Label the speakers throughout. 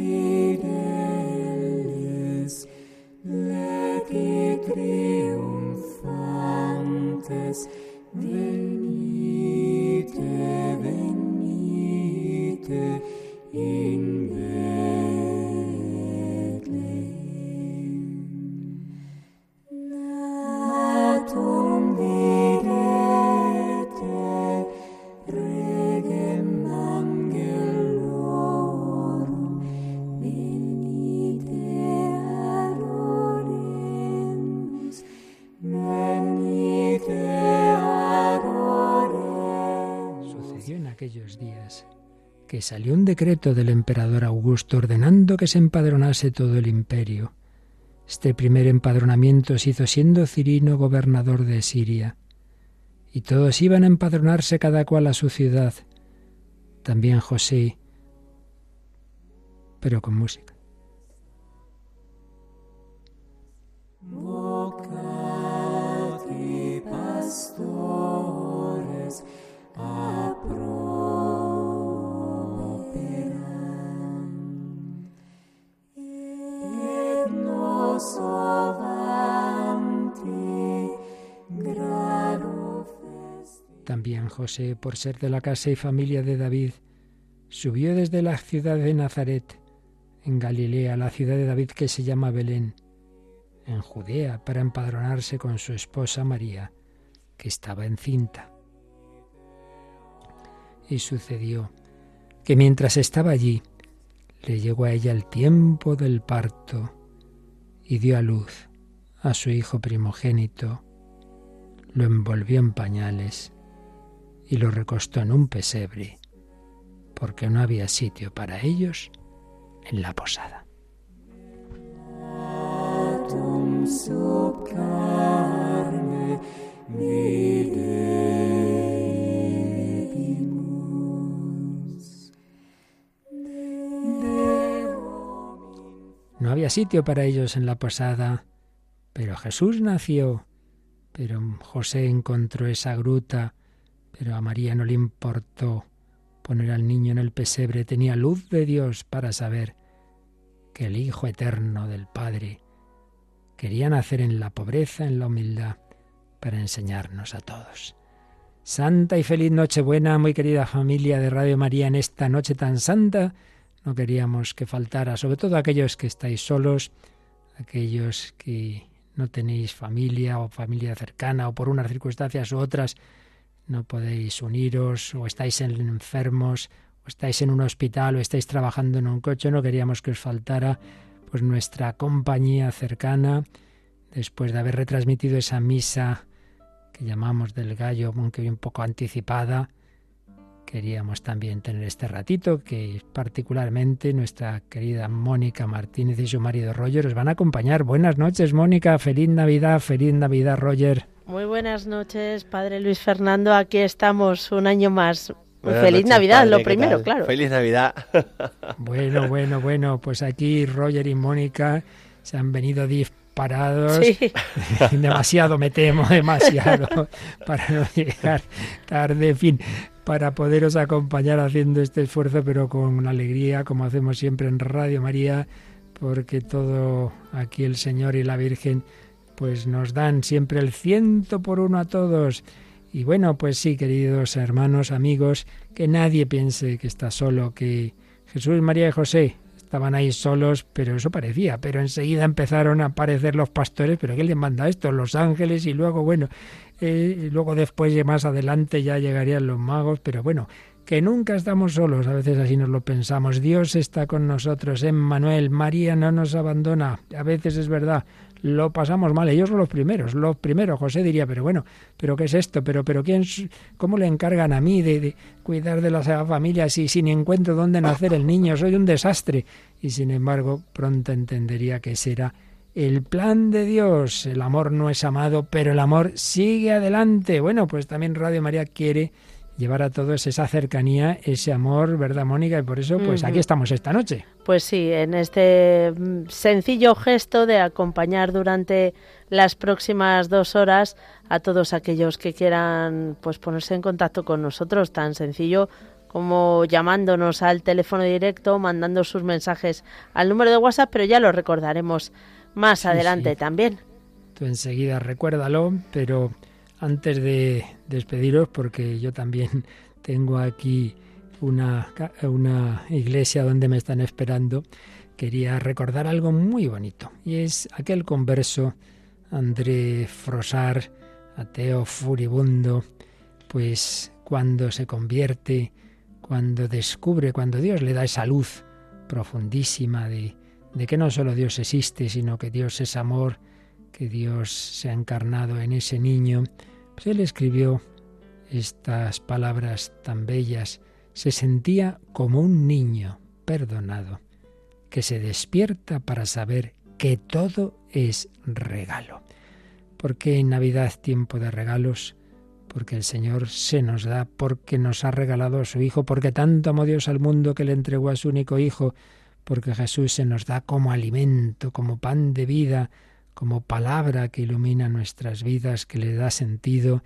Speaker 1: fear. Salió un decreto del emperador Augusto ordenando que se empadronase todo el imperio. Este primer empadronamiento se hizo siendo Cirino gobernador de Siria. Y todos iban a empadronarse cada cual a su ciudad. También José, pero con música. También José, por ser de la casa y familia de David, subió desde la ciudad de Nazaret, en Galilea, la ciudad de David que se llama Belén, en Judea, para empadronarse con su esposa María, que estaba encinta. Y sucedió que mientras estaba allí, le llegó a ella el tiempo del parto y dio a luz a su hijo primogénito, lo envolvió en pañales y lo recostó en un pesebre, porque no había sitio para ellos en la posada. No había sitio para ellos en la posada, pero Jesús nació, pero José encontró esa gruta pero a María no le importó poner al niño en el pesebre, tenía luz de Dios para saber que el Hijo eterno del Padre quería nacer en la pobreza, en la humildad, para enseñarnos a todos. Santa y feliz Nochebuena, muy querida familia de Radio María, en esta noche tan santa. No queríamos que faltara, sobre todo aquellos que estáis solos, aquellos que no tenéis familia o familia cercana o por unas circunstancias u otras no podéis uniros o estáis enfermos o estáis en un hospital o estáis trabajando en un coche, no queríamos que os faltara pues nuestra compañía cercana después de haber retransmitido esa misa que llamamos del gallo, aunque un poco anticipada, queríamos también tener este ratito que particularmente nuestra querida Mónica Martínez y su marido Roger os van a acompañar. Buenas noches, Mónica, feliz Navidad, feliz Navidad, Roger.
Speaker 2: Muy buenas noches, Padre Luis Fernando. Aquí estamos un año más. Feliz Navidad, lo primero, claro.
Speaker 3: Feliz Navidad.
Speaker 1: bueno, bueno, bueno, pues aquí Roger y Mónica se han venido disparados.
Speaker 2: Sí.
Speaker 1: demasiado, me temo, demasiado, para no llegar tarde, en fin, para poderos acompañar haciendo este esfuerzo, pero con alegría, como hacemos siempre en Radio María, porque todo aquí el Señor y la Virgen pues nos dan siempre el ciento por uno a todos. Y bueno, pues sí, queridos hermanos, amigos, que nadie piense que está solo, que Jesús, María y José estaban ahí solos, pero eso parecía, pero enseguida empezaron a aparecer los pastores, pero ¿qué les manda esto? Los ángeles y luego, bueno, eh, luego después, más adelante ya llegarían los magos, pero bueno, que nunca estamos solos, a veces así nos lo pensamos. Dios está con nosotros, Emmanuel, María no nos abandona, a veces es verdad, lo pasamos mal. Ellos son los primeros, los primeros. José diría, pero bueno, ¿pero qué es esto? ¿Pero, pero quién, cómo le encargan a mí de, cuidar de la familia si, si ni encuentro dónde nacer el niño? Soy un desastre. Y sin embargo, pronto entendería que será el plan de Dios. El amor no es amado, pero el amor sigue adelante. Bueno, pues también Radio María quiere llevar a todos esa cercanía, ese amor, ¿verdad, Mónica? Y por eso, pues aquí estamos esta noche.
Speaker 2: Pues sí, en este mm, sencillo gesto de acompañar durante las próximas dos horas a todos aquellos que quieran pues ponerse en contacto con nosotros, tan sencillo como llamándonos al teléfono directo, mandando sus mensajes al número de WhatsApp, pero ya lo recordaremos más adelante también.
Speaker 1: Tú enseguida recuérdalo, pero antes de despediros, porque yo también tengo aquí una, una iglesia donde me están esperando, quería recordar algo muy bonito, y es aquel converso André Frosar, ateo furibundo, pues cuando se convierte, cuando descubre, cuando Dios le da esa luz profundísima de, de que no solo Dios existe, sino que Dios es amor, que Dios se ha encarnado en ese niño, pues él escribió estas palabras tan bellas, se sentía como un niño perdonado, que se despierta para saber que todo es regalo. Porque en Navidad tiempo de regalos, porque el Señor se nos da, porque nos ha regalado a su Hijo, porque tanto amó Dios al mundo que le entregó a su único Hijo, porque Jesús se nos da como alimento, como pan de vida, como palabra que ilumina nuestras vidas, que le da sentido,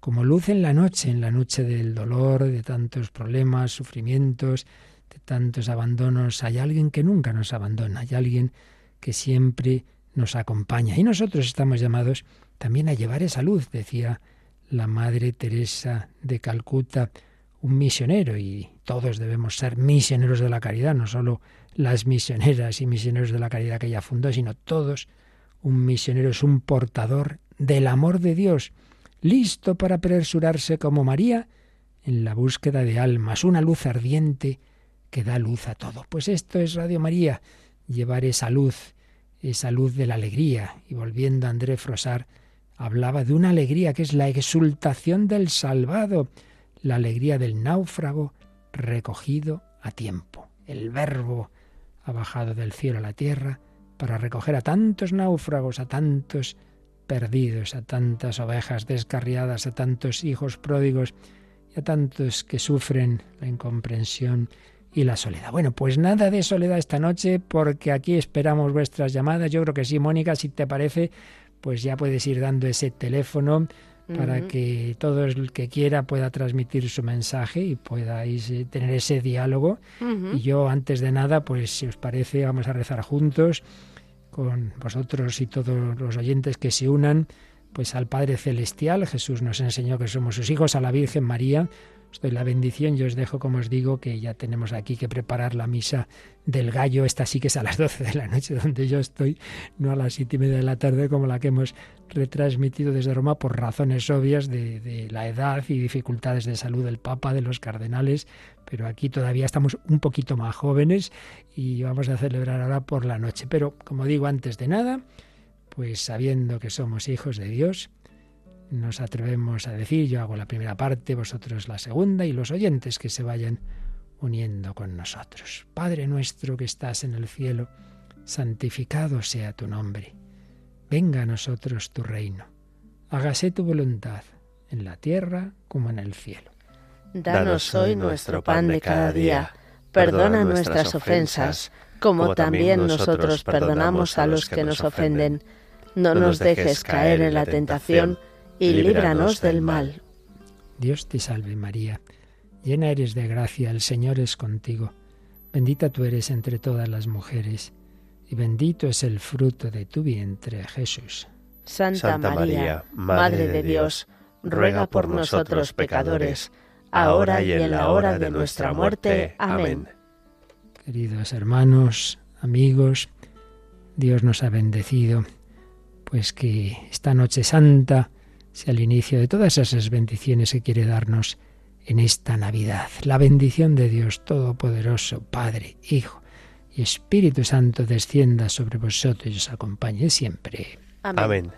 Speaker 1: como luz en la noche, en la noche del dolor, de tantos problemas, sufrimientos, de tantos abandonos. Hay alguien que nunca nos abandona, hay alguien que siempre nos acompaña. Y nosotros estamos llamados también a llevar esa luz, decía la Madre Teresa de Calcuta, un misionero, y todos debemos ser misioneros de la caridad, no solo las misioneras y misioneros de la caridad que ella fundó, sino todos. Un misionero es un portador del amor de Dios, listo para apresurarse como María en la búsqueda de almas, una luz ardiente que da luz a todo. Pues esto es Radio María, llevar esa luz, esa luz de la alegría. Y volviendo a André Frosar, hablaba de una alegría que es la exultación del salvado, la alegría del náufrago recogido a tiempo. El verbo ha bajado del cielo a la tierra para recoger a tantos náufragos, a tantos perdidos, a tantas ovejas descarriadas, a tantos hijos pródigos y a tantos que sufren la incomprensión y la soledad. Bueno, pues nada de soledad esta noche porque aquí esperamos vuestras llamadas. Yo creo que sí, Mónica, si te parece, pues ya puedes ir dando ese teléfono para que todo el que quiera pueda transmitir su mensaje y podáis tener ese diálogo. Y yo, antes de nada, pues si os parece, vamos a rezar juntos con vosotros y todos los oyentes que se unan pues al Padre Celestial. Jesús nos enseñó que somos sus hijos, a la Virgen María. Os doy la bendición y os dejo, como os digo, que ya tenemos aquí que preparar la misa del gallo. Esta sí que es a las 12 de la noche, donde yo estoy, no a las siete y media de la tarde, como la que hemos retransmitido desde Roma por razones obvias de la edad y dificultades de salud del Papa, de los cardenales. Pero aquí todavía estamos un poquito más jóvenes y vamos a celebrar ahora por la noche. Pero, como digo, antes de nada, pues sabiendo que somos hijos de Dios, nos atrevemos a decir, yo hago la primera parte, vosotros la segunda, y los oyentes que se vayan uniendo con nosotros. Padre nuestro que estás en el cielo, santificado sea tu nombre. Venga a nosotros tu reino. Hágase tu voluntad, en la tierra como en el cielo.
Speaker 2: Danos hoy nuestro pan de cada día. Perdona nuestras ofensas, como también nosotros perdonamos a los que nos ofenden. No nos dejes caer en la tentación y líbranos del mal.
Speaker 1: Dios te salve María, llena eres de gracia, el Señor es contigo. Bendita tú eres entre todas las mujeres, y bendito es el fruto de tu vientre, Jesús.
Speaker 2: Santa, María, Madre de Dios, ruega por nosotros pecadores, ahora y en la hora de nuestra muerte. Amén.
Speaker 1: Queridos hermanos, amigos, Dios nos ha bendecido, pues que esta noche santa sea el inicio de todas esas bendiciones que quiere darnos en esta Navidad. La bendición de Dios Todopoderoso, Padre, Hijo y Espíritu Santo descienda sobre vosotros y os acompañe siempre.
Speaker 2: Amén.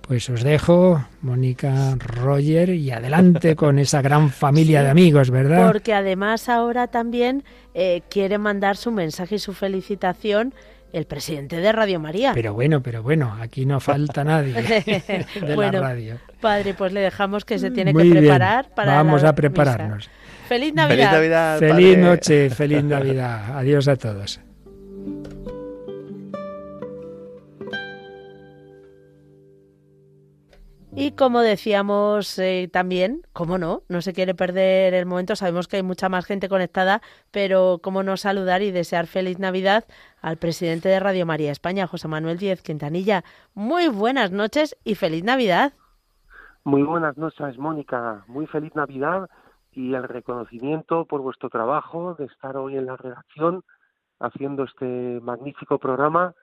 Speaker 1: Pues os dejo, Mónica, Roger, y adelante con esa gran familia de amigos, ¿verdad?
Speaker 2: Porque además ahora también eh, quiere mandar su mensaje y su felicitación el presidente de Radio María.
Speaker 1: Pero bueno, pero bueno, aquí no falta nadie de
Speaker 2: bueno,
Speaker 1: la radio.
Speaker 2: Padre, pues le dejamos que se tiene
Speaker 1: Muy
Speaker 2: que
Speaker 1: bien,
Speaker 2: preparar para
Speaker 1: Vamos
Speaker 2: la
Speaker 1: a prepararnos.
Speaker 2: misa. Feliz Navidad.
Speaker 3: Feliz Navidad.
Speaker 1: Feliz
Speaker 3: padre.
Speaker 1: noche, feliz Navidad. Adiós a todos.
Speaker 2: Y como decíamos eh, también, cómo no, no se quiere perder el momento, sabemos que hay mucha más gente conectada, pero cómo no saludar y desear feliz Navidad al presidente de Radio María España, José Manuel Díez Quintanilla. Muy buenas noches y feliz Navidad.
Speaker 3: Muy buenas noches, Mónica. Muy feliz Navidad y el reconocimiento por vuestro trabajo de estar hoy en la redacción haciendo este magnífico programa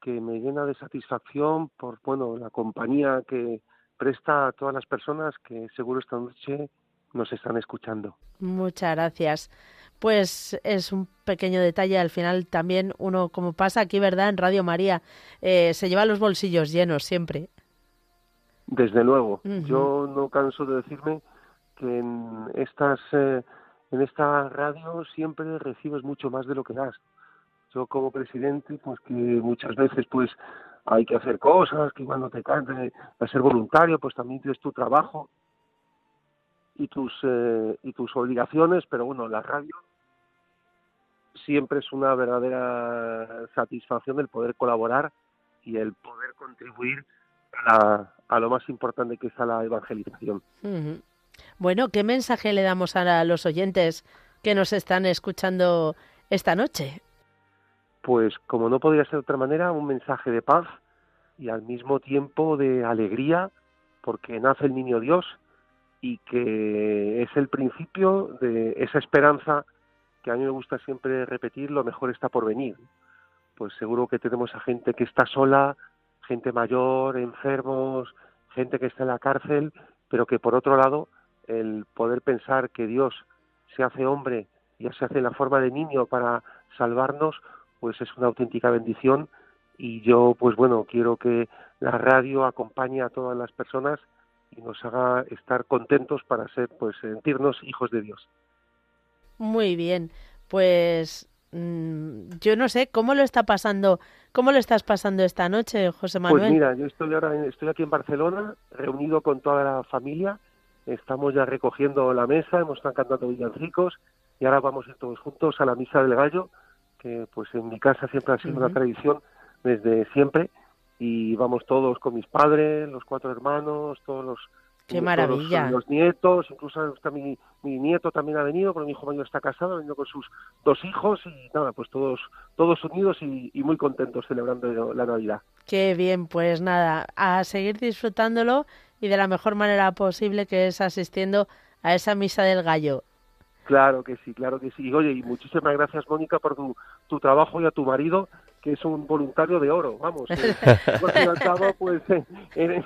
Speaker 3: que me llena de satisfacción por bueno la compañía que presta a todas las personas que seguro esta noche nos están escuchando.
Speaker 2: Muchas gracias. Pues es un pequeño detalle, al final también uno, como pasa aquí, ¿verdad? En Radio María, eh, se lleva los bolsillos llenos siempre.
Speaker 3: Desde luego, yo no canso de decirme que en estas eh, en esta radio siempre recibes mucho más de lo que das. Yo como presidente, pues que muchas veces pues hay que hacer cosas, que cuando te cante a ser voluntario, pues también tienes tu trabajo y tus eh, y tus obligaciones, pero bueno, la radio siempre es una verdadera satisfacción el poder colaborar y el poder contribuir a, a lo más importante que es a la evangelización.
Speaker 2: Bueno, ¿qué mensaje le damos a los oyentes que nos están escuchando esta noche?
Speaker 3: Pues como no podría ser de otra manera, un mensaje de paz y al mismo tiempo de alegría, porque nace el niño Dios y que es el principio de esa esperanza que a mí me gusta siempre repetir, lo mejor está por venir. Pues seguro que tenemos a gente que está sola, gente mayor, enfermos, gente que está en la cárcel, pero que por otro lado, el poder pensar que Dios se hace hombre, ya se hace en la forma de niño para salvarnos, pues es una auténtica bendición y yo pues bueno quiero que la radio acompañe a todas las personas y nos haga estar contentos para ser pues sentirnos hijos de Dios.
Speaker 2: Muy bien, pues mm, yo no sé cómo lo está pasando, cómo lo estás pasando esta noche, José Manuel.
Speaker 3: Pues mira, yo estoy ahora estoy aquí en Barcelona, reunido con toda la familia, estamos ya recogiendo la mesa, hemos estado cantando villancicos y ahora vamos a ir todos juntos a la misa del gallo que pues en mi casa siempre ha sido una tradición desde siempre y vamos todos con mis padres, los cuatro hermanos, todos los
Speaker 2: Qué maravilla.
Speaker 3: Los, nietos, incluso mi, mi, nieto también ha venido, porque mi hijo mayor está casado, ha venido con sus dos hijos y nada, pues todos, todos unidos y, y, muy contentos celebrando la Navidad.
Speaker 2: Qué bien, pues nada, a seguir disfrutándolo y de la mejor manera posible que es asistiendo a esa misa del gallo.
Speaker 3: Claro que sí, claro que sí. Y oye, y muchísimas gracias, Mónica, por tu, tu trabajo y a tu marido, que es un voluntario de oro, vamos. Eh, pues eh,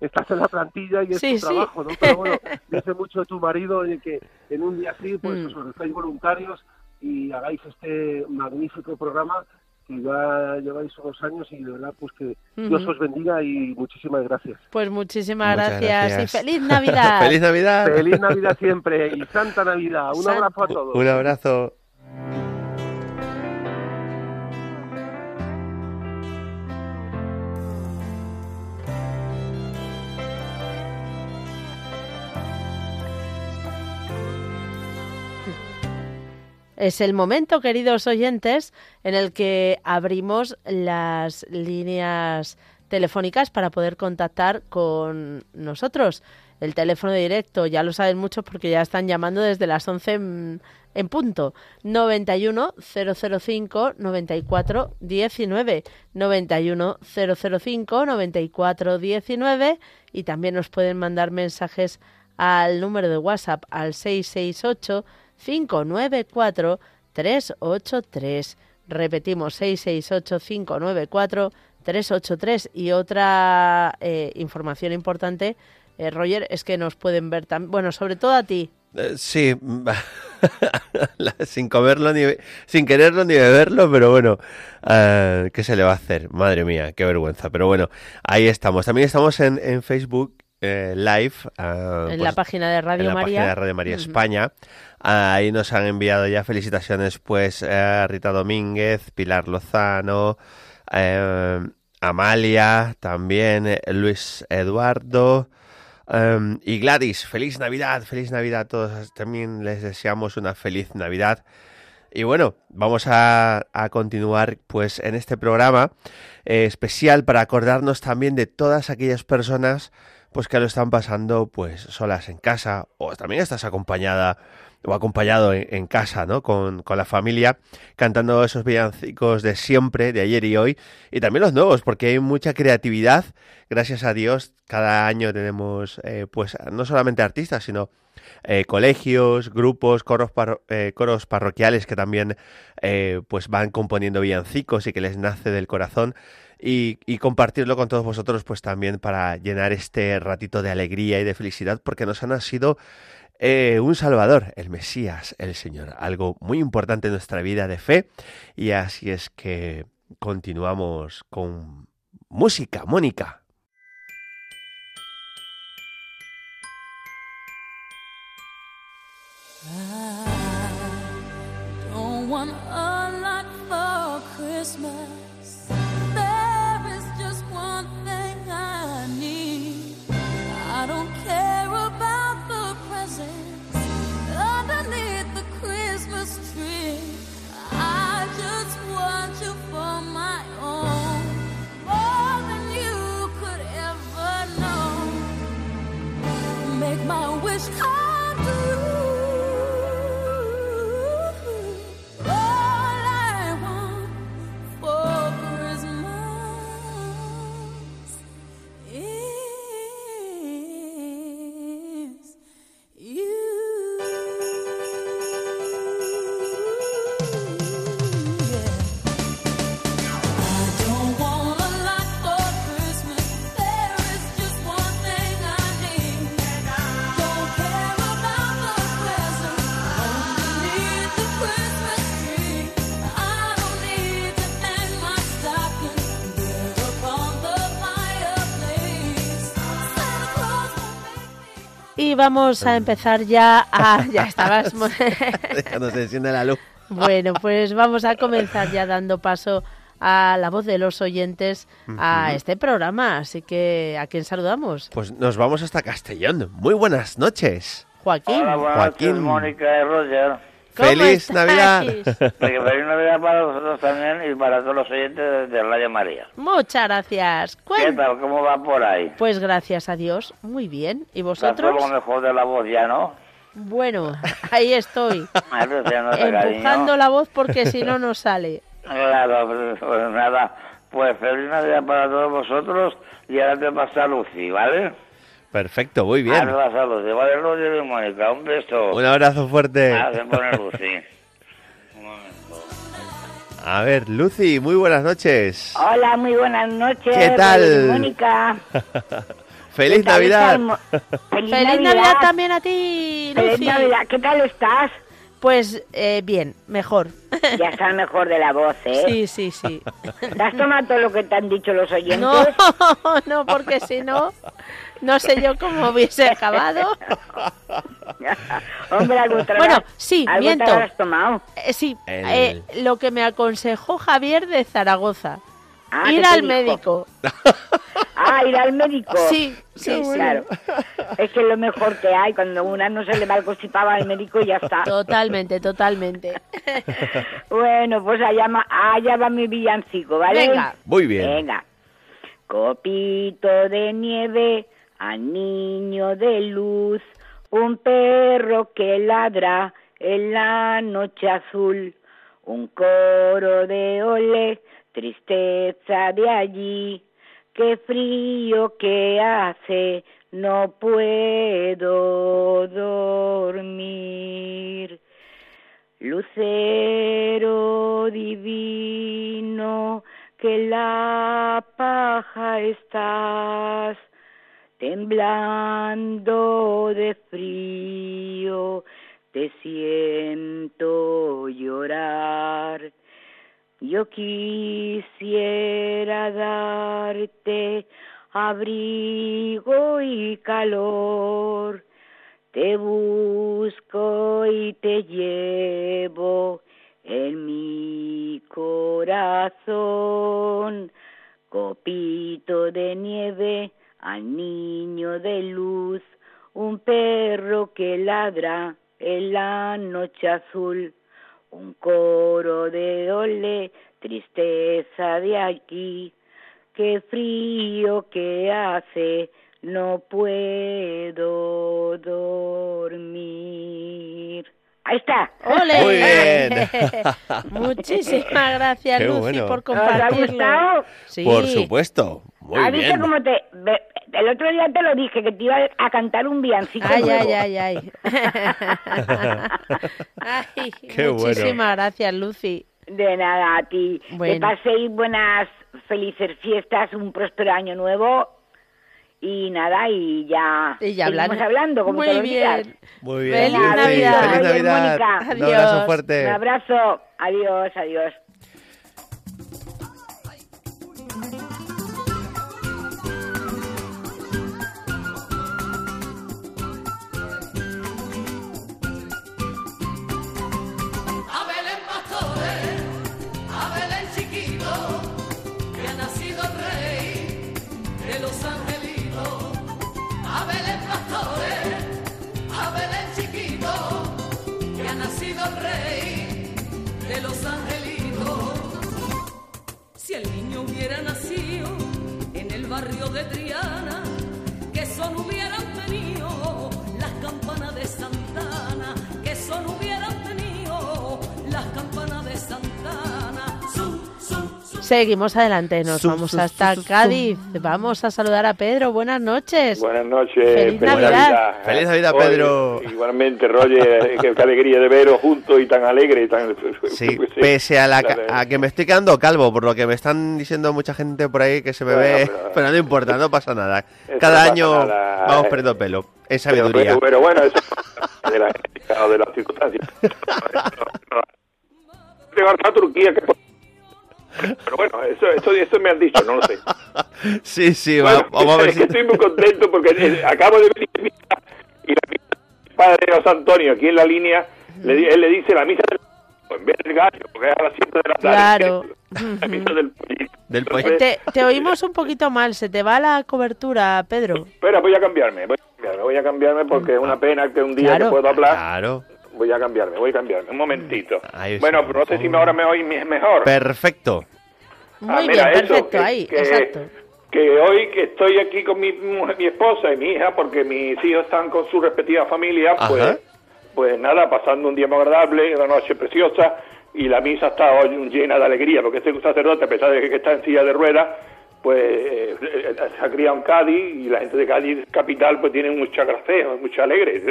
Speaker 3: estás en la plantilla y es tu trabajo, ¿no? Pero bueno, dice mucho de tu marido que en un día así, pues mm. os voluntarios y hagáis este magnífico programa que ya lleváis unos años y de verdad pues que Dios os bendiga y muchísimas gracias.
Speaker 2: Pues muchísimas gracias. y feliz Navidad.
Speaker 4: feliz Navidad.
Speaker 3: Feliz Navidad siempre y Santa Navidad. Un abrazo a todos.
Speaker 4: Un abrazo.
Speaker 2: Es el momento, queridos oyentes, en el que abrimos las líneas telefónicas para poder contactar con nosotros. El teléfono directo ya lo saben muchos porque ya están llamando desde las 11 en, en punto. 91 005 94 19. 91 005 94 19. Y también nos pueden mandar mensajes al número de WhatsApp al 668 594 383. Repetimos, 668 594 383. Y otra eh, información importante, eh, Roger, es que nos pueden ver también, bueno, sobre todo a ti.
Speaker 4: Eh, sí, sin comerlo ni sin quererlo ni beberlo, pero bueno, ¿qué se le va a hacer? Madre mía, qué vergüenza. Pero bueno, ahí estamos. También estamos en, en Facebook live.
Speaker 2: en la pues, página de Radio
Speaker 4: en la
Speaker 2: María.
Speaker 4: Página de Radio María España. Ahí nos han enviado ya felicitaciones, pues, eh, Rita Domínguez, Pilar Lozano, eh, Amalia, también eh, Luis Eduardo y Gladys. Feliz Navidad, feliz Navidad a todos. También les deseamos una feliz Navidad. Y bueno, vamos a, a continuar pues en este programa especial para acordarnos también de todas aquellas personas pues que lo están pasando pues solas en casa o también estás acompañada o acompañado en, casa, ¿no? Con, con, la familia, cantando esos villancicos de siempre, de ayer y hoy, y también los nuevos, porque hay mucha creatividad, gracias a Dios, cada año tenemos, eh, pues, no solamente artistas, sino eh, colegios, grupos, coros, eh, coros parroquiales que también, pues, van componiendo villancicos y que les nace del corazón. Y, compartirlo con todos vosotros, pues también para llenar este ratito de alegría y de felicidad, porque nos han nacido eh, un Salvador, el Mesías, el Señor, algo muy importante en nuestra vida de fe. Y así es que continuamos con música, Mónica.
Speaker 2: Vamos a empezar ya a... Ya estabas...
Speaker 4: Cuando se enciende la luz.
Speaker 2: bueno, pues vamos a comenzar ya dando paso a la voz de los oyentes a este programa. Así que, ¿a quién saludamos?
Speaker 4: Pues nos vamos hasta Castellón. Muy buenas noches.
Speaker 2: Joaquín.
Speaker 5: Hola, buenas
Speaker 4: Joaquín.
Speaker 5: Noches, Mónica y Roger.
Speaker 4: ¡Feliz Navidad!
Speaker 5: feliz Navidad para vosotros también y para todos los oyentes de Radio María.
Speaker 2: Muchas gracias.
Speaker 5: ¿Qué tal? ¿Cómo va por ahí?
Speaker 2: Pues gracias a Dios, muy bien. ¿Y vosotros?
Speaker 5: Lo mejor de la voz ya, ¿no?
Speaker 2: Bueno, ahí estoy. Empujando la voz porque si no, no sale.
Speaker 5: Claro, pues, pues, nada. Pues feliz Navidad para todos vosotros y ahora te pasa Lucy, ¿vale?
Speaker 4: Perfecto, muy bien.
Speaker 5: Roger y Mónica, un beso.
Speaker 4: Un abrazo fuerte.
Speaker 5: Ah, Lucy.
Speaker 4: A ver, Lucy, muy buenas noches.
Speaker 6: Hola, muy buenas noches.
Speaker 4: ¿Qué tal?
Speaker 6: Mónica.
Speaker 4: ¡Feliz Navidad!
Speaker 2: ¡Feliz, Navidad. también a ti, Lucy!
Speaker 6: ¡Feliz Navidad! ¿Qué tal estás?
Speaker 2: Pues eh, bien, mejor.
Speaker 6: Ya estás mejor de la voz, ¿eh?
Speaker 2: Sí, sí, sí.
Speaker 6: ¿Te has tomado todo lo que te han dicho los oyentes?
Speaker 2: No, no, porque si no, no sé yo cómo hubiese acabado.
Speaker 6: Hombre,
Speaker 2: Bueno, sí, miento.
Speaker 6: has tomado?
Speaker 2: Eh, sí, eh, lo que me aconsejó Javier de Zaragoza. Ah, ir al médico.
Speaker 6: Ah, ir al médico.
Speaker 2: Sí, sí,
Speaker 6: claro. Es que es lo mejor que hay. Cuando una no se le va el al médico y ya está.
Speaker 2: Totalmente, totalmente.
Speaker 6: bueno, pues allá, allá va mi villancico, ¿vale?
Speaker 2: Venga.
Speaker 4: Muy bien.
Speaker 6: Venga. Copito de nieve al niño de luz, un perro que ladra en la noche azul, un coro de ole, tristeza de allí, qué frío que hace, no puedo dormir. Lucero divino, que la paja estás, temblando de frío, te siento llorar. Yo quisiera darte abrigo y calor, te busco y te llevo en mi corazón, copito de nieve al niño de luz, un perro que ladra en la noche azul, un coro de ole, tristeza de aquí, qué frío que hace, no puedo dormir. Ahí está.
Speaker 2: ¡Ole!
Speaker 4: Muy bien.
Speaker 2: Muchísimas gracias,
Speaker 4: Qué
Speaker 2: Lucy,
Speaker 4: bueno.
Speaker 2: por
Speaker 6: ¿Os ha
Speaker 2: compartirlo.
Speaker 6: gustado?
Speaker 2: Sí.
Speaker 4: Por supuesto. Muy
Speaker 6: ¿Has visto
Speaker 4: bien.
Speaker 6: cómo te... El otro día te lo dije, que te iba a cantar un villancico
Speaker 2: Ay, ay, ay, ay. Ay,
Speaker 4: Qué bueno.
Speaker 2: muchísimas gracias, Lucy.
Speaker 6: De nada, a ti.
Speaker 2: Bueno.
Speaker 6: Que paséis buenas, felices fiestas, un próspero año nuevo. Y nada, y ya,
Speaker 2: Y ya
Speaker 6: seguimos
Speaker 2: hablando.
Speaker 6: como
Speaker 2: Muy
Speaker 6: todos días.
Speaker 2: bien.
Speaker 4: Muy bien.
Speaker 2: Feliz. Navidad.
Speaker 4: Feliz
Speaker 6: Oye,
Speaker 4: Navidad.
Speaker 6: Mónica.
Speaker 4: Un abrazo fuerte.
Speaker 6: Un abrazo. Adiós, adiós.
Speaker 7: Hubiera nacido en el barrio de Triana, que son hubieran tenido las campanas de Santana, que son hubieran
Speaker 2: Seguimos adelante, nos vamos hasta
Speaker 4: zum.
Speaker 2: Cádiz. Vamos a saludar a Pedro. Buenas noches.
Speaker 8: Buenas noches.
Speaker 2: Feliz Navidad.
Speaker 4: Feliz Navidad, Pedro.
Speaker 8: Igualmente, Roger, qué, qué alegría de veros juntos y tan alegre. y Tan,
Speaker 4: Sí,
Speaker 8: pues
Speaker 4: pese a, la, a que me estoy quedando calvo, por lo que me están diciendo mucha gente por ahí que se me
Speaker 8: Bueno,
Speaker 4: ve,
Speaker 8: pero-
Speaker 4: pero no importa, no pasa nada. Cada
Speaker 8: no
Speaker 4: año
Speaker 8: nada.
Speaker 4: vamos perdiendo pelo, es sabiduría.
Speaker 8: pero, pero bueno, eso es de la de las circunstancias. Turquía que... Pero bueno, eso, eso, eso me han dicho, no lo sé.
Speaker 4: Sí, sí,
Speaker 8: Bueno,
Speaker 4: va- vamos a ver
Speaker 8: es
Speaker 4: si...
Speaker 8: que estoy muy contento porque eh, acabo de venir de misa y la misa del padre José Antonio aquí en la línea, le él le dice la misa del en vez del gallo, porque es a las 7 de la tarde.
Speaker 2: Claro.
Speaker 8: La misa del pollito.
Speaker 4: Del
Speaker 8: Entonces,
Speaker 4: pollo.
Speaker 2: Te, te oímos un poquito mal, se te va la cobertura, Pedro.
Speaker 8: Espera, voy a cambiarme, voy a cambiarme, voy a cambiarme porque es una pena que un día
Speaker 2: Claro.
Speaker 8: que puedo hablar,
Speaker 4: Claro,
Speaker 8: voy a cambiarme, voy a cambiarme, un momentito.
Speaker 4: Ahí
Speaker 8: bueno,
Speaker 4: está.
Speaker 8: no sé si me- ahora me oís me- mejor.
Speaker 4: perfecto.
Speaker 2: Muy
Speaker 8: Ah,
Speaker 2: bien,
Speaker 8: mira, eso,
Speaker 2: perfecto,
Speaker 8: que-
Speaker 2: ahí,
Speaker 8: que-
Speaker 2: exacto.
Speaker 8: Que hoy que estoy aquí con mi, mujer- mi esposa y mi hija, porque mis hijos están con su respectiva familia,
Speaker 4: Ajá.
Speaker 8: pues, pues nada, pasando un día muy agradable, una noche preciosa, y la misa está hoy llena de alegría, porque este sacerdote, a pesar de que está en silla de ruedas, pues eh, se ha criado en Cádiz y la gente de Cádiz capital pues tiene mucha gracia, mucha alegre.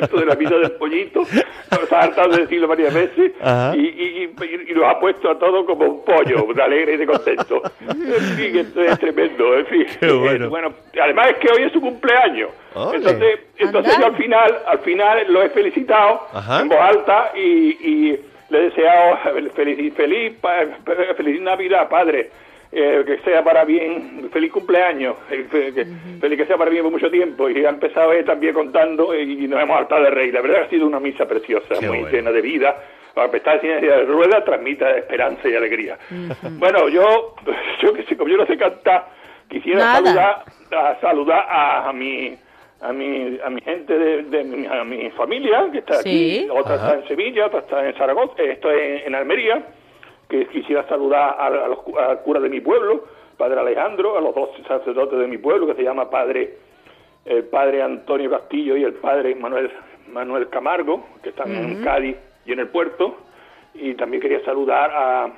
Speaker 8: Esto de la vida del pollito, nos ha hartado de decirlo varias veces y, y, y, y nos ha puesto a todos como un pollo, de alegre y de contento. En fin, esto es tremendo, en fin.
Speaker 4: Qué bueno.
Speaker 8: Eh, bueno, además es que hoy es su cumpleaños.
Speaker 4: Ole.
Speaker 8: Entonces, entonces yo al final, al final lo he felicitado
Speaker 4: Ajá.
Speaker 8: en voz alta y, y le he deseado feliz, feliz, pa- feliz Navidad, padre. Eh, que sea para bien, feliz cumpleaños, eh, feliz que sea para bien por mucho tiempo. Y ha empezado él también contando y nos hemos hartado de reír. La verdad ha sido una misa preciosa,
Speaker 4: Qué
Speaker 8: muy
Speaker 4: bueno.
Speaker 8: llena de vida. A pesar de de rueda, transmite esperanza y alegría. Bueno, yo, yo que sé, como yo no sé cantar, quisiera
Speaker 2: Nada.
Speaker 8: saludar, a, saludar a, a mi a mi, a mi gente de, de mi, a mi familia que está
Speaker 2: Sí.
Speaker 8: aquí, otra
Speaker 4: Ajá.
Speaker 8: está en Sevilla, otra está en Zaragoza, eh, estoy en, en Almería, que quisiera saludar a, a los, al cura de mi pueblo, Padre Alejandro, a los dos sacerdotes de mi pueblo, que se llama Padre el Padre Antonio Castillo y el Padre Manuel Manuel Camargo, que están en Cádiz y en el puerto, y también quería saludar a,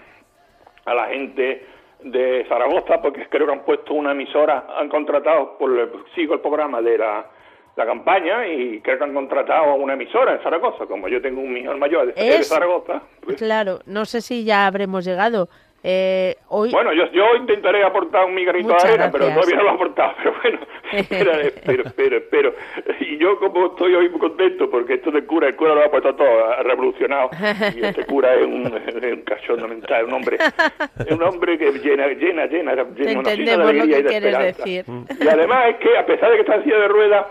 Speaker 8: a la gente de Zaragoza, porque creo que han puesto una emisora, han contratado, por sigo el programa de la, la campaña, y creo que han contratado a una emisora en Zaragoza, como yo tengo un hijo mayor de, de
Speaker 2: Es-
Speaker 8: Zaragoza. pues,
Speaker 2: Claro, no sé si ya habremos llegado. Eh, hoy
Speaker 8: Bueno, yo, yo intentaré aportar un mi granito de arena, pero
Speaker 2: gracias.
Speaker 8: todavía no lo he aportado. Pero bueno, espera, espero, espero, espero. Y yo como estoy hoy muy contento, porque esto de cura, el cura lo ha puesto todo, ha revolucionado. Y este cura es un, es un cachondo mental, un hombre, un hombre que llena, llena, llena, llena,
Speaker 2: Te
Speaker 8: llena de
Speaker 2: entendemos lo
Speaker 8: alegría
Speaker 2: que
Speaker 8: y de
Speaker 2: quieres
Speaker 8: esperanza.
Speaker 2: decir.
Speaker 8: Y además es que, a pesar de que está en silla de ruedas,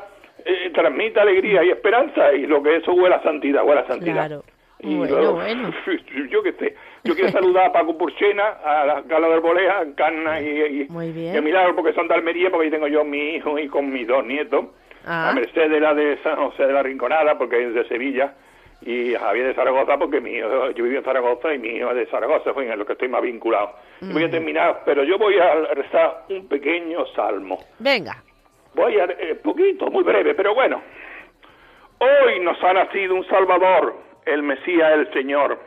Speaker 8: eh, transmite alegría y esperanza, y lo que eso huele a santidad, huele a santidad.
Speaker 2: Claro.
Speaker 8: Y
Speaker 2: Bueno, bueno.
Speaker 8: yo que sé, yo quiero saludar a Paco Purchena, a la Gala de Bolea, a Canna y, y,
Speaker 2: Muy bien.
Speaker 8: y a Milagro, porque son de Almería, porque ahí tengo yo mi hijo y con mis dos nietos.
Speaker 2: Ah.
Speaker 8: A Mercedes, la de San José de la Rinconada, porque es de Sevilla, y a Javier de Zaragoza, porque mi hijo, yo vivo en Zaragoza y mi hijo es de Zaragoza, fue en lo que estoy más vinculado. Voy a terminar, pero yo voy a rezar un pequeño salmo.
Speaker 2: venga.
Speaker 8: Voy a... eh, poquito, muy breve, pero bueno. Hoy nos ha nacido un Salvador, el Mesías, el Señor.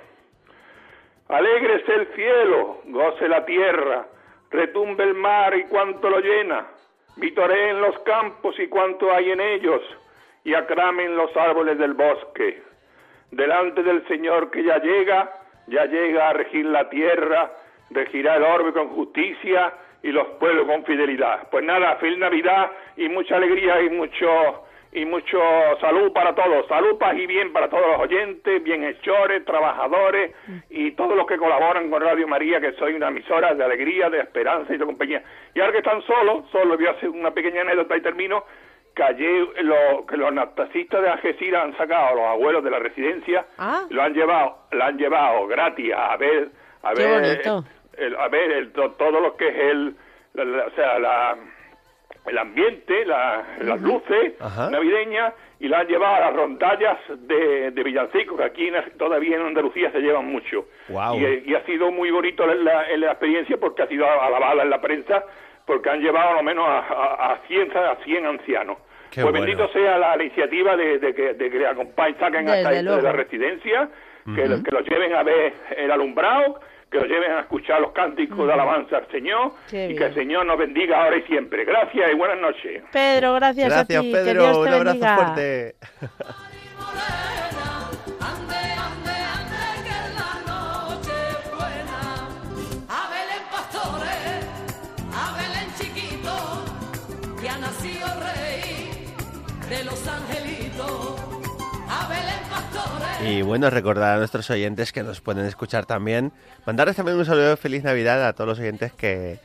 Speaker 8: Alégrese el cielo, goce la tierra, retumbe el mar y cuanto lo llena, vitoreen los campos y cuanto hay en ellos, y acramen los árboles del bosque. Delante del Señor que ya llega, ya llega a regir la tierra, regirá el orbe con justicia y los pueblos con fidelidad. Pues nada, feliz Navidad y mucha alegría y mucho y mucho salud para todos, salud, paz y bien para todos los oyentes, bienhechores, trabajadores y todos los que colaboran con Radio María, que soy una emisora de alegría, de esperanza y de compañía. Y ahora que están solos, solo voy a hacer una pequeña anécdota y termino, que ayer lo, que los taxistas de Algeciras han sacado a los abuelos de la residencia,
Speaker 2: Ah.
Speaker 8: lo han llevado, lo han llevado gratis a ver, a
Speaker 2: Qué
Speaker 8: ver,
Speaker 2: bonito.
Speaker 8: El- a ver el- to- todo lo que es el, la- la- o sea, la, el ambiente, la- las luces
Speaker 4: Ajá.
Speaker 8: navideñas y lo han llevado a las rondallas de, de Villancico, que aquí en- todavía en Andalucía se llevan mucho.
Speaker 4: Guau.
Speaker 8: Y, y ha sido muy bonito la, la- la experiencia porque ha sido alabada en la prensa, porque han llevado a lo menos a, a, a 100, a 100 ancianos.
Speaker 4: Qué
Speaker 8: pues
Speaker 4: bueno.
Speaker 8: bendito sea la, la iniciativa de, de que, de que le acompañen, saquen hasta dentro de la residencia, que, lo- que los lleven a ver el alumbrado, que los lleven a escuchar los cánticos de alabanza al Señor y que el Señor nos bendiga ahora y siempre. Gracias y buenas noches.
Speaker 2: Pedro, gracias,
Speaker 4: Gracias,
Speaker 2: a ti. que
Speaker 4: Pedro.
Speaker 2: Dios te
Speaker 4: Un abrazo
Speaker 2: bendiga.
Speaker 4: fuerte.
Speaker 7: morena, ande,
Speaker 4: Y bueno, recordar a nuestros oyentes que nos pueden escuchar también. Mandarles también un saludo de feliz Navidad a todos los oyentes que,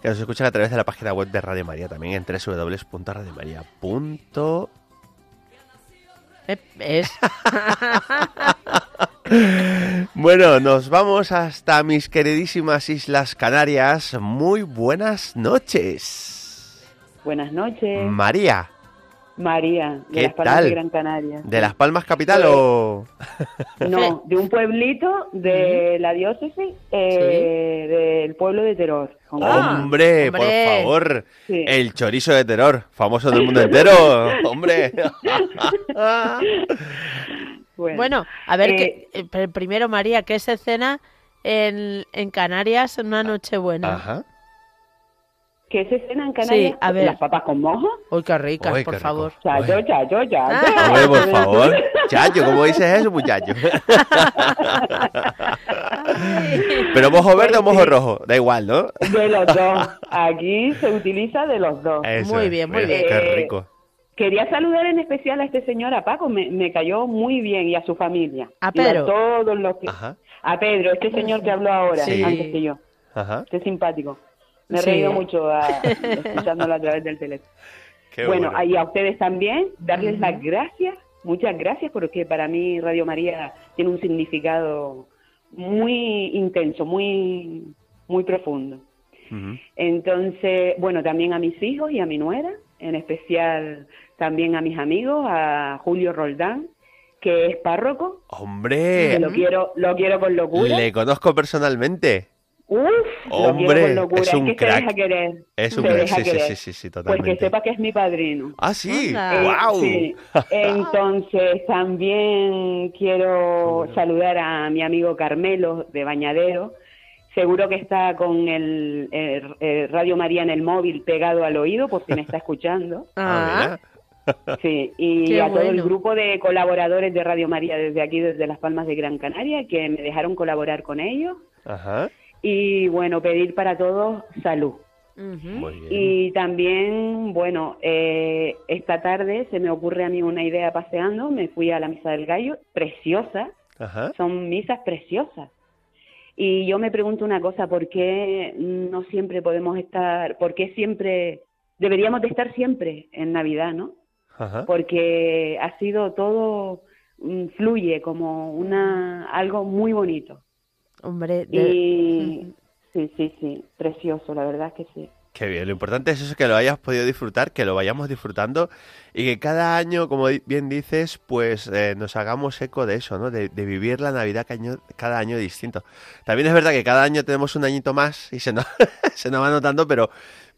Speaker 4: que nos escuchan a través de la página web de Radio María, también en www.radiomaria.com.
Speaker 2: Eh, Es.
Speaker 4: Bueno, nos vamos hasta mis queridísimas Islas Canarias. Muy buenas noches.
Speaker 9: Buenas noches,
Speaker 4: María,
Speaker 9: María, de
Speaker 4: ¿Qué
Speaker 9: las Palmas
Speaker 4: tal?
Speaker 9: de Gran Canaria.
Speaker 4: ¿de Las Palmas Capital
Speaker 9: Pues-
Speaker 4: o...?
Speaker 9: No, de un pueblito de la diócesis, eh, del pueblo de Teror. Kong.
Speaker 4: hombre, por favor,
Speaker 9: Sí.
Speaker 4: el chorizo de terror, famoso del mundo entero, hombre.
Speaker 2: Bueno, a ver,
Speaker 9: Eh,
Speaker 2: que, eh, primero, María, ¿qué se cena en, en Canarias en una noche buena?
Speaker 4: Ajá.
Speaker 9: ¿Qué se cena en Canarias?
Speaker 2: Sí, a ver.
Speaker 9: Las papas con mojo.
Speaker 2: Uy, qué ricas,
Speaker 4: Uy,
Speaker 2: por
Speaker 4: qué rico.
Speaker 2: favor.
Speaker 9: Chayo,
Speaker 4: Uy.
Speaker 9: chayo, chayo.
Speaker 2: Ah.
Speaker 4: Hombre, por favor. Chayo, ¿cómo dices eso, muchacho? Pero mojo verde o mojo rojo, da igual, ¿no?
Speaker 9: De los dos. Aquí se utiliza de los dos.
Speaker 4: Eso
Speaker 2: Muy bien, muy bien.
Speaker 4: Qué
Speaker 9: Eh,
Speaker 4: rico.
Speaker 9: Quería saludar en especial a este señor, a Paco, me, me cayó muy bien, y a su familia.
Speaker 2: A
Speaker 9: Y
Speaker 2: Pedro.
Speaker 9: todos los que...
Speaker 4: Ajá,
Speaker 9: A Pedro, este señor que habló ahora,
Speaker 2: Sí.
Speaker 9: antes que yo.
Speaker 4: ajá.
Speaker 9: Este simpático. Me he
Speaker 2: Sí.
Speaker 9: reído mucho a- escuchándolo a través del teléfono.
Speaker 4: Qué
Speaker 9: bueno,
Speaker 4: bueno.
Speaker 9: y a ustedes también, darles las gracias, muchas gracias, porque para mí Radio María tiene un significado muy intenso, muy, muy profundo. Entonces, bueno, también a mis hijos y a mi nuera, en especial también a mis amigos, a Julio Roldán, que es párroco, que
Speaker 4: Hombre,
Speaker 9: lo quiero, lo quiero con locura.
Speaker 4: le conozco personalmente.
Speaker 9: Uf,
Speaker 4: Hombre,
Speaker 9: con
Speaker 4: es un
Speaker 9: que
Speaker 4: crack.
Speaker 9: se deja querer.
Speaker 4: Es un
Speaker 9: se
Speaker 4: crack,
Speaker 9: deja
Speaker 4: sí, sí,
Speaker 9: querer.
Speaker 4: sí, sí, sí, totalmente.
Speaker 9: que sepa que es mi padrino.
Speaker 4: Ah, sí.
Speaker 9: Eh,
Speaker 4: wow.
Speaker 9: sí. Entonces también quiero saludar a mi amigo Carmelo de Bañadero. Seguro que está con el, Radio María en el móvil pegado al oído por si me está escuchando.
Speaker 2: Ah,
Speaker 4: mira.
Speaker 9: Sí, y
Speaker 2: Qué
Speaker 9: a todo el grupo de colaboradores de Radio María desde aquí, desde Las Palmas de Gran Canaria, que me dejaron colaborar con ellos.
Speaker 4: Ajá,
Speaker 9: Y bueno, pedir para todos salud. Y también, bueno, eh, esta tarde se me ocurre a mí una idea paseando, me fui a la Misa del Gallo, preciosa,
Speaker 4: Ajá.
Speaker 9: son misas preciosas. Y yo me pregunto una cosa, ¿por qué no siempre podemos estar, por qué siempre, deberíamos de estar siempre en Navidad, ¿no?
Speaker 4: Ajá.
Speaker 9: Porque ha sido todo, mm, fluye como una, algo muy bonito.
Speaker 2: Hombre, de-
Speaker 9: Y sí, sí, sí, precioso, la verdad que sí.
Speaker 4: Qué bien, lo importante es eso, que lo hayas podido disfrutar, que lo vayamos disfrutando y que cada año, como bien dices, pues eh, nos hagamos eco de eso, ¿no? De, de vivir la Navidad caño- cada año distinto. También es verdad que cada año tenemos un añito más y se nos, se nos va notando, pero,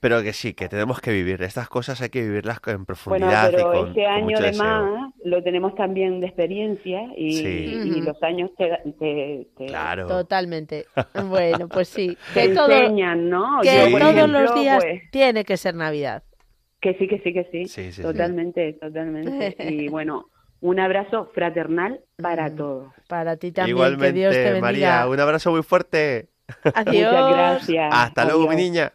Speaker 4: pero que sí, que tenemos que vivir. Estas cosas hay que vivirlas en
Speaker 9: Bueno,
Speaker 4: profundidad y
Speaker 9: pero
Speaker 4: con,
Speaker 9: este
Speaker 4: con
Speaker 9: año
Speaker 4: mucho
Speaker 9: de
Speaker 4: deseo.
Speaker 9: más lo tenemos también de experiencia y,
Speaker 4: Sí.
Speaker 9: y los años te, te, te-
Speaker 4: Claro.
Speaker 2: Totalmente. Bueno, pues sí.
Speaker 9: te
Speaker 2: Que, todo,
Speaker 9: enseñan, ¿no?
Speaker 2: que
Speaker 9: Yo,
Speaker 2: todos
Speaker 9: ejemplo,
Speaker 2: los días
Speaker 9: pues,
Speaker 2: tiene que ser Navidad.
Speaker 9: que sí, que sí, que sí.
Speaker 4: Sí, sí, sí.
Speaker 9: totalmente, totalmente. Y bueno, un abrazo fraternal para todos.
Speaker 2: Para ti también.
Speaker 4: Igualmente,
Speaker 2: que Dios te bendiga.
Speaker 4: María, un abrazo muy fuerte.
Speaker 2: Adiós.
Speaker 9: Muchas gracias.
Speaker 4: Hasta luego, mi niña.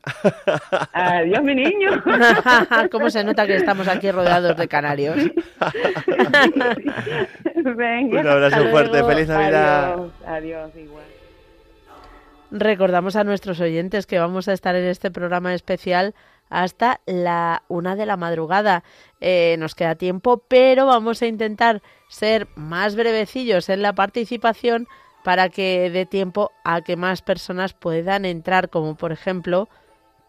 Speaker 9: Adiós, mi niño.
Speaker 2: ¿Cómo se nota que estamos aquí rodeados de canarios?
Speaker 9: Venga.
Speaker 4: Un abrazo fuerte. Feliz Navidad.
Speaker 9: Adiós, adiós, igual.
Speaker 2: Recordamos a nuestros oyentes que vamos a estar en este programa especial hasta la una de la madrugada. Eh, nos queda tiempo, pero vamos a intentar ser más brevecillos en la participación para que dé tiempo a que más personas puedan entrar, como por ejemplo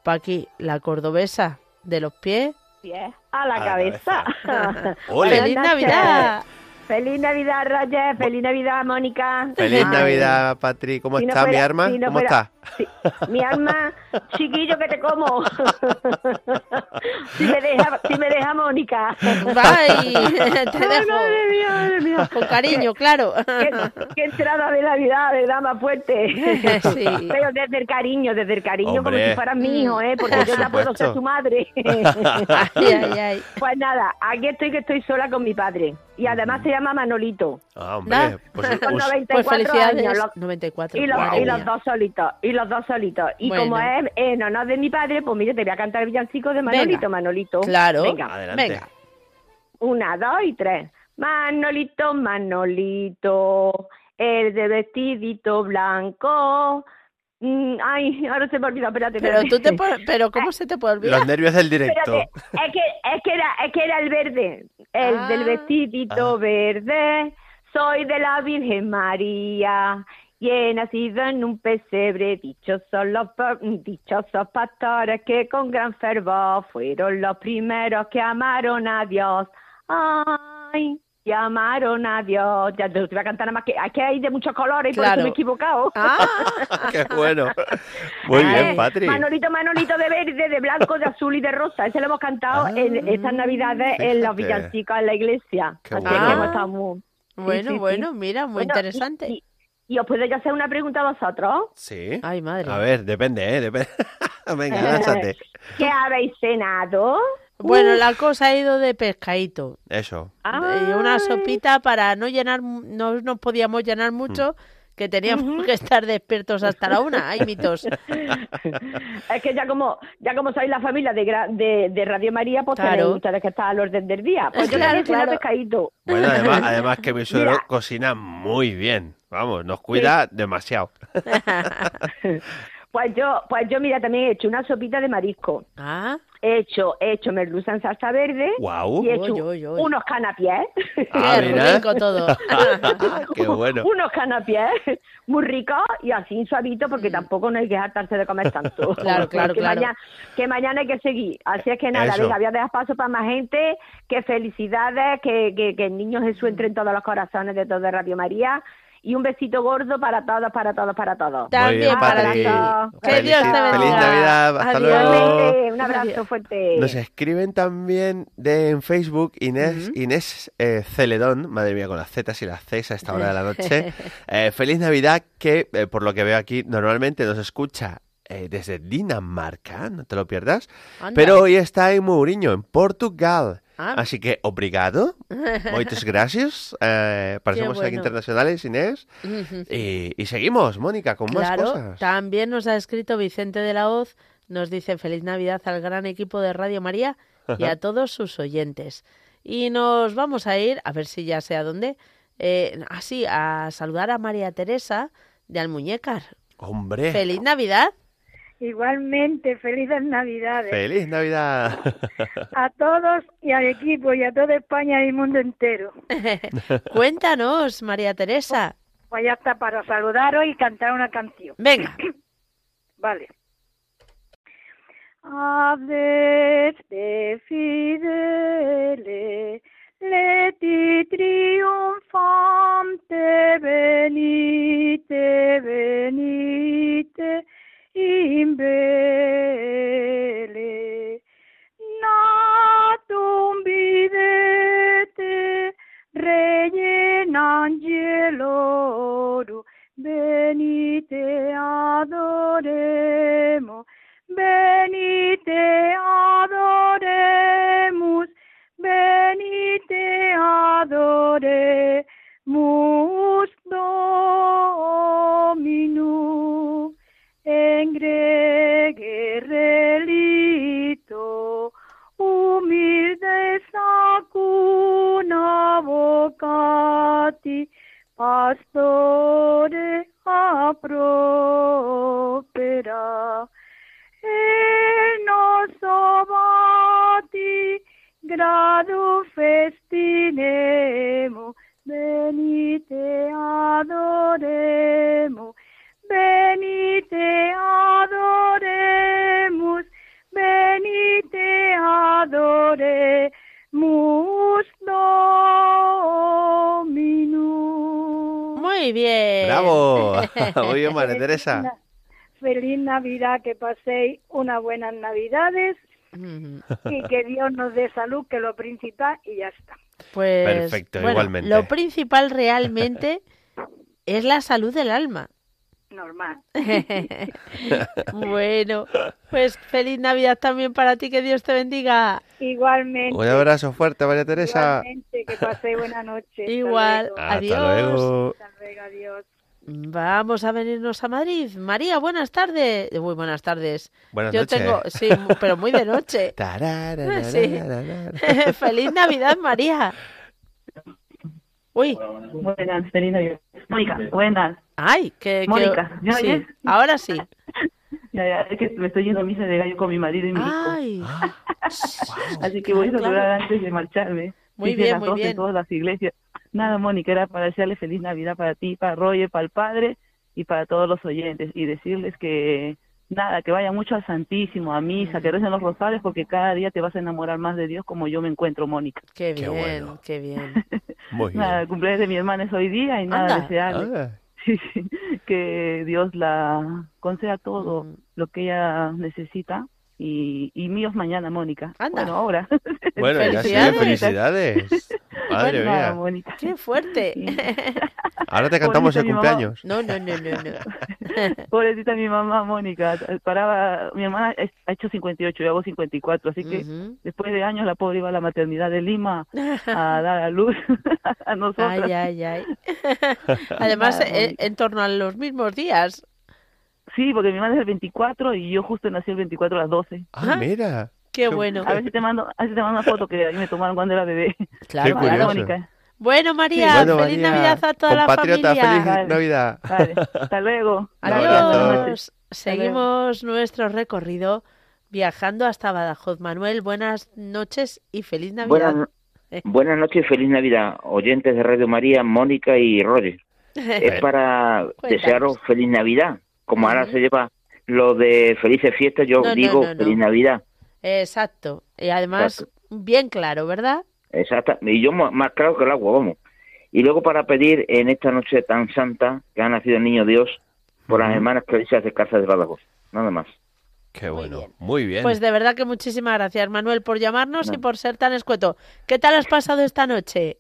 Speaker 2: Paqui, la cordobesa de los pies.
Speaker 10: Pies a la
Speaker 4: A la
Speaker 10: cabeza.
Speaker 4: Ole.
Speaker 2: ¡Feliz. Navidad!
Speaker 10: Feliz Navidad, Roger. Feliz Navidad, Mónica.
Speaker 4: Feliz
Speaker 10: Ay,
Speaker 4: Navidad, Patri. ¿Cómo
Speaker 10: si no
Speaker 4: está mi arma?
Speaker 10: si no
Speaker 4: ¿Cómo
Speaker 10: fuera-
Speaker 4: está?
Speaker 10: mi alma, chiquillo que te como. si me deja, si me deja Mónica.
Speaker 2: Bye. Te dejo.
Speaker 10: madre mía, madre mía.
Speaker 2: Con cariño, claro.
Speaker 10: Qué, qué entrada de Navidad, ¿verdad? Más fuerte.
Speaker 2: Sí.
Speaker 10: Pero desde el cariño, desde el cariño, como si fueras mi hijo, ¿eh? Porque
Speaker 4: Por
Speaker 10: yo ya puedo ser tu madre.
Speaker 2: Ay, ay, ay.
Speaker 10: Pues nada, aquí estoy que estoy sola con mi padre. Y además se llama Manolito.
Speaker 4: Ah, hombre.
Speaker 2: Nah.
Speaker 4: Pues,
Speaker 10: Con
Speaker 4: pues-
Speaker 10: 94
Speaker 2: Pues felicidades.
Speaker 10: años. los-
Speaker 2: 94.
Speaker 10: y los, y dos solitos, y los dos solitos. Y
Speaker 2: Bueno.
Speaker 10: como es en honor de mi padre, pues mire, te voy a cantar el villancico de Manolito,
Speaker 2: Venga.
Speaker 10: Manolito.
Speaker 2: Claro.
Speaker 10: Venga,
Speaker 4: Adelante.
Speaker 2: Venga.
Speaker 10: una, dos y tres. Manolito, Manolito, el de vestidito blanco. Mm, ay, ahora se me olvidó, espérate.
Speaker 2: Pero
Speaker 10: espérate.
Speaker 2: tú te pero cómo se te puede olvidar?
Speaker 4: Los nervios del directo.
Speaker 10: Espérate, es que, es que era, es que era el verde, el
Speaker 2: Ah.
Speaker 10: del vestidito
Speaker 4: Ah.
Speaker 10: verde. Soy de la Virgen María y he nacido en un pesebre. Dichosos los dichosos pastores que con gran fervor fueron los primeros que amaron a Dios. Ay, que amaron a Dios. Ya te lo voy a cantar nada más que, es que hay de muchos colores y por
Speaker 2: Claro.
Speaker 10: eso me he equivocado.
Speaker 2: Ah,
Speaker 4: Qué bueno. Muy
Speaker 10: Eh,
Speaker 4: bien, Patri.
Speaker 10: Manolito, Manolito de verde, de blanco, de azul y de rosa. Ese lo hemos cantado
Speaker 4: Ah,
Speaker 10: en estas navidades en los villancicos en la iglesia.
Speaker 4: Qué
Speaker 10: Así
Speaker 4: bueno.
Speaker 10: que hemos estado muy...
Speaker 2: bueno,
Speaker 10: sí, sí.
Speaker 2: bueno, mira, muy
Speaker 10: Bueno,
Speaker 2: interesante.
Speaker 10: Y, y- y os puedo yo hacer una pregunta a vosotros?
Speaker 4: Sí.
Speaker 2: Ay, madre.
Speaker 4: A ver, depende, ¿eh? Depende. Venga, lánzate.
Speaker 10: ¿Qué habéis cenado?
Speaker 2: Bueno, la cosa ha ido de pescadito.
Speaker 4: Eso.
Speaker 2: Y una sopita para no llenar, mu- no nos podíamos llenar mucho, que teníamos que estar despiertos hasta la una. Ay, mitos.
Speaker 10: Es que ya como ya como sois la familia de, gra- de, de Radio María, pues
Speaker 2: Claro.
Speaker 10: tenéis ustedes que estar al orden del día. Pues yo
Speaker 2: Claro, claro.
Speaker 10: pescadito.
Speaker 4: Bueno, además, además que mi suegro cocina muy bien. Vamos, nos cuida demasiado.
Speaker 10: Pues yo, pues yo mira, también he hecho una sopita de marisco.
Speaker 2: Ah,
Speaker 10: He hecho, he hecho merluza en salsa verde.
Speaker 4: Guau.
Speaker 10: Y he hecho unos canapiés.
Speaker 4: Ah,
Speaker 2: qué
Speaker 4: mira.
Speaker 2: rico todo.
Speaker 4: Qué bueno.
Speaker 10: unos canapiés muy ricos y así suavito porque tampoco no hay que hartarse de comer tanto.
Speaker 2: Mm. Claro, claro,
Speaker 10: que
Speaker 2: claro.
Speaker 10: Mañana, que mañana hay que seguir. Así es que nada, venga, voy a dejar paso para más gente. Que felicidades, que, que, que el niño Jesús entre en todos los corazones de todo Radio María. Y un besito gordo para todos, para todos, para todos.
Speaker 2: También para ti.
Speaker 10: Abrazo.
Speaker 2: Que Dios te
Speaker 4: Felici-
Speaker 2: bendiga.
Speaker 4: Feliz Navidad. Hasta
Speaker 2: Adiós.
Speaker 4: luego.
Speaker 10: Un abrazo fuerte.
Speaker 4: Nos escriben también de en Facebook Inés, Inés eh, Celedón, madre mía, con las Z y las Cs a esta hora de la noche. Eh, feliz Navidad, que eh, por lo que veo aquí normalmente nos escucha eh, desde Dinamarca, no te lo pierdas,
Speaker 2: Anda.
Speaker 4: pero hoy está en Mourinho, en Portugal.
Speaker 2: Ah.
Speaker 4: Así que, obrigado, muchas gracias. Eh, parecemos aquí
Speaker 2: bueno.
Speaker 4: internacionales, Inés. Y, y seguimos, Mónica, con más cosas.
Speaker 2: también nos ha escrito Vicente de la Hoz, nos dice feliz Navidad al gran equipo de Radio María y a todos sus oyentes. Y nos vamos a ir, a ver si ya sé a dónde, eh, así, a saludar a María Teresa de Almuñécar.
Speaker 4: Hombre,
Speaker 2: Feliz Navidad.
Speaker 11: Igualmente, felices Navidades
Speaker 4: feliz Navidad.
Speaker 11: a todos y al equipo y a toda España y el mundo entero.
Speaker 2: Cuéntanos, María Teresa.
Speaker 11: Pues ya está para saludaros y cantar una canción.
Speaker 2: Venga.
Speaker 11: Vale. Adeste fidele, leti triunfante, venite, venite, imbele natumvidete angelorum venite adoremo venite adoremus venite adoremus और
Speaker 2: तो Bien,
Speaker 4: María Teresa.
Speaker 11: Feliz Navidad, que paséis unas buenas Navidades y que Dios nos dé salud, que es lo principal, y ya está.
Speaker 2: Pues
Speaker 4: Perfecto,
Speaker 2: bueno,
Speaker 4: igualmente.
Speaker 2: lo principal realmente es la salud del alma.
Speaker 11: Normal.
Speaker 2: bueno, pues feliz Navidad también para ti, que Dios te bendiga.
Speaker 11: Igualmente.
Speaker 4: Un abrazo fuerte, María Teresa.
Speaker 11: Igualmente, que paséis buena noche. Hasta
Speaker 2: Igual,
Speaker 11: luego.
Speaker 2: Adiós.
Speaker 11: Hasta luego, adiós.
Speaker 2: Vamos a venirnos a Madrid. María, buenas tardes. Muy buenas tardes.
Speaker 4: Buenas
Speaker 2: Yo tengo, sí, pero muy de noche. Sí. Feliz Navidad, María. Uy,
Speaker 12: Buenas, feliz Navidad. Mónica, buenas.
Speaker 2: ay, que,
Speaker 12: Mónica, ¿me
Speaker 2: sí,
Speaker 12: oyes?
Speaker 2: ahora sí.
Speaker 12: Ya, ya, es que me estoy yendo a misa de gallo con mi marido y mi hijo.
Speaker 2: Ay,
Speaker 12: Así que voy a
Speaker 2: Ah, claro.
Speaker 12: saludar antes de marcharme.
Speaker 2: Muy bien,
Speaker 12: las
Speaker 2: muy bien.
Speaker 12: todas las iglesias. Nada, Mónica, era para desearle feliz Navidad para ti, para Roger, para el padre y para todos los oyentes. Y decirles que, nada, que vayan mucho al Santísimo, a misa, que recen los rosarios, porque cada día te vas a enamorar más de Dios como yo me encuentro, Mónica.
Speaker 2: qué
Speaker 4: Qué
Speaker 2: bien,
Speaker 4: bueno.
Speaker 2: qué bien.
Speaker 4: Muy bien.
Speaker 12: Nada, el cumpleaños de mi hermana es hoy día y nada, desearle
Speaker 4: Ah,
Speaker 12: Sí, sí, que Dios la conceda todo
Speaker 2: Mm.
Speaker 12: lo que ella necesita y, y míos mañana, Mónica.
Speaker 2: Anda.
Speaker 12: Bueno, ahora.
Speaker 4: Bueno, ya sé,
Speaker 2: Felicidades.
Speaker 4: felicidades. Madre
Speaker 12: Bueno,
Speaker 4: mía.
Speaker 12: Mónica.
Speaker 2: Qué fuerte.
Speaker 12: Sí.
Speaker 4: Ahora te cantamos
Speaker 12: Pobrecita
Speaker 4: el
Speaker 12: mamá.
Speaker 4: cumpleaños.
Speaker 2: No, no, no, no, no.
Speaker 12: Pobrecita mi mamá, Mónica. Paraba, mi hermana ha hecho 58, yo hago 54, así que después de años la pobre iba a la maternidad de Lima a dar a luz a nosotros.
Speaker 2: Ay, ay, ay. Además,
Speaker 12: Nada,
Speaker 2: en,
Speaker 12: Mónica.
Speaker 2: en torno a los mismos días.
Speaker 12: Sí, porque mi hermana es el 24 y yo justo nací el 24 a las 12.
Speaker 4: Ah, mira.
Speaker 2: Qué bueno.
Speaker 12: A ver si te mando, a ver si te mando una foto que ahí me tomaron cuando era bebé.
Speaker 2: Claro,
Speaker 4: Qué
Speaker 2: claro.
Speaker 4: curioso.
Speaker 12: Mónica.
Speaker 2: Bueno, María,
Speaker 4: Bueno,
Speaker 2: feliz
Speaker 4: María,
Speaker 2: Navidad a toda la familia.
Speaker 4: feliz
Speaker 12: Vale.
Speaker 4: Navidad.
Speaker 12: Vale, hasta luego.
Speaker 2: Adiós. Seguimos nuestro recorrido viajando hasta Badajoz. Manuel, buenas noches y feliz Navidad.
Speaker 13: Buenas, buenas noches y feliz Navidad, oyentes de Radio María, Mónica y Roger. Es para desearos feliz Navidad. Como ahora se lleva lo de felices fiestas, yo
Speaker 2: No,
Speaker 13: digo
Speaker 2: no, no.
Speaker 13: feliz Navidad.
Speaker 2: Exacto. Y además, bien claro, ¿verdad?
Speaker 13: Exacto. Y yo más más claro que el agua, vamos. Y luego para pedir en esta noche tan santa que ha nacido el niño Dios por las hermanas Clarisas de Casa de Badajoz. Nada más.
Speaker 4: Qué bueno. Muy bien.
Speaker 2: Pues de verdad que muchísimas gracias, Manuel, por llamarnos y por ser tan escueto. ¿Qué tal has pasado esta noche?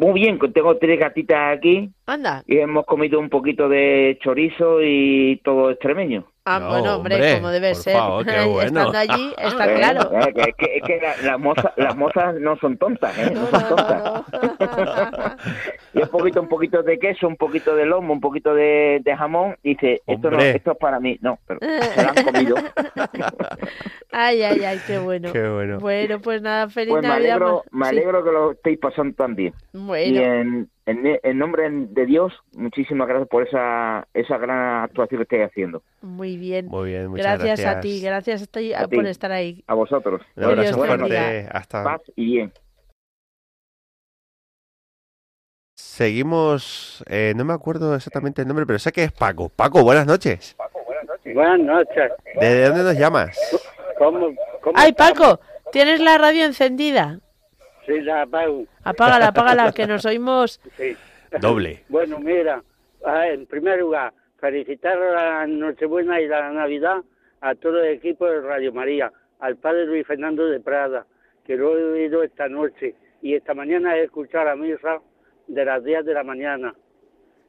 Speaker 13: Muy bien, que tengo tres gatitas aquí
Speaker 2: Anda.
Speaker 13: y hemos comido un poquito de chorizo y todo extremeño.
Speaker 2: Ah,
Speaker 4: No,
Speaker 2: bueno, hombre,
Speaker 4: hombre,
Speaker 2: como debe
Speaker 4: por
Speaker 2: ser.
Speaker 4: favor, qué bueno.
Speaker 2: Estando allí, está
Speaker 13: Eh,
Speaker 2: claro.
Speaker 13: eh, que, que- es que la- las mozas las mozas no son tontas, ¿eh? No, son tontas. y un poquito, un poquito de queso, un poquito de lomo, un poquito de, de jamón. Dice, esto no, esto es para mí. No, pero se lo han comido.
Speaker 2: Ay, ay, ay, qué bueno.
Speaker 13: Qué bueno.
Speaker 2: Bueno, pues nada, feliz
Speaker 13: Pues me
Speaker 2: Navidad.
Speaker 13: alegro,
Speaker 2: Ma-
Speaker 13: me
Speaker 2: sí.
Speaker 13: alegro que lo estéis pasando tan bien.
Speaker 2: Bueno.
Speaker 13: Y en, en, en nombre de Dios, muchísimas gracias por esa, esa gran actuación que estáis haciendo.
Speaker 2: Muy bien.
Speaker 4: Muy bien, muchas
Speaker 2: gracias, a ti, gracias a ti
Speaker 13: A ti.
Speaker 2: por estar ahí.
Speaker 13: A vosotros.
Speaker 4: Un abrazo fuerte. Hasta.
Speaker 13: Paz y bien.
Speaker 4: Seguimos, eh, no me acuerdo exactamente el nombre, pero sé que es Paco. Paco, buenas noches.
Speaker 14: Buenas noches.
Speaker 4: ¿De dónde nos llamas?
Speaker 14: ¿Cómo, cómo
Speaker 2: Ay,
Speaker 14: estamos?
Speaker 2: Paco, ¿tienes la radio encendida?
Speaker 14: Sí, la apago.
Speaker 2: Apágala, apágala, que nos oímos.
Speaker 14: Sí.
Speaker 4: Doble.
Speaker 14: Bueno, mira, en primer lugar, felicitar la Nochebuena y la Navidad a todo el equipo de Radio María, al padre Luis Fernando de Prada, que lo he oído esta noche y esta mañana he escuchado la misa de las 10 de la mañana.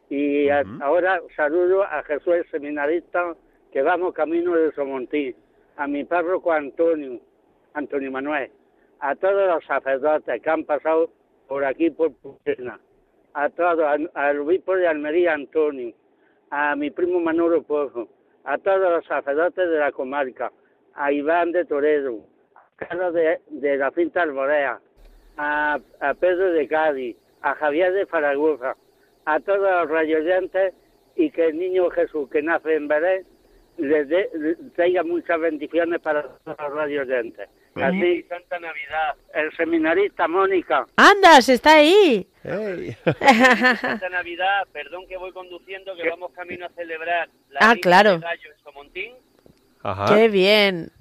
Speaker 14: Y ahora saludo a Jesús el seminarista que vamos camino de Somontín, a mi párroco Antonio, Antonio Manuel, a todos los sacerdotes que han pasado por aquí por Pucena, a todos, al, obispo de Almería Antonio, a mi primo Manolo Pozo, a todos los sacerdotes de la comarca, a Iván de Toledo, a Carlos de, de la Finta Alborea, a, a Pedro de Cádiz, a Javier de Zaragoza, a todos los radioyentes y que el niño Jesús que nace en Belén les, dé- les traiga muchas bendiciones para todos los radioyentes. Así, Santa Navidad, el seminarista Mónica.
Speaker 2: ¡Anda, se está ahí!
Speaker 15: Santa Navidad, perdón que voy conduciendo, que vamos camino a celebrar la
Speaker 2: Ah, claro.
Speaker 15: de Gallo en Somontín.
Speaker 4: Ajá.
Speaker 2: ¡Qué bien!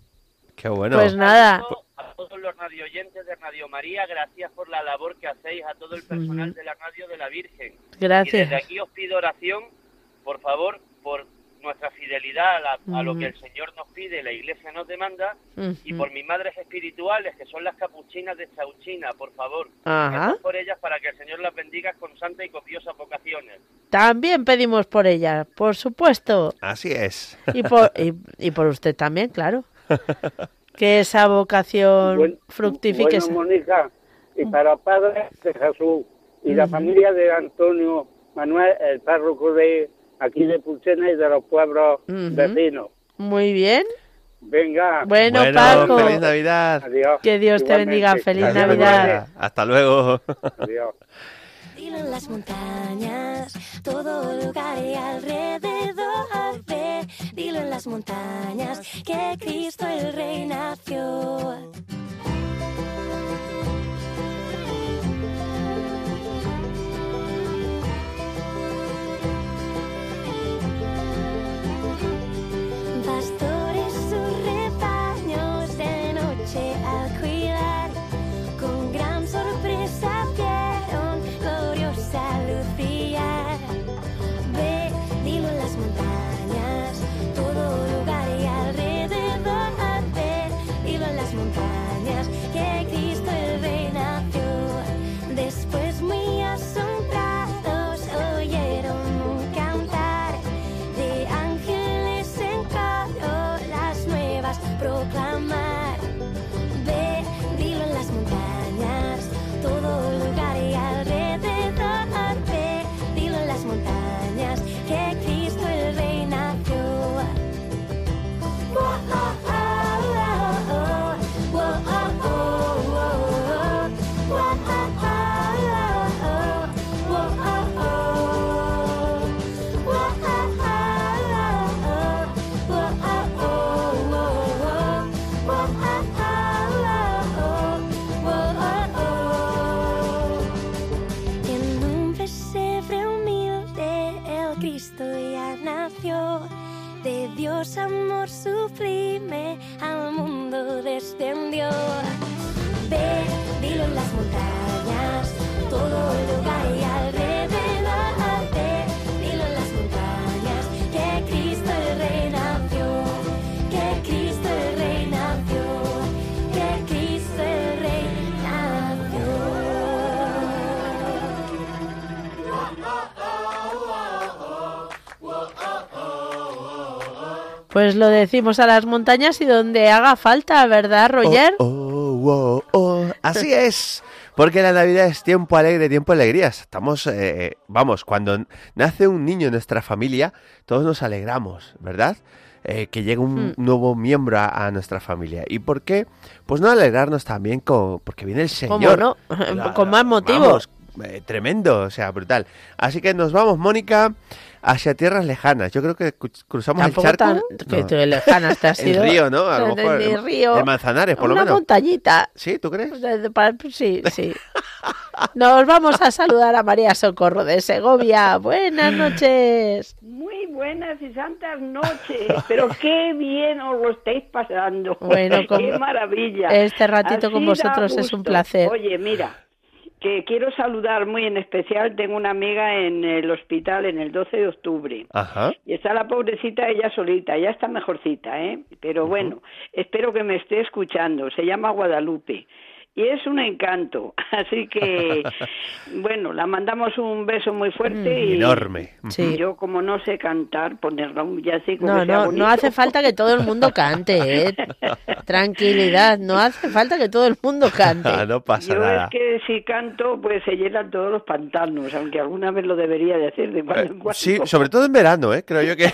Speaker 4: Qué bueno.
Speaker 2: Pues nada.
Speaker 15: A todos los radioyentes de Radio María, gracias por la labor que hacéis, a todo el personal de la Radio de la Virgen.
Speaker 2: Gracias.
Speaker 15: Y desde aquí os pido oración, por favor, por nuestra fidelidad a, la- a lo que el Señor nos pide, la Iglesia nos demanda, y
Speaker 2: Ujú.
Speaker 15: por mis madres espirituales, que son las capuchinas de Chauchina, por favor.
Speaker 2: Ajá.
Speaker 15: Por ellas para que el Señor las bendiga con santa y copiosas vocaciones.
Speaker 2: También pedimos por ella, por supuesto.
Speaker 4: Así es.
Speaker 2: Y por, y, y por usted también, claro. Que esa vocación
Speaker 14: Buen-
Speaker 2: fructifique.
Speaker 14: Bueno, Mónica, y para Padre de Jesús y la
Speaker 2: Ujú.
Speaker 14: familia de Antonio Manuel, el párroco de aquí de Pulsena y de los pueblos
Speaker 2: Ujú.
Speaker 14: vecinos.
Speaker 2: Muy bien.
Speaker 14: Venga.
Speaker 2: Bueno, Paco.
Speaker 4: feliz Navidad.
Speaker 14: Adiós.
Speaker 2: Que Dios te bendiga.
Speaker 14: Igualmente.
Speaker 2: Feliz
Speaker 4: Adiós,
Speaker 2: Navidad.
Speaker 4: Hasta luego.
Speaker 14: Adiós.
Speaker 16: Dilo en las montañas, todo lugar y alrededor ve. Dilo en las montañas que Cristo el Rey nació.
Speaker 2: Pues lo decimos a las montañas y donde haga falta, ¿verdad, Roger?
Speaker 4: Oh, oh, oh. Así es. Porque la Navidad es tiempo alegre, tiempo de alegrías. Estamos, eh, vamos, cuando nace un niño en nuestra familia, todos nos alegramos, ¿verdad? Eh, que llegue un
Speaker 2: Hmm.
Speaker 4: nuevo miembro a, a nuestra familia. ¿Y por qué? Pues no alegrarnos también con, porque viene el
Speaker 2: ¿Cómo
Speaker 4: Señor.
Speaker 2: no?
Speaker 4: La-
Speaker 2: Con más motivo.
Speaker 4: Vamos, eh, tremendo, o sea, brutal. Así que nos vamos, Mónica, hacia tierras lejanas. Yo creo que cruzamos
Speaker 2: Tampoco
Speaker 4: el charco.
Speaker 2: tan- que tú lejanas te has
Speaker 4: El río, ¿no? A lo
Speaker 2: De-
Speaker 4: mejor.
Speaker 2: de
Speaker 4: el-
Speaker 2: río.
Speaker 4: el Manzanares, por lo
Speaker 2: Una
Speaker 4: menos.
Speaker 2: montañita.
Speaker 4: ¿Sí? ¿Tú crees?
Speaker 2: De- de- Sí, sí. Nos vamos a saludar a María Socorro de Segovia. Buenas noches.
Speaker 17: Muy buenas y santas noches, pero qué bien os lo estáis pasando.
Speaker 2: Bueno,
Speaker 17: qué maravilla.
Speaker 2: este ratito con
Speaker 17: Así
Speaker 2: vosotros es un placer.
Speaker 17: Oye, mira, que quiero saludar muy en especial, tengo una amiga en el hospital en el 12 de octubre.
Speaker 4: Ajá.
Speaker 17: Y está la pobrecita ella solita, ya está mejorcita, ¿eh? Pero bueno, espero que me esté escuchando. Se llama Guadalupe. Y es un encanto. Así que, bueno, la mandamos un beso muy fuerte y
Speaker 4: Enorme.
Speaker 2: Sí.
Speaker 17: yo como no sé cantar, ponerla un villancico
Speaker 2: No, no, no hace falta que todo el mundo cante, ¿eh? Tranquilidad, no hace falta que todo el mundo cante.
Speaker 4: Ah, no pasa
Speaker 17: Yo
Speaker 4: nada.
Speaker 17: es que si canto, pues se llenan todos los pantanos, aunque alguna vez lo debería de hacer de cuando en cuando.
Speaker 4: Sí, sobre todo en verano, ¿eh? Creo yo que...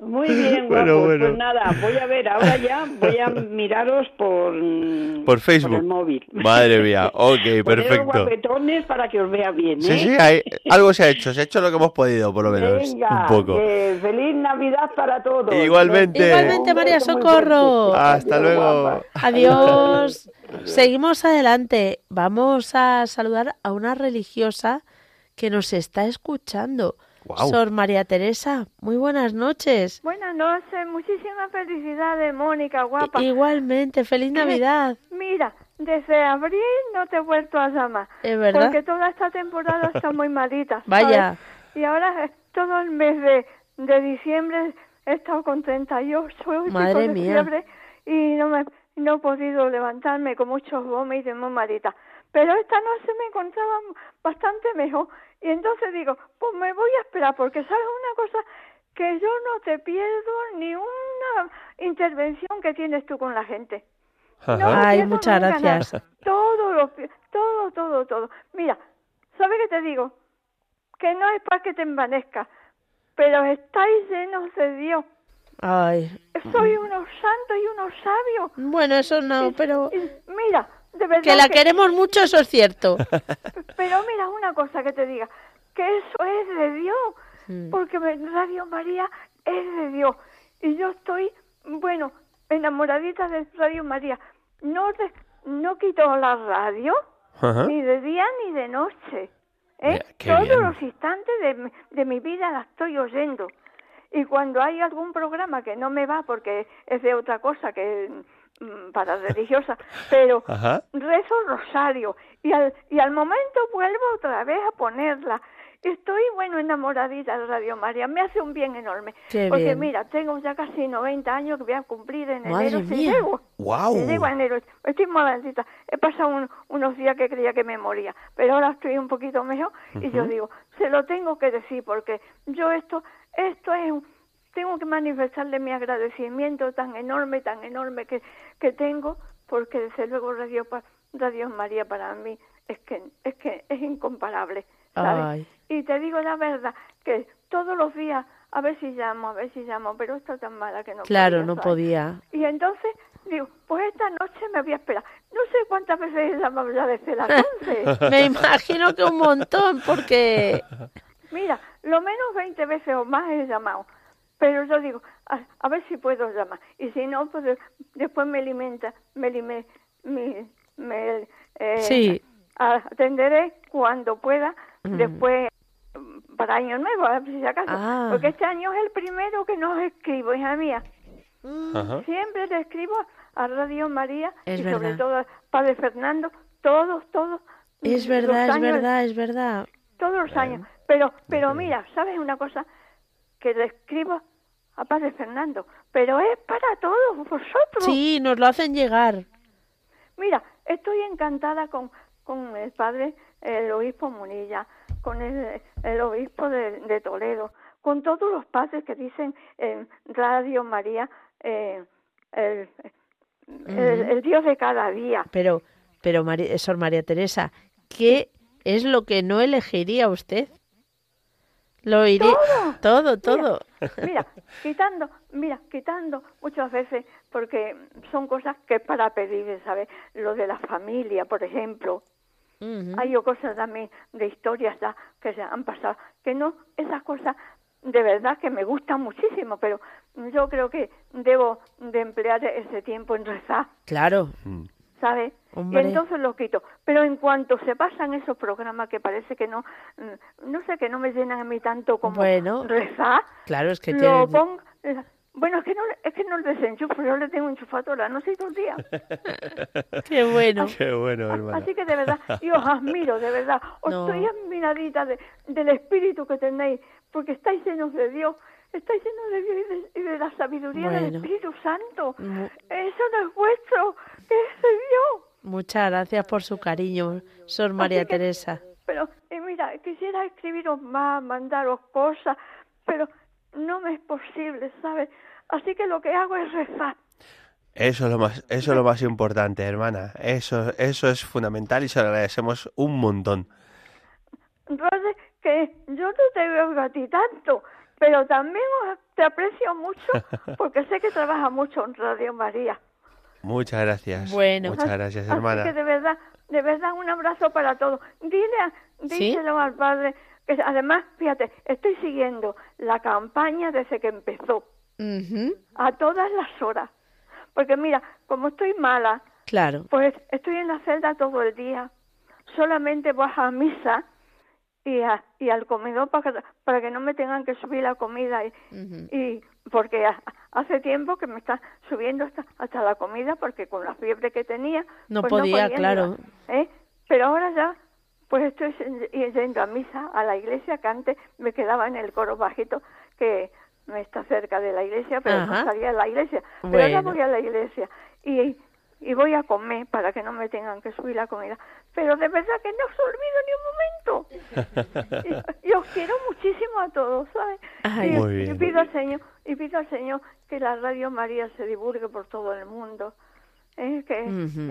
Speaker 17: Muy bien,
Speaker 4: Bueno,
Speaker 17: guapos.
Speaker 4: bueno.
Speaker 17: Pues nada, voy a ver, ahora ya voy a miraros por,
Speaker 4: Por Facebook.
Speaker 17: el móvil.
Speaker 4: Madre mía, ok, perfecto.
Speaker 17: guapetones para que os vea bien, ¿eh?
Speaker 4: Sí, sí, hay- algo se ha hecho, se ha hecho lo que hemos podido, por lo menos.
Speaker 17: Venga,
Speaker 4: un poco.
Speaker 17: feliz Navidad para todos.
Speaker 4: Igualmente.
Speaker 2: Igualmente, María Socorro.
Speaker 4: Hasta luego.
Speaker 2: Adiós. Seguimos adelante. Vamos a saludar a una religiosa que nos está escuchando.
Speaker 4: Guau.
Speaker 2: Sor María Teresa, muy buenas noches.
Speaker 11: Buenas noches, muchísimas felicidades, Mónica, guapa.
Speaker 2: Igualmente, feliz Navidad.
Speaker 11: Mira, desde abril no te he vuelto a llamar.
Speaker 2: ¿Es verdad?
Speaker 11: Porque toda esta temporada está muy malita. ¿sabes?
Speaker 2: Vaya.
Speaker 11: Y ahora eh, todo el mes de, de diciembre he estado con 38 y
Speaker 2: Madre
Speaker 11: de
Speaker 2: mía.
Speaker 11: fiebre y no me no he podido levantarme con muchos vómitos y muy malita. Pero esta noche me encontraba bastante mejor y entonces digo, pues me voy a esperar porque sabes una cosa que yo no te pierdo ni una intervención que tienes tú con la gente. No
Speaker 2: Ay, muchas
Speaker 11: nada.
Speaker 2: gracias.
Speaker 11: Todo, lo, todo, todo, todo. Mira, ¿sabes qué te digo? Que no es para que te envanezcas, pero estáis llenos de Dios.
Speaker 2: Ay,
Speaker 11: Soy unos santos y unos sabios.
Speaker 2: bueno, eso no, pero
Speaker 11: Mira, de verdad
Speaker 2: que la queremos mucho, eso es cierto.
Speaker 11: Pero mira una cosa que te diga, que eso es de Dios,
Speaker 2: Mm.
Speaker 11: porque Radio María es de Dios. Y yo estoy, bueno, enamoradita de Radio María. No te- no quito la radio,
Speaker 4: Ajá.
Speaker 11: ni de día ni de noche. ¿eh? Todos
Speaker 4: bien.
Speaker 11: los instantes de, mi- de mi vida la estoy oyendo. Y cuando hay algún programa que no me va porque es de otra cosa que para religiosa, pero
Speaker 4: Ajá.
Speaker 11: rezo rosario y al, y al momento vuelvo otra vez a ponerla. Estoy, bueno, enamoradita de Radio María, me hace un bien enorme.
Speaker 2: Qué
Speaker 11: porque
Speaker 2: bien.
Speaker 11: mira, tengo ya casi 90 años que voy a cumplir en
Speaker 2: Madre
Speaker 11: enero. si llego.
Speaker 4: Guau.
Speaker 11: Si llego a enero. Estoy malita. He pasado un- unos días que creía que me moría, pero ahora estoy un poquito mejor y yo digo, se lo tengo que decir porque yo esto, esto es un- tengo que manifestarle mi agradecimiento tan enorme, tan enorme que, que tengo, porque desde luego Radio, Radio María para mí es que es que es incomparable, ¿sabes? Y te digo la verdad, que todos los días, a ver si llamo, a ver si llamo, pero está tan mala que no
Speaker 2: Claro,
Speaker 11: podía,
Speaker 2: no
Speaker 11: ¿sabes?
Speaker 2: podía.
Speaker 11: Y entonces digo, pues esta noche me voy a esperar. No sé cuántas veces he llamado ya desde las 11.
Speaker 2: Me imagino que un montón, porque
Speaker 11: Mira, lo menos 20 veces o más he llamado. Pero yo digo, a, a ver si puedo llamar. Y si no, pues de- después me alimenta, me, me, me, eh,
Speaker 2: Sí.
Speaker 11: atenderé cuando pueda,
Speaker 2: Mm.
Speaker 11: después mm, para Año Nuevo, a ver si acaso.
Speaker 2: Ah.
Speaker 11: Porque este año es el primero que nos escribo, hija mía.
Speaker 4: Ajá.
Speaker 11: Siempre le escribo a Radio María
Speaker 2: Es
Speaker 11: y sobre todo a Padre Fernando, todos, todos.
Speaker 2: es
Speaker 11: los
Speaker 2: verdad, es
Speaker 11: años-
Speaker 2: verdad, es verdad.
Speaker 11: todos los años. Pero, pero mira, ¿sabes una cosa? Que le escribo a Padre Fernando, pero es para todos vosotros.
Speaker 2: Sí, nos lo hacen llegar.
Speaker 11: Mira, estoy encantada con, con el Padre, el Obispo Munilla, con el, el Obispo de, de Toledo, con todos los padres que dicen en Radio María, eh, el, el- Dios de cada día.
Speaker 2: Pero, pero Mari- Sor María Teresa, ¿qué es lo que no elegiría usted? Lo iría todo, todo.
Speaker 11: Mira, quitando, mira, quitando muchas veces, porque son cosas que es para pedir, ¿sabes? Lo de la familia, por ejemplo. Hay cosas también de historias que se han pasado, que no, esas cosas de verdad que me gustan muchísimo, pero yo creo que debo de emplear ese tiempo en rezar,
Speaker 2: Claro.
Speaker 11: ¿Sabes?
Speaker 2: Hombre.
Speaker 11: Y entonces lo quito. Pero en cuanto se pasan esos programas que parece que no, mm, no sé, que no me llenan a mí tanto como
Speaker 2: Bueno.
Speaker 11: rezar,
Speaker 2: Claro, es que
Speaker 11: lo pongo... eh, Bueno, es que no, es que no lo desenchufo, yo le tengo enchufado la noche y todo el día.
Speaker 2: Qué bueno.
Speaker 4: Qué bueno, hermano.
Speaker 11: Así que de verdad, y os admiro, de verdad. Os
Speaker 2: No.
Speaker 11: estoy admiradita de- del espíritu que tenéis, porque estáis llenos de Dios está lleno de Dios y de, y de la sabiduría del
Speaker 2: Bueno.
Speaker 11: Espíritu Santo.
Speaker 2: Mu-
Speaker 11: Eso no es vuestro, es de Dios.
Speaker 2: Muchas gracias por su cariño, Sor María
Speaker 11: que-
Speaker 2: Teresa.
Speaker 11: Pero, y mira, quisiera escribiros más, mandaros cosas, pero no me es posible, ¿sabes? Así que lo que hago es rezar.
Speaker 4: Eso es lo más, eso es lo más importante, hermana. Eso, eso es fundamental y se lo agradecemos un montón.
Speaker 11: Entonces, que yo no te veo a ti tanto, pero también os- te aprecio mucho porque sé que trabaja mucho en Radio María.
Speaker 4: Muchas gracias.
Speaker 2: Bueno.
Speaker 4: Muchas gracias,
Speaker 11: Así que
Speaker 4: hermana.
Speaker 11: de verdad, de verdad un abrazo para todos. Dile, a-
Speaker 2: ¿Sí?
Speaker 11: díselo al padre que además, fíjate, estoy siguiendo la campaña desde que empezó, a todas las horas. Porque mira, como estoy mala,
Speaker 2: Claro.
Speaker 11: pues estoy en la celda todo el día. Solamente voy a misa y, a- y al comedor para que, para que no me tengan que subir la comida. Y, y porque ha- hace tiempo que me está subiendo hasta, hasta la comida porque con la fiebre que tenía.
Speaker 2: No
Speaker 11: pues
Speaker 2: podía, claro.
Speaker 11: la- ¿eh? Pero ahora ya, pues estoy yendo a misa, a la iglesia, que antes me quedaba en el coro bajito, que me está cerca de la iglesia, pero
Speaker 2: Ajá.
Speaker 11: no salía de la iglesia. Pero ahora
Speaker 2: Bueno.
Speaker 11: voy a la iglesia y, y voy a comer para que no me tengan que subir la comida. Pero de verdad que no os olvido ni un momento. Y, y os quiero muchísimo a todos, ¿sabes?
Speaker 2: Ay.
Speaker 11: y,
Speaker 4: Muy
Speaker 11: y
Speaker 4: bien.
Speaker 11: pido al Señor, y pido al Señor que la Radio María se divulgue por todo el mundo. ¿Eh? que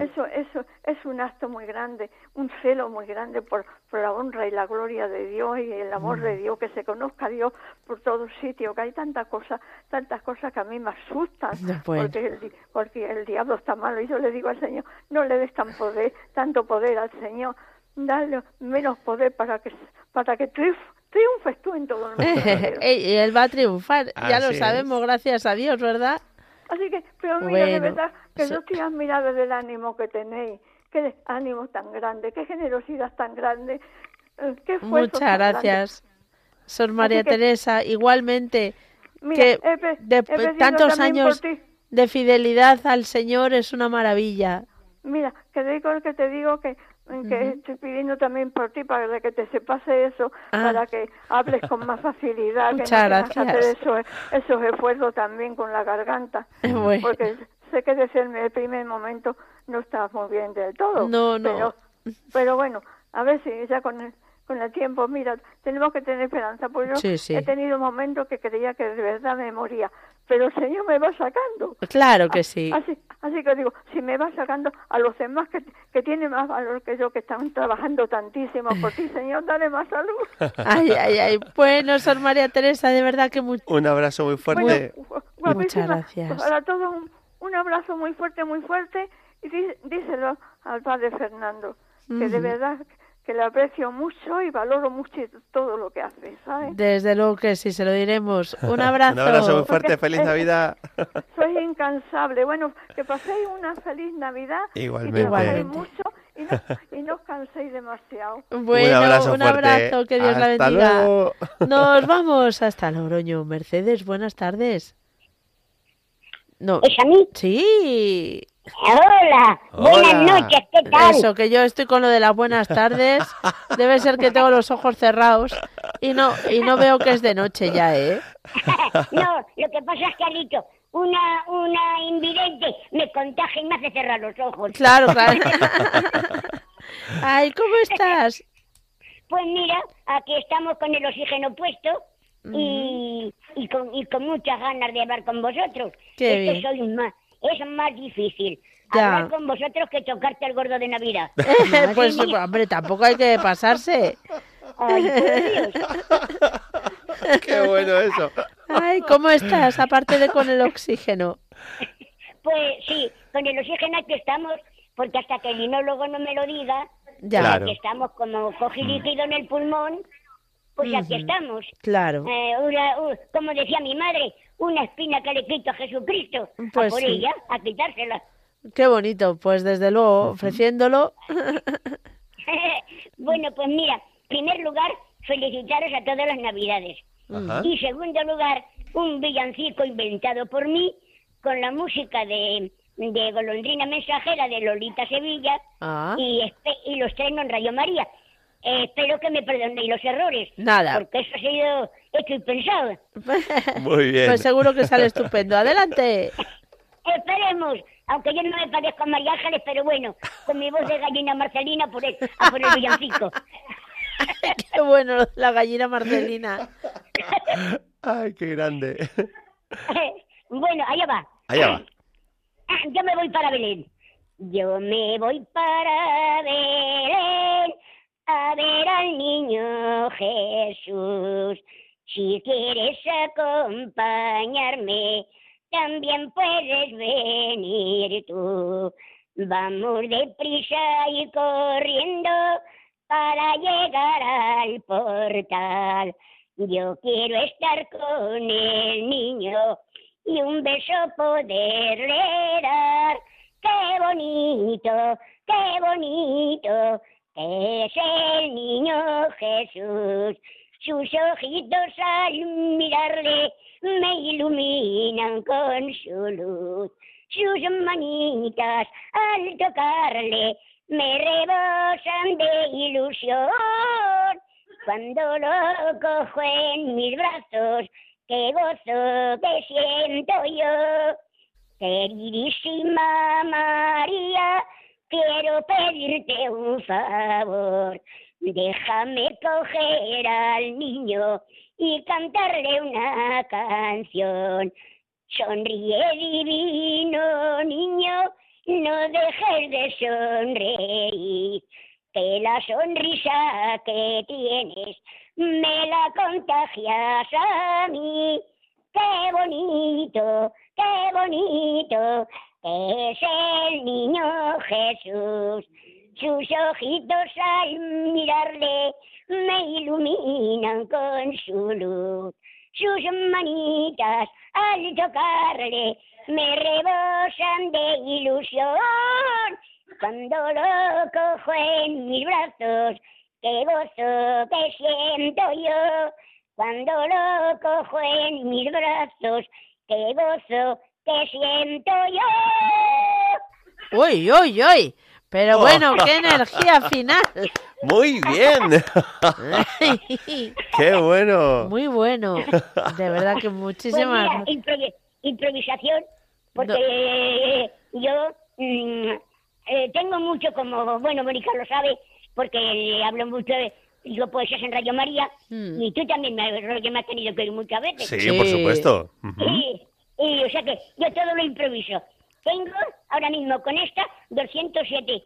Speaker 11: eso eso es un acto muy grande, un celo muy grande por, por la honra y la gloria de Dios y el amor de Dios, que se conozca a Dios por todos sitios, que hay tantas cosas, tantas cosas que a mí me asustan,
Speaker 2: Bueno.
Speaker 11: porque, el, di- porque el diablo está malo y yo le digo al Señor, no le des tan poder, tanto poder al Señor, dale menos poder para que para que triunf- triunfes tú en todo el mundo.
Speaker 2: él va a triunfar, ya lo
Speaker 4: es.
Speaker 2: sabemos, gracias a Dios, ¿verdad?
Speaker 11: Así que, pero mira, de
Speaker 2: Bueno,
Speaker 11: verdad, que
Speaker 2: sí.
Speaker 11: yo estoy admirada del ánimo que tenéis, qué ánimo tan grande, qué generosidad tan grande, eh, qué esfuerzo
Speaker 2: Muchas
Speaker 11: tan
Speaker 2: gracias, Sor María
Speaker 11: que-
Speaker 2: Teresa. Igualmente,
Speaker 11: Mira,
Speaker 2: que
Speaker 11: he
Speaker 2: de
Speaker 11: he
Speaker 2: tantos años de fidelidad al Señor es una maravilla.
Speaker 11: Mira, que digo que te digo que, que estoy pidiendo también por ti para que te se pase eso,
Speaker 2: Ah.
Speaker 11: para que hables con más facilidad, que no hacer esos, esos esfuerzos también con la garganta,
Speaker 2: Bueno.
Speaker 11: porque sé que desde el, el primer momento no estás muy bien del todo.
Speaker 2: No, no.
Speaker 11: Pero, pero bueno, a ver si ya con el, con el tiempo, mira, tenemos que tener esperanza, porque yo
Speaker 2: Sí, sí.
Speaker 11: he tenido momentos que creía que de verdad me moría, pero el Señor me va sacando.
Speaker 2: Claro que sí.
Speaker 11: Así, así que digo, si me va sacando a los demás que, que tienen más valor que yo, que están trabajando tantísimo por ti, Señor, dale más salud.
Speaker 2: Ay, ay, ay. Bueno, Sor María Teresa, de verdad que mu-
Speaker 4: Un abrazo muy fuerte.
Speaker 2: Muchas gracias.
Speaker 11: Para todos un, un abrazo muy fuerte, muy fuerte. Y dí- díselo al padre Fernando, que de verdad que le aprecio mucho y valoro mucho todo lo que hace, ¿sabes?
Speaker 2: desde luego que sí, se lo diremos. Un abrazo.
Speaker 4: Un abrazo muy fuerte.
Speaker 11: Porque-
Speaker 4: Feliz Navidad.
Speaker 11: Soy incansable. Bueno, que paséis una feliz Navidad.
Speaker 4: Igualmente.
Speaker 11: Y mucho y no, y no os canséis demasiado.
Speaker 2: Bueno,
Speaker 4: Un abrazo
Speaker 2: un abrazo, que Dios la bendiga.
Speaker 4: luego.
Speaker 2: Nos vamos hasta Logroño. Mercedes, buenas tardes. No.
Speaker 18: ¿Es a mí?
Speaker 2: Sí.
Speaker 18: Hola, buenas
Speaker 4: Hola.
Speaker 18: noches, ¿qué tal?
Speaker 2: Eso, que yo estoy con lo de las buenas tardes. Debe ser que tengo los ojos cerrados y no y no veo que es de noche ya, ¿eh?
Speaker 18: no, lo que pasa es que ha dicho una, una invidente me contagia y me hace cerrar los ojos.
Speaker 2: Claro, claro. Ay, ¿cómo estás?
Speaker 18: Pues mira, aquí estamos con el oxígeno puesto y, y, con, y con muchas ganas de hablar con vosotros.
Speaker 2: Qué
Speaker 18: es
Speaker 2: bien.
Speaker 18: que soy más, es más difícil
Speaker 2: Ya.
Speaker 18: hablar con vosotros que tocarte el gordo de Navidad.
Speaker 2: pues, hombre, tampoco hay que pasarse.
Speaker 18: Ay, por Dios.
Speaker 4: Qué bueno eso.
Speaker 2: Ay, ¿cómo estás? Aparte de con el oxígeno.
Speaker 18: Pues sí, con el oxígeno aquí estamos, porque hasta que el inólogo no me lo diga,
Speaker 2: Ya.
Speaker 4: Claro.
Speaker 18: aquí estamos como cogiligido en el pulmón, pues aquí
Speaker 2: Ujú.
Speaker 18: estamos.
Speaker 2: Claro.
Speaker 18: Eh, una- u- como decía mi madre, una espina que le quito a Jesucristo,
Speaker 2: Pues
Speaker 18: a por
Speaker 2: sí.
Speaker 18: ella, a quitársela.
Speaker 2: Qué bonito. Pues desde luego, ofreciéndolo.
Speaker 18: bueno, pues mira, primer lugar, felicitaros a todas las navidades.
Speaker 4: Ajá.
Speaker 18: Y segundo lugar, un villancico inventado por mí con la música de, de Golondrina Mensajera de Lolita Sevilla
Speaker 2: Ah.
Speaker 18: y, y los estreno en Radio María. Eh, espero que me perdonéis los errores.
Speaker 2: Nada.
Speaker 18: Porque eso ha sido hecho y pensado.
Speaker 4: Muy bien.
Speaker 2: Pues seguro que sale estupendo. Adelante.
Speaker 18: Esperemos, aunque yo no me parezco a María Ángeles, pero bueno, con mi voz de gallina Marcelina por el, a por el villancico.
Speaker 2: Qué bueno la gallina Marcelina.
Speaker 4: Ay, qué grande.
Speaker 18: bueno, allá va.
Speaker 4: Allá va.
Speaker 18: Ah, Yo me voy para Belén. Yo me voy para Belén a ver al niño Jesús. Si quieres acompañarme, también puedes venir tú. Vamos deprisa y corriendo para llegar al portal. Yo quiero estar con el niño y un beso poderle dar. ¡Qué bonito, qué bonito! Es el niño Jesús. Sus ojitos al mirarle me iluminan con su luz. Sus manitas al tocarle me rebosan de ilusión. Cuando lo cojo en mis brazos, qué gozo que siento yo. Queridísima María, quiero pedirte un favor. Déjame coger al niño y cantarle una canción. Sonríe divino niño, no dejes de sonreír, que la sonrisa que tienes me la contagias a mí. Qué bonito, qué bonito es el niño Jesús. Sus ojitos al mirarle me iluminan con su luz. Sus manitas al tocarle me rebosan de ilusión. Cuando lo cojo en mis brazos, qué gozo que siento yo. Cuando lo cojo en mis brazos, qué gozo que siento yo.
Speaker 2: Uy, uy, uy. Pero
Speaker 4: Oh.
Speaker 2: bueno, qué energía final.
Speaker 4: Muy bien. qué bueno.
Speaker 2: Muy bueno. De verdad que
Speaker 18: Pues
Speaker 2: muchísimas
Speaker 18: mira, improvi- improvisación, porque yo mm, eh, tengo mucho como, bueno, Mónica lo sabe, porque hablo mucho de, digo poesías en Radio María,
Speaker 2: Mm.
Speaker 18: y tú también me, me has tenido que oír muchas veces.
Speaker 4: Sí, por supuesto.
Speaker 18: Y, y, o sea que yo todo lo improviso. Tengo ahora mismo con esta 207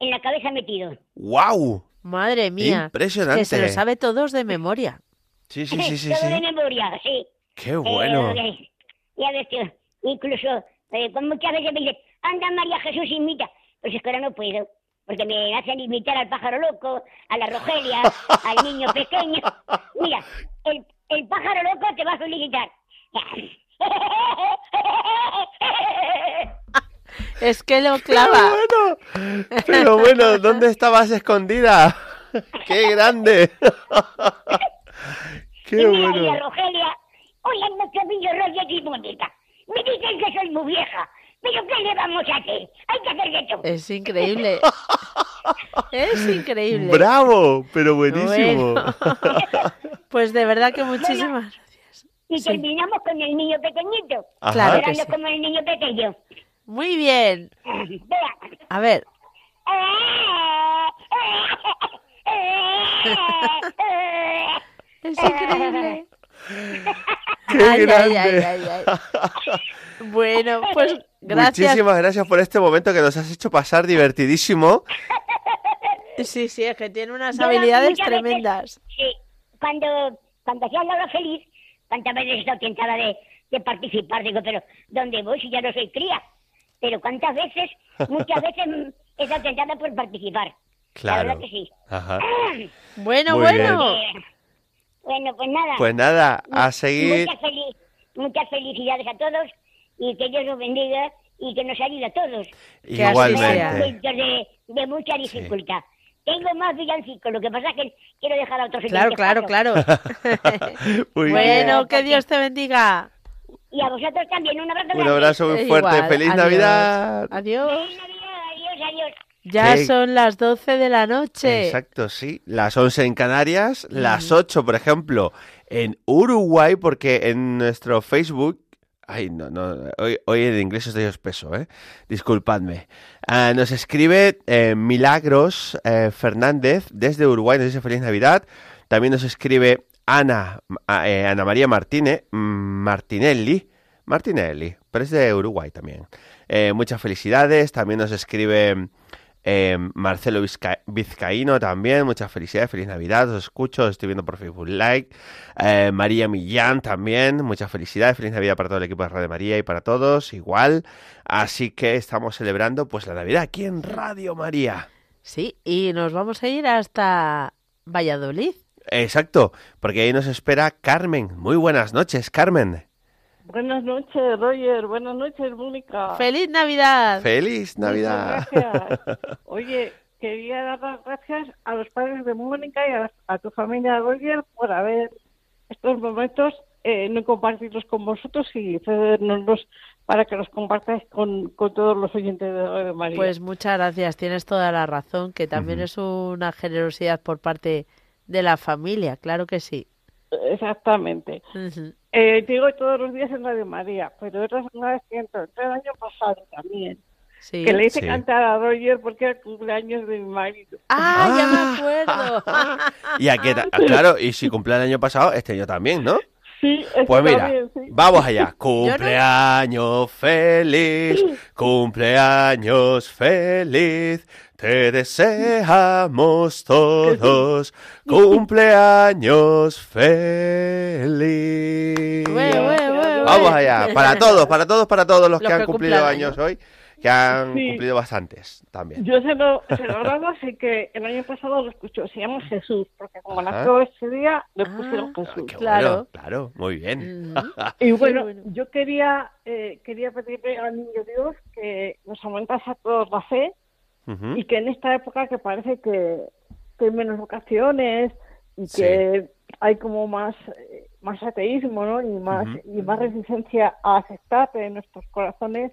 Speaker 18: en la cabeza metido.
Speaker 4: ¡Wow!
Speaker 2: Madre mía.
Speaker 4: Impresionante.
Speaker 2: Que se lo sabe todos de memoria.
Speaker 4: Sí, sí, sí, sí.
Speaker 18: todo
Speaker 4: sí.
Speaker 18: de memoria, sí.
Speaker 4: Qué bueno.
Speaker 18: Eh, ya ves, tío, incluso eh, con muchas veces me dicen, anda María Jesús, imita. Pues es que ahora no puedo, porque me hacen imitar al pájaro loco, a la Rogelia, al niño pequeño. Mira, el, el pájaro loco te va a felicitar.
Speaker 2: Es que lo clava.
Speaker 4: Pero bueno, ¿dónde estabas escondida? ¡Qué grande! ¡Qué
Speaker 18: y
Speaker 4: bueno!
Speaker 18: Rogelia, oye, nuestro niño Roger y Mónica, me dicen que soy muy vieja, pero ¿qué le vamos a hacer? Hay que hacer de todo.
Speaker 2: Es increíble. Es increíble.
Speaker 4: ¡Bravo! Pero buenísimo.
Speaker 2: Bueno. Pues de verdad que muchísimas.
Speaker 18: Y terminamos con el niño pequeñito.
Speaker 2: Claro que
Speaker 18: Llorando
Speaker 2: sí.
Speaker 18: como el niño pequeño.
Speaker 2: Muy bien.
Speaker 18: Vea.
Speaker 2: A ver. Es increíble.
Speaker 4: ¡Qué
Speaker 2: Ay,
Speaker 4: grande!
Speaker 2: ay, ay, ay. Bueno, pues gracias.
Speaker 4: Muchísimas gracias por este momento que nos has hecho pasar divertidísimo.
Speaker 2: Sí, sí, es que tiene unas
Speaker 18: Yo
Speaker 2: habilidades
Speaker 18: veces-
Speaker 2: tremendas.
Speaker 18: sí, cuando, cuando hacía la hora feliz, cuántas veces he estado tentada de, de participar, digo, pero ¿dónde voy si ya no soy cría? Pero cuántas veces, muchas veces he estado tentada por participar. La
Speaker 4: Claro.
Speaker 18: verdad que sí.
Speaker 4: Ajá.
Speaker 2: Bueno,
Speaker 4: Muy
Speaker 2: bueno.
Speaker 18: Eh, bueno, pues nada.
Speaker 4: Pues nada, a seguir.
Speaker 18: Muchas, muchas felicidades a todos y que Dios nos bendiga y que nos ayude a todos.
Speaker 4: Igualmente.
Speaker 18: de, de mucha dificultad. Tengo más villancicos, lo que pasa es que quiero dejar a otros
Speaker 2: Claro, claro, claro.
Speaker 4: Muy bien.
Speaker 2: Bueno, que Dios te bendiga.
Speaker 18: Y a vosotros también, un abrazo
Speaker 4: Un abrazo muy fuerte.
Speaker 2: Igual,
Speaker 4: ¡Feliz
Speaker 2: adiós.
Speaker 4: Navidad!
Speaker 2: Adiós.
Speaker 18: Feliz Navidad, adiós, adiós.
Speaker 2: Ya
Speaker 4: ¿Qué?
Speaker 2: son las 12 de la noche.
Speaker 4: Exacto, sí. Las 11 en Canarias, las 8, por ejemplo, en Uruguay, porque en nuestro Facebook... Ay, no, no, hoy, hoy en inglés estoy espeso, ¿eh? Disculpadme. Ah, nos escribe eh, Milagros eh, Fernández desde Uruguay, nos dice Feliz Navidad. También nos escribe Ana, ah, eh, Ana María Martínez, mm, Martinelli, Martinelli, pero es de Uruguay también. Muchas felicidades. También nos escribe eh, Marcelo Vizca- Vizcaíno también. Muchas felicidades. Feliz Navidad. Os escucho. Os estoy viendo por Facebook Like. Eh, María Millán también. Muchas felicidades. Feliz Navidad para todo el equipo de Radio María y para todos. Igual. Así que estamos celebrando pues la Navidad aquí en Radio María.
Speaker 2: Sí, y nos vamos a ir hasta Valladolid.
Speaker 4: Exacto. Porque ahí nos espera Carmen. Muy buenas noches, Carmen.
Speaker 19: Buenas noches, Roger. Buenas noches, Mónica.
Speaker 2: ¡Feliz Navidad!
Speaker 4: Feliz Navidad.
Speaker 19: Muchas gracias. Oye, quería dar las gracias a los padres de Mónica y a, a tu familia, Roger, por haber estos momentos, eh, no compartirlos con vosotros y cedernoslos para que los compartáis con, con todos los oyentes de Radio María.
Speaker 2: Pues muchas gracias, tienes toda la razón, que también es una generosidad por parte de la familia, claro que sí.
Speaker 19: Exactamente.
Speaker 2: Ujú.
Speaker 19: Eh, te digo todos los días en Radio María, pero otras una vez que entró, entré el año pasado también.
Speaker 2: Sí.
Speaker 19: Que le hice
Speaker 4: Sí.
Speaker 19: cantar a Roger porque era el cumpleaños de mi marido.
Speaker 2: ¡Ah, ya me acuerdo!
Speaker 4: Y aquí, claro, y si cumple el año pasado, este año también, ¿no?
Speaker 19: Sí,
Speaker 4: Pues mira,
Speaker 19: sí.
Speaker 4: vamos allá. Cumpleaños feliz, cumpleaños feliz, te deseamos todos. Cumpleaños feliz. Vamos allá, para todos, para todos, para todos los,
Speaker 19: Los
Speaker 4: que han cumplido años hoy, que han
Speaker 19: Sí.
Speaker 4: cumplido bastantes también.
Speaker 19: Yo se lo, se lo grabo, así que el año pasado lo escuchó. Se llama Jesús, porque como
Speaker 4: Ajá.
Speaker 19: nació ese día, le
Speaker 2: Ah,
Speaker 19: pusieron Jesús.
Speaker 4: Bueno, claro, muy bien.
Speaker 19: Y bueno, yo quería eh, quería pedirle al niño Dios que nos aumentase a todos la fe y que en esta época que parece que, que hay menos vocaciones y
Speaker 4: Sí.
Speaker 19: que hay como más eh, más ateísmo ¿no? y más y más resistencia a aceptarte en nuestros corazones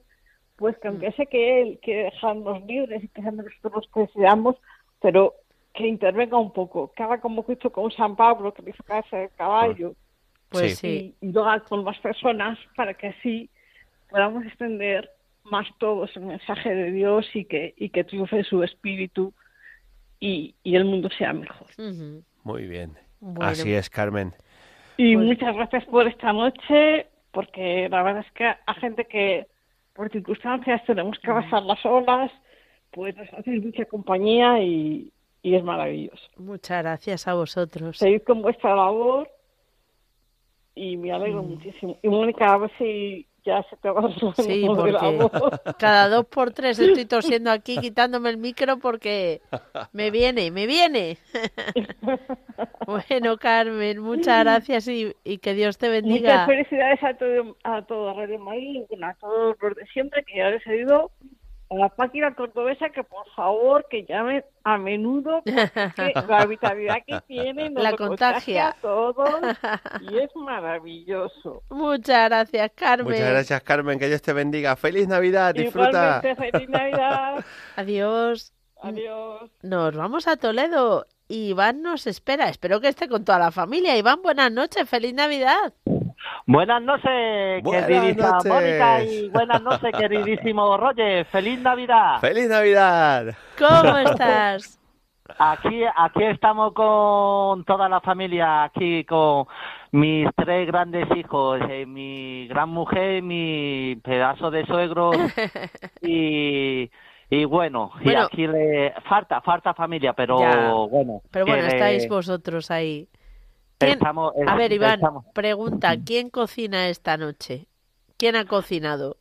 Speaker 19: pues que aunque sé que él quiere dejarnos libres y que nosotros los que deseamos pero que intervenga un poco que haga como que hizo con San Pablo que le hizo caerse del caballo
Speaker 2: Pues sí.
Speaker 19: y, y lo haga con más personas para que así podamos extender más todos el mensaje de Dios y que y que triunfe su espíritu y, y el mundo sea mejor.
Speaker 4: Muy bien.
Speaker 19: Bueno.
Speaker 4: Así es, Carmen.
Speaker 19: Y muchas gracias por esta noche, porque la verdad es que a gente que por circunstancias tenemos que pasar las olas, pues nos hacéis mucha compañía y, y es maravilloso.
Speaker 2: Muchas gracias a vosotros.
Speaker 19: Seguid con vuestra labor y me alegro muchísimo. Y Mónica, a ver si ya se te va a
Speaker 2: Sí,
Speaker 19: de la voz.
Speaker 2: porque cada dos por tres estoy tosiendo aquí, quitándome el micro porque me viene, me viene. Bueno, Carmen, muchas gracias y, y que Dios te
Speaker 19: Muchas
Speaker 2: bendiga.
Speaker 19: felicidades a todo, a todo Radio bueno, a todos los de siempre que ya les he ido a la página cordobesa que por favor que llamen a menudo porque la vitalidad que tienen nos
Speaker 2: La
Speaker 19: lo
Speaker 2: contagia.
Speaker 19: a todos y es maravilloso.
Speaker 2: Muchas gracias, Carmen.
Speaker 4: Muchas gracias, Carmen. Que Dios te bendiga. ¡Feliz Navidad! Disfruta.
Speaker 19: Igualmente, feliz Navidad.
Speaker 2: Adiós.
Speaker 19: Adiós.
Speaker 2: Nos vamos a Toledo. Iván nos espera. Espero que esté con toda la familia. Iván, buenas noches. Feliz Navidad.
Speaker 20: Buenas noches,
Speaker 4: Buenas
Speaker 20: queridísima
Speaker 4: noches.
Speaker 20: Mónica, y buenas noches, queridísimo Roger. ¡Feliz Navidad!
Speaker 4: ¡Feliz Navidad!
Speaker 2: ¿Cómo estás?
Speaker 20: Aquí, aquí estamos con toda la familia, aquí con mis tres grandes hijos, eh, mi gran mujer, mi pedazo de suegro y, y bueno, y aquí le falta, falta familia, pero
Speaker 2: Ya.
Speaker 20: bueno.
Speaker 2: Pero bueno,
Speaker 20: le-
Speaker 2: estáis vosotros ahí. ¿Quién-
Speaker 20: estamos-
Speaker 2: A ver, Iván,
Speaker 20: estamos-
Speaker 2: pregunta, ¿quién cocina esta noche? ¿Quién ha cocinado?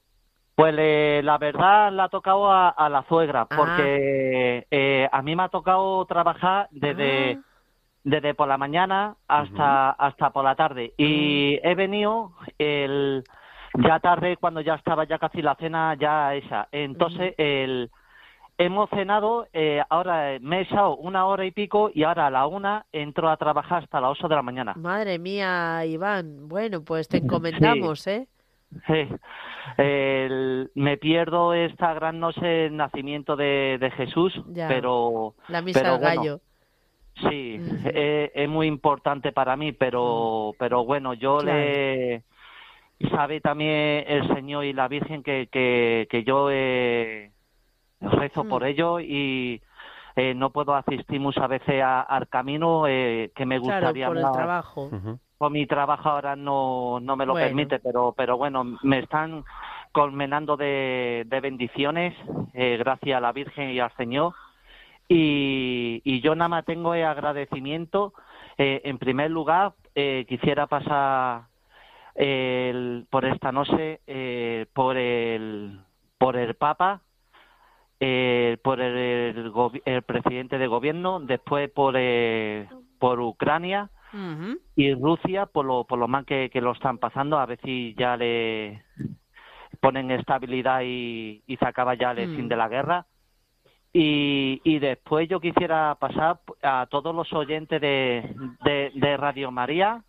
Speaker 20: Pues le- la verdad la ha tocado a, a la suegra,
Speaker 2: Ah.
Speaker 20: porque eh, a mí me ha tocado trabajar desde,
Speaker 2: Ah.
Speaker 20: desde por la mañana hasta, hasta por la tarde. Y
Speaker 2: Mm.
Speaker 20: he venido el, ya tarde, cuando ya estaba ya casi la cena ya esa. Entonces, el, hemos cenado, eh, ahora me he echado una hora y pico y ahora a la una entro a trabajar hasta las ocho de la mañana.
Speaker 2: Madre mía, Iván. Bueno, pues te encomendamos, ¿eh?
Speaker 20: Sí. El- me pierdo esta gran noche del nacimiento de, de Jesús,
Speaker 2: Ya.
Speaker 20: pero
Speaker 2: La misa
Speaker 20: pero
Speaker 2: al
Speaker 20: bueno,
Speaker 2: gallo.
Speaker 20: Sí, eh, es muy importante para mí, pero pero bueno, yo
Speaker 2: Claro.
Speaker 20: le sabe también el Señor y la Virgen que que, que yo eh, rezo por ello y eh, no puedo asistir muchas veces a- al camino eh, que me
Speaker 2: Claro,
Speaker 20: gustaría
Speaker 2: por el trabajo.
Speaker 20: Por mi trabajo ahora no, no me lo
Speaker 2: Bueno.
Speaker 20: permite, pero, pero bueno, me están colmenando de, de bendiciones, eh, gracias a la Virgen y al Señor. Y, y yo nada más tengo el agradecimiento. Eh, en primer lugar, eh, quisiera pasar el- por esta noche eh, por el por el Papa, eh, por el, el presidente de gobierno, después por eh, por Ucrania y Rusia por lo, por lo mal que, que lo están pasando, a ver si ya le ponen estabilidad y, y se acaba ya el
Speaker 2: Mm.
Speaker 20: fin de la guerra. Y, y después yo quisiera pasar a todos los oyentes de, de, de Radio María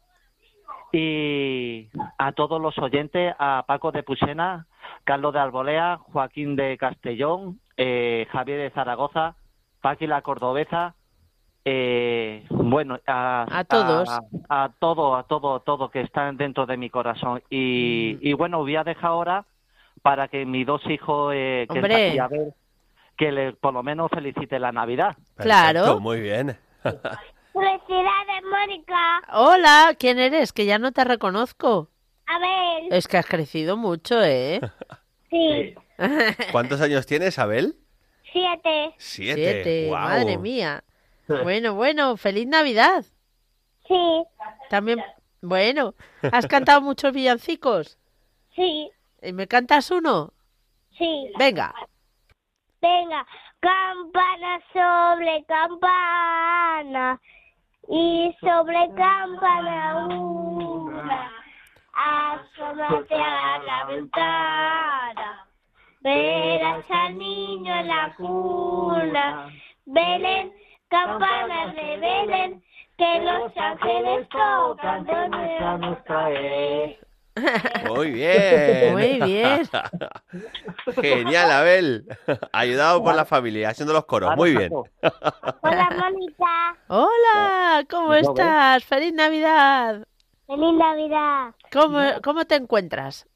Speaker 20: y a todos los oyentes, a Paco de Pusena, Carlos de Albolea, Joaquín de Castellón, eh, Javier de Zaragoza, Paqui la Cordobesa, eh, bueno, a,
Speaker 2: A todos.
Speaker 20: a, a todo, a todo, a todo que están dentro de mi corazón. Y,
Speaker 2: Mm.
Speaker 20: y bueno, voy a dejar ahora para que mis dos hijos, eh, que
Speaker 2: Hombre.
Speaker 20: están aquí a ver, que le, por lo menos felicite la Navidad.
Speaker 2: Claro.
Speaker 4: Muy bien.
Speaker 18: Felicidades, Mónica.
Speaker 2: Hola, ¿quién eres? Que ya no te reconozco.
Speaker 18: Abel.
Speaker 2: Es que has crecido mucho, ¿eh?
Speaker 18: Sí.
Speaker 4: ¿Cuántos años tienes, Abel?
Speaker 18: Siete.
Speaker 4: Siete.
Speaker 2: Siete, madre mía. Bueno, bueno, feliz Navidad.
Speaker 18: Sí.
Speaker 2: También, bueno, ¿has cantado muchos villancicos?
Speaker 18: Sí.
Speaker 2: ¿Y ¿Me cantas uno?
Speaker 18: Sí.
Speaker 2: Venga.
Speaker 18: Venga, campana sobre campana y sobre campana una. Asómate a la ventana, verás al niño en la cuna. Belén, campanas de Belén, que los ángeles tocan donde nos trae.
Speaker 4: Muy bien.
Speaker 2: Muy bien.
Speaker 4: Genial, Abel. Ayudado por la familia, haciendo los coros. Muy bien.
Speaker 18: Hola, Mónica.
Speaker 2: Hola, ¿cómo estás? Feliz Navidad.
Speaker 18: Feliz Navidad.
Speaker 2: ¿Cómo, cómo te encuentras?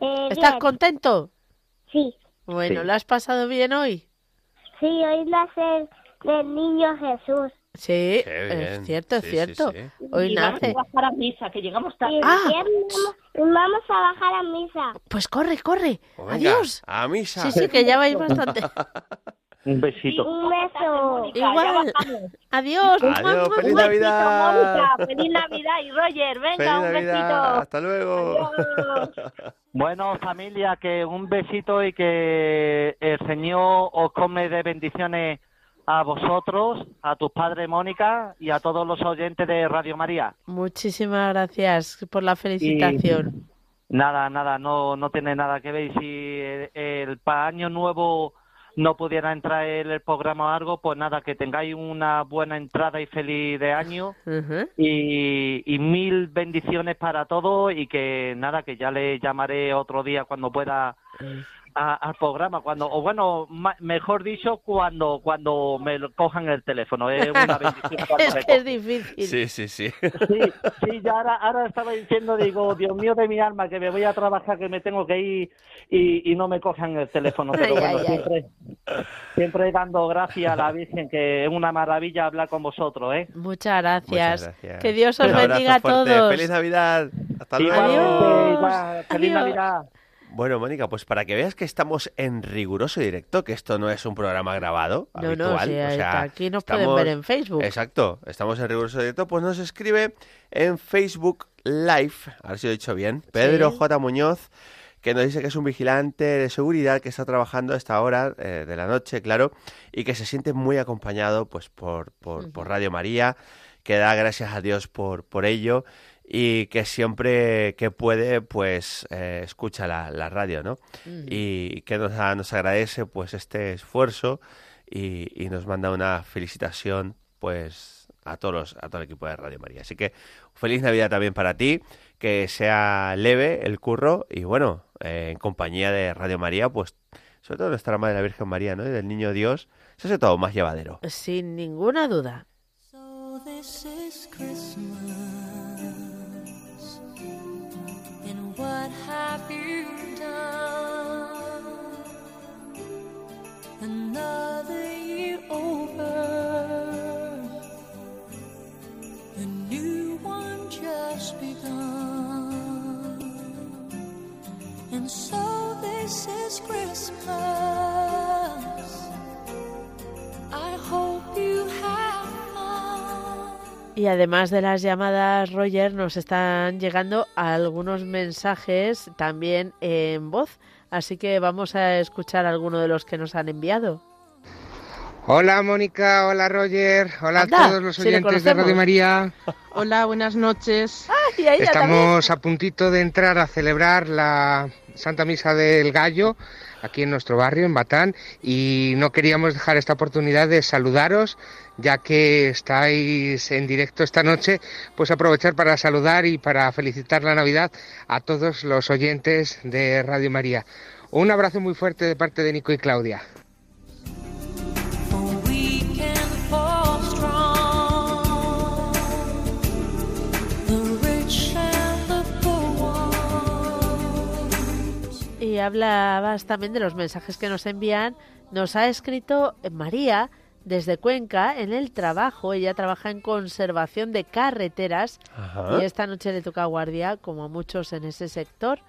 Speaker 18: Eh,
Speaker 2: ¿Estás
Speaker 18: bien.
Speaker 2: contento?
Speaker 18: Sí.
Speaker 2: Bueno,
Speaker 18: Sí.
Speaker 2: ¿lo has pasado bien hoy?
Speaker 18: Sí, hoy nace el niño Jesús.
Speaker 2: Sí,
Speaker 4: Qué bien.
Speaker 2: es cierto, es
Speaker 4: Sí, sí,
Speaker 2: cierto.
Speaker 4: sí.
Speaker 2: Hoy
Speaker 10: y vamos
Speaker 2: nace.
Speaker 10: a bajar a misa, que llegamos tarde.
Speaker 18: Y
Speaker 2: Ah.
Speaker 18: vamos a bajar a misa.
Speaker 2: Pues corre, corre.
Speaker 4: Venga,
Speaker 2: Adiós.
Speaker 4: A misa.
Speaker 2: Sí, sí, que ya vais bastante.
Speaker 20: Un besito.
Speaker 18: Un beso.
Speaker 2: Igual. Adiós.
Speaker 4: Adiós, feliz. Navidad.
Speaker 10: Mónica, feliz Navidad y Roger, venga,
Speaker 4: Feliz
Speaker 10: un
Speaker 4: Navidad.
Speaker 10: besito.
Speaker 4: Hasta luego.
Speaker 20: Bueno, familia, que un besito y que el Señor os come de bendiciones a vosotros, a tus padres, Mónica, y a todos los oyentes de Radio María.
Speaker 2: Muchísimas gracias por la felicitación.
Speaker 20: Nada, nada, no, no tiene nada que ver. Y Si el, el para año nuevo no pudiera entrar en el programa o algo, pues nada, que tengáis una buena entrada y feliz de año. Y, y mil bendiciones para todos y que nada, que ya le llamaré otro día cuando pueda a- al programa, cuando o bueno, ma- mejor dicho, cuando cuando me cojan el teléfono. Es una bendición
Speaker 2: Es que es difícil.
Speaker 4: Sí, sí, sí.
Speaker 20: Sí, sí, ya ahora, ahora estaba diciendo, digo, Dios mío de mi alma, que me voy a trabajar, que me tengo que ir y, y no me cojan el teléfono. Pero
Speaker 2: Ay,
Speaker 20: bueno,
Speaker 2: ay, ay.
Speaker 20: siempre, siempre dando gracias a la Virgen, que es una maravilla hablar con vosotros, ¿eh?
Speaker 2: Muchas gracias.
Speaker 4: Muchas gracias.
Speaker 2: Que Dios os
Speaker 4: Un
Speaker 2: bendiga a
Speaker 4: fuerte.
Speaker 2: todos.
Speaker 4: Feliz Navidad. Hasta luego.
Speaker 20: Feliz
Speaker 2: Adiós.
Speaker 20: Navidad.
Speaker 4: Bueno, Mónica, pues para que veas que estamos en riguroso directo, que esto no es un programa grabado,
Speaker 2: No, no,
Speaker 4: habitual.
Speaker 2: sí,
Speaker 4: o sea,
Speaker 2: aquí nos pueden ver en Facebook.
Speaker 4: Exacto, estamos en riguroso directo, pues nos escribe en Facebook Live, a ver si lo he dicho bien, Pedro
Speaker 2: Sí.
Speaker 4: J. Muñoz, que nos dice que es un vigilante de seguridad que está trabajando a esta hora eh, de la noche, claro, y que se siente muy acompañado pues por, por, por Radio María, que da gracias a Dios por, por ello y que siempre que puede pues eh, escucha la, la radio, ¿no? Y que nos, a- nos agradece pues este esfuerzo y, y nos manda una felicitación pues a todos los, a todo el equipo de Radio María. Así que feliz Navidad también para ti, que sea leve el curro y bueno, eh, en compañía de Radio María, pues sobre todo nuestra Madre la Virgen María, ¿no? Y del Niño Dios, se hace todo más llevadero.
Speaker 2: Sin ninguna duda.
Speaker 7: So this is what have you done? Another year over, a new one just begun, and so this is Christmas. I hope you.
Speaker 2: Y además de las llamadas, Roger, nos están llegando algunos mensajes también en voz. Así que vamos a escuchar alguno de los que nos han enviado.
Speaker 21: Hola Mónica, hola Roger, hola
Speaker 2: Anda,
Speaker 21: a todos los
Speaker 2: si
Speaker 21: oyentes de. Radio María.
Speaker 22: Hola, buenas noches.
Speaker 21: Estamos a puntito de entrar a celebrar la Santa Misa del Gallo aquí en nuestro barrio, en Batán, y no queríamos dejar esta oportunidad de saludaros, ya que estáis en directo esta noche, pues aprovechar para saludar y para felicitar la Navidad a todos los oyentes de Radio María. Un abrazo muy fuerte de parte de Nico y Claudia.
Speaker 2: Hablabas también de los mensajes que nos envían. Nos ha escrito María desde Cuenca en el trabajo. Ella trabaja en conservación de carreteras
Speaker 4: Ajá.
Speaker 2: y esta noche le toca guardia, como a muchos en ese sector.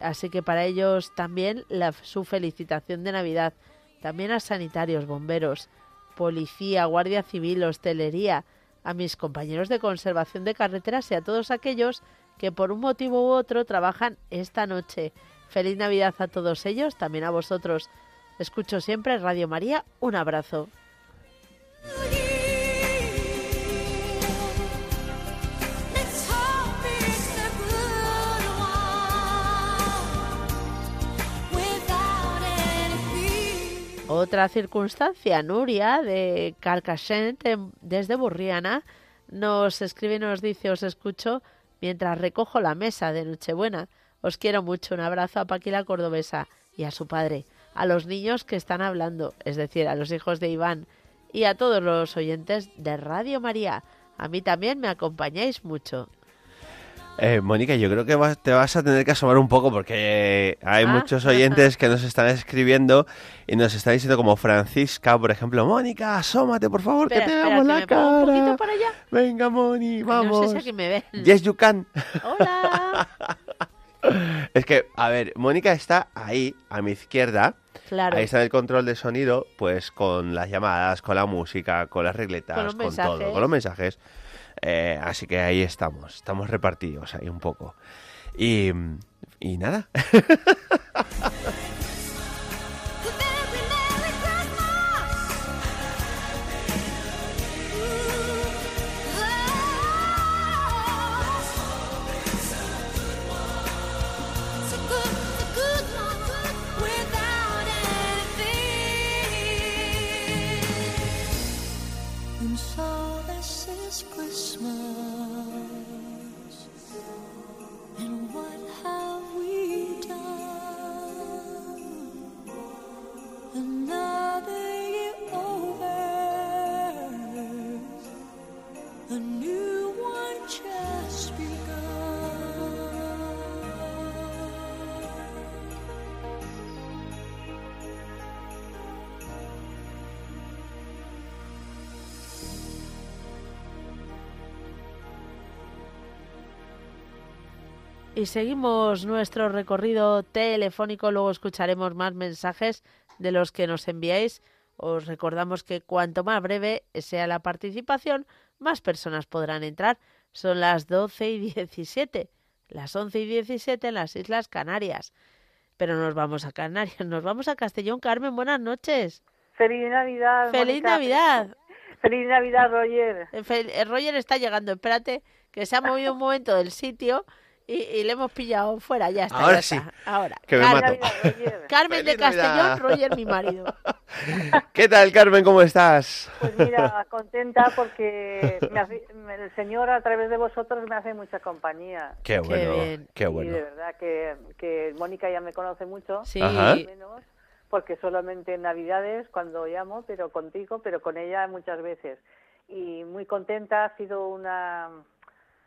Speaker 2: Así que para ellos también la- su felicitación de Navidad. También a sanitarios, bomberos, policía, guardia civil, hostelería, a mis compañeros de conservación de carreteras y a todos aquellos que por un motivo u otro trabajan esta noche. Feliz Navidad a todos ellos, también a vosotros. Escucho siempre Radio María. Un abrazo. Otra circunstancia, Nuria de Carcassent, en- desde Burriana, nos escribe y nos dice, os escucho mientras recojo la mesa de Nochebuena. Os quiero mucho, un abrazo a Paquila Cordobesa y a su padre, a los niños que están hablando, es decir, a los hijos de Iván y a todos los oyentes de Radio María. A mí también me acompañáis mucho.
Speaker 4: Eh, Mónica, yo creo que vas- te vas a tener que asomar un poco porque hay
Speaker 2: Ah.
Speaker 4: muchos oyentes que nos están escribiendo y nos están diciendo como Francisca, por ejemplo, Mónica, asómate por favor,
Speaker 2: Espera,
Speaker 4: que te veamos la
Speaker 2: un
Speaker 4: cara.
Speaker 2: para allá.
Speaker 4: Venga, Moni, vamos.
Speaker 2: No sé si aquí me ven.
Speaker 4: Yes, you can.
Speaker 2: Hola.
Speaker 4: Es que, a ver, Mónica está ahí, a mi izquierda.
Speaker 2: Claro.
Speaker 4: Ahí está el control de sonido, pues con las llamadas, con la música, con las regletas,
Speaker 2: Con
Speaker 4: todo, con los mensajes. Eh, así que ahí estamos, estamos repartidos ahí un poco. Y, y nada.
Speaker 2: Y seguimos nuestro recorrido telefónico, luego escucharemos más mensajes de los que nos enviáis. Os recordamos que cuanto más breve sea la participación, más personas podrán entrar. Son las 12 y 17, las 11 y 17 en las Islas Canarias. Pero nos vamos a Canarias, nos vamos a Castellón. Carmen, buenas noches.
Speaker 19: Feliz Navidad.
Speaker 2: ¡Feliz. Navidad!
Speaker 19: Feliz Navidad, Roger.
Speaker 2: Eh, Fel- eh, Roger está llegando, espérate, que se ha movido un momento del sitio Y, y le hemos pillado fuera, ya está.
Speaker 4: Ahora
Speaker 2: ya
Speaker 4: sí,
Speaker 2: está. Ahora.
Speaker 4: que me
Speaker 2: Carmen,
Speaker 4: mato.
Speaker 2: Carmen de. Castellón, Roger, mi marido.
Speaker 4: ¿Qué tal, Carmen? ¿Cómo estás?
Speaker 21: Pues mira, contenta porque me hace- el Señor a través de vosotros me hace mucha compañía.
Speaker 4: Qué bueno, qué
Speaker 21: Y
Speaker 4: bueno.
Speaker 21: de verdad que, que Mónica ya me conoce mucho.
Speaker 2: Sí.
Speaker 4: Ajá.
Speaker 21: Menos porque solamente en Navidades cuando llamo, pero contigo, pero con ella muchas veces. Y muy contenta, ha sido una,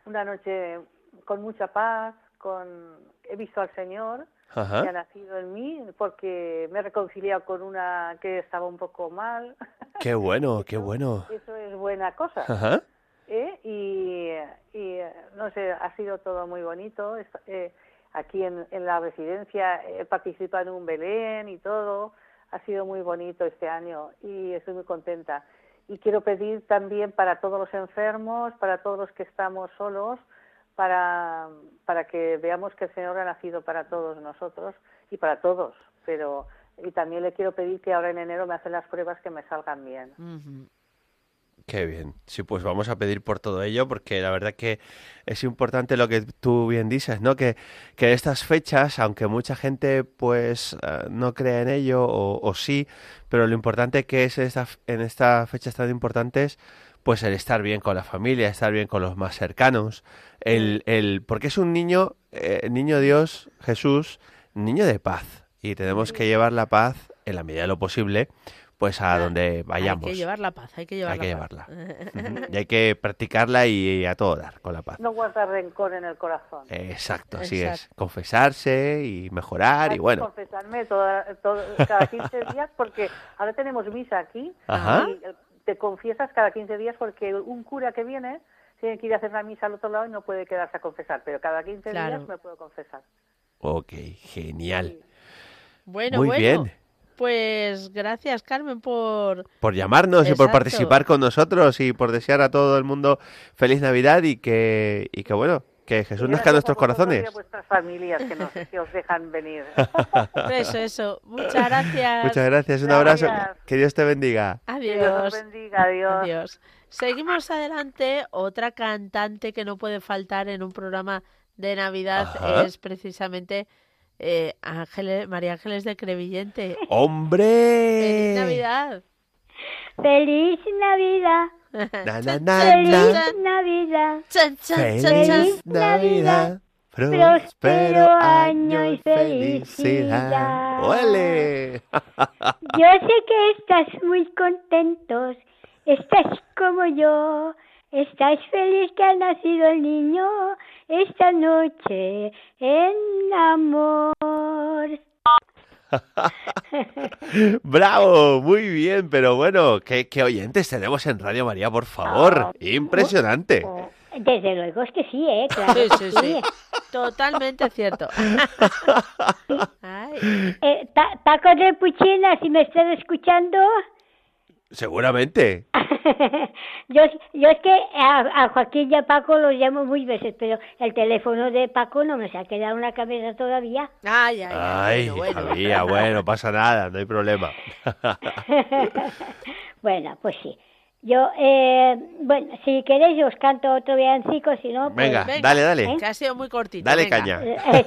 Speaker 21: una noche con mucha paz, con he visto al Señor
Speaker 4: Ajá.
Speaker 21: que ha nacido en mí porque me he reconciliado con una que estaba un poco mal.
Speaker 4: Qué bueno, qué bueno.
Speaker 21: Eso es buena cosa.
Speaker 4: Ajá.
Speaker 21: ¿eh? Y, y, no sé, ha sido todo muy bonito. Eh, aquí en, en la residencia he participado en un Belén y todo. Ha sido muy bonito este año y estoy muy contenta. Y quiero pedir también para todos los enfermos, para todos los que estamos solos, para, para que veamos que el Señor ha nacido para todos nosotros y para todos. Pero y también le quiero pedir que ahora en enero me hacen las pruebas que me salgan bien.
Speaker 4: Qué bien. Sí, pues vamos a pedir por todo ello, porque la verdad que es importante lo que tú bien dices, ¿no? Que, que estas fechas, aunque mucha gente pues eh, no crea en ello, o, o sí, pero lo importante que es esta, en estas fechas tan importantes, pues el estar bien con la familia, estar bien con los más cercanos, el, el, porque es un niño, eh, niño Dios, Jesús, niño de paz, y tenemos que llevar la paz, en la medida de lo posible, pues a donde vayamos.
Speaker 2: Hay que llevar la paz, hay que llevar
Speaker 4: Hay que
Speaker 2: la paz.
Speaker 4: Ujú. Y hay que practicarla y a todo dar con la paz.
Speaker 21: No guardar rencor en el corazón.
Speaker 4: Exacto, así
Speaker 21: Exacto.
Speaker 4: es. Confesarse y mejorar
Speaker 21: Hay
Speaker 4: y
Speaker 21: que
Speaker 4: bueno.
Speaker 21: confesarme toda- todo- cada 15 días porque ahora tenemos misa aquí
Speaker 4: Ajá.
Speaker 21: y te confiesas cada 15 días porque un cura que viene tiene que ir a hacer la misa al otro lado y no puede quedarse a confesar, pero cada 15
Speaker 2: Claro.
Speaker 21: días me puedo confesar.
Speaker 4: Ok, genial.
Speaker 2: Bueno,
Speaker 4: Muy
Speaker 2: bueno.
Speaker 4: bien.
Speaker 2: Pues gracias, Carmen, por...
Speaker 4: Por llamarnos y por participar con nosotros y por desear a todo el mundo feliz Navidad y que, y que bueno, que Jesús nazca en nuestros corazones.
Speaker 21: Y a vuestras familias que, nos, que os dejan venir.
Speaker 2: Eso, eso. Muchas gracias.
Speaker 4: Muchas gracias, un abrazo.
Speaker 21: Gracias.
Speaker 4: Que Dios te bendiga.
Speaker 2: Adiós.
Speaker 21: Que Dios os bendiga, adiós.
Speaker 2: Adiós. Seguimos adelante. Otra cantante que no puede faltar en un programa de Navidad
Speaker 4: Ajá.
Speaker 2: es precisamente eh, Ángeles, María Ángeles de Crevillente.
Speaker 4: ¡Hombre!
Speaker 2: ¡Feliz Navidad!
Speaker 23: Feliz Navidad.
Speaker 4: Na, na, na,
Speaker 23: Feliz
Speaker 4: na.
Speaker 23: Navidad.
Speaker 4: Feliz Navidad. Próspero año y felicidad. ¡Ole!
Speaker 23: Yo sé que estás muy contentos, estás como yo, estás feliz que ha nacido el niño esta noche en amor.
Speaker 4: Bravo, muy bien, pero bueno, ¿qué, qué oyentes tenemos en Radio María, por favor? Impresionante.
Speaker 23: Desde luego es que sí, ¿eh? Claro
Speaker 2: Sí,
Speaker 23: que
Speaker 2: sí, sí. Totalmente cierto. Ay.
Speaker 23: Eh, de Puchina, si me estás escuchando,
Speaker 4: Seguramente.
Speaker 23: yo, yo es que a, a Joaquín y a Paco los llamo muy veces, pero el teléfono de Paco no me se ha quedado en la cabeza todavía.
Speaker 2: Ay, ay,
Speaker 4: Ay, Javier, bueno, pasa nada, no hay problema.
Speaker 23: bueno, pues sí. Yo, eh, bueno, si queréis os canto otro villancico, si no, pues...
Speaker 4: Venga, dale, dale.
Speaker 23: ¿eh?
Speaker 2: Que ha sido muy cortito.
Speaker 4: Dale
Speaker 2: venga.
Speaker 4: caña.
Speaker 23: Eh,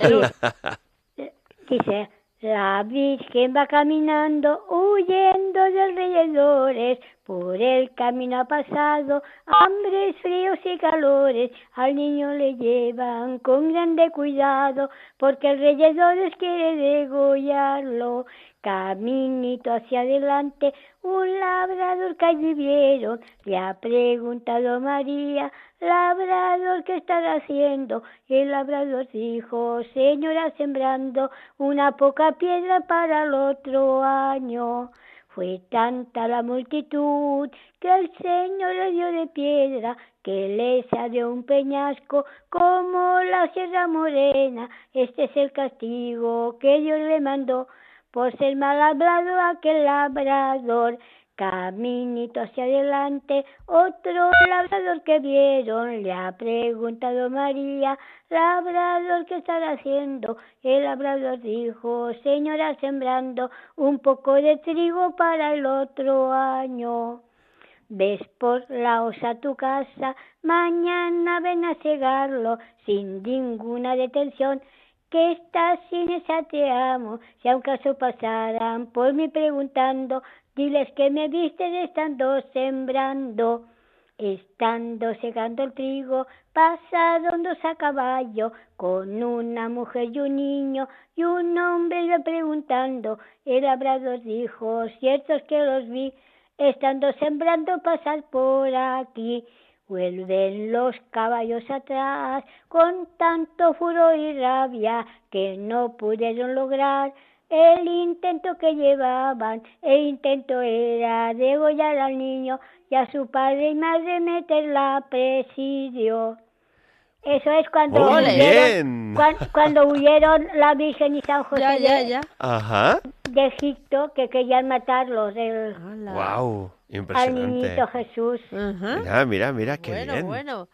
Speaker 23: sí. Dice, la Virgen va caminando, huyendo de alrededores, por el camino ha pasado, hambres, fríos y calores, al niño le llevan con grande cuidado, porque alrededores quiere degollarlo. Caminito hacia adelante, un labrador que le ha preguntado María, labrador, ¿qué estará haciendo? El labrador dijo, señora, sembrando una poca piedra para el otro año. Fue tanta la multitud que el Señor le dio de piedra, que le salió un peñasco como la Sierra Morena. Este es el castigo que Dios le mandó por ser mal hablado aquel labrador. Caminito hacia adelante, otro labrador que vieron, le ha preguntado María, labrador, ¿qué estará haciendo? El labrador dijo, señora, sembrando un poco de trigo para el otro año. Ves por la osa tu casa, mañana ven a cegarlo sin ninguna detención. Que estás sin esa te amo, si a un caso pasaran por mí preguntando, diles que me viste estando sembrando. Estando segando el trigo, pasaron dos a caballo, con una mujer y un niño, y un hombre iba preguntando, él habrá dos hijos, ciertos que los vi, estando sembrando pasar por aquí. Vuelven los caballos atrás con tanto furor y rabia que no pudieron lograr el intento que llevaban. El intento era degollar al niño y a su padre y madre meterla a presidio. Eso es cuando
Speaker 4: Muy
Speaker 23: huyeron, cuan- cuando huyeron la Virgen y San José
Speaker 2: Ya, ya,
Speaker 23: de-
Speaker 2: ya.
Speaker 4: Ajá.
Speaker 23: de Egipto que querían matarlos del,
Speaker 4: Wow,
Speaker 23: al
Speaker 4: impresionante.
Speaker 23: niñito Jesús.
Speaker 4: Mira, mira, mira, qué
Speaker 2: Bueno,
Speaker 4: bien.
Speaker 2: bueno.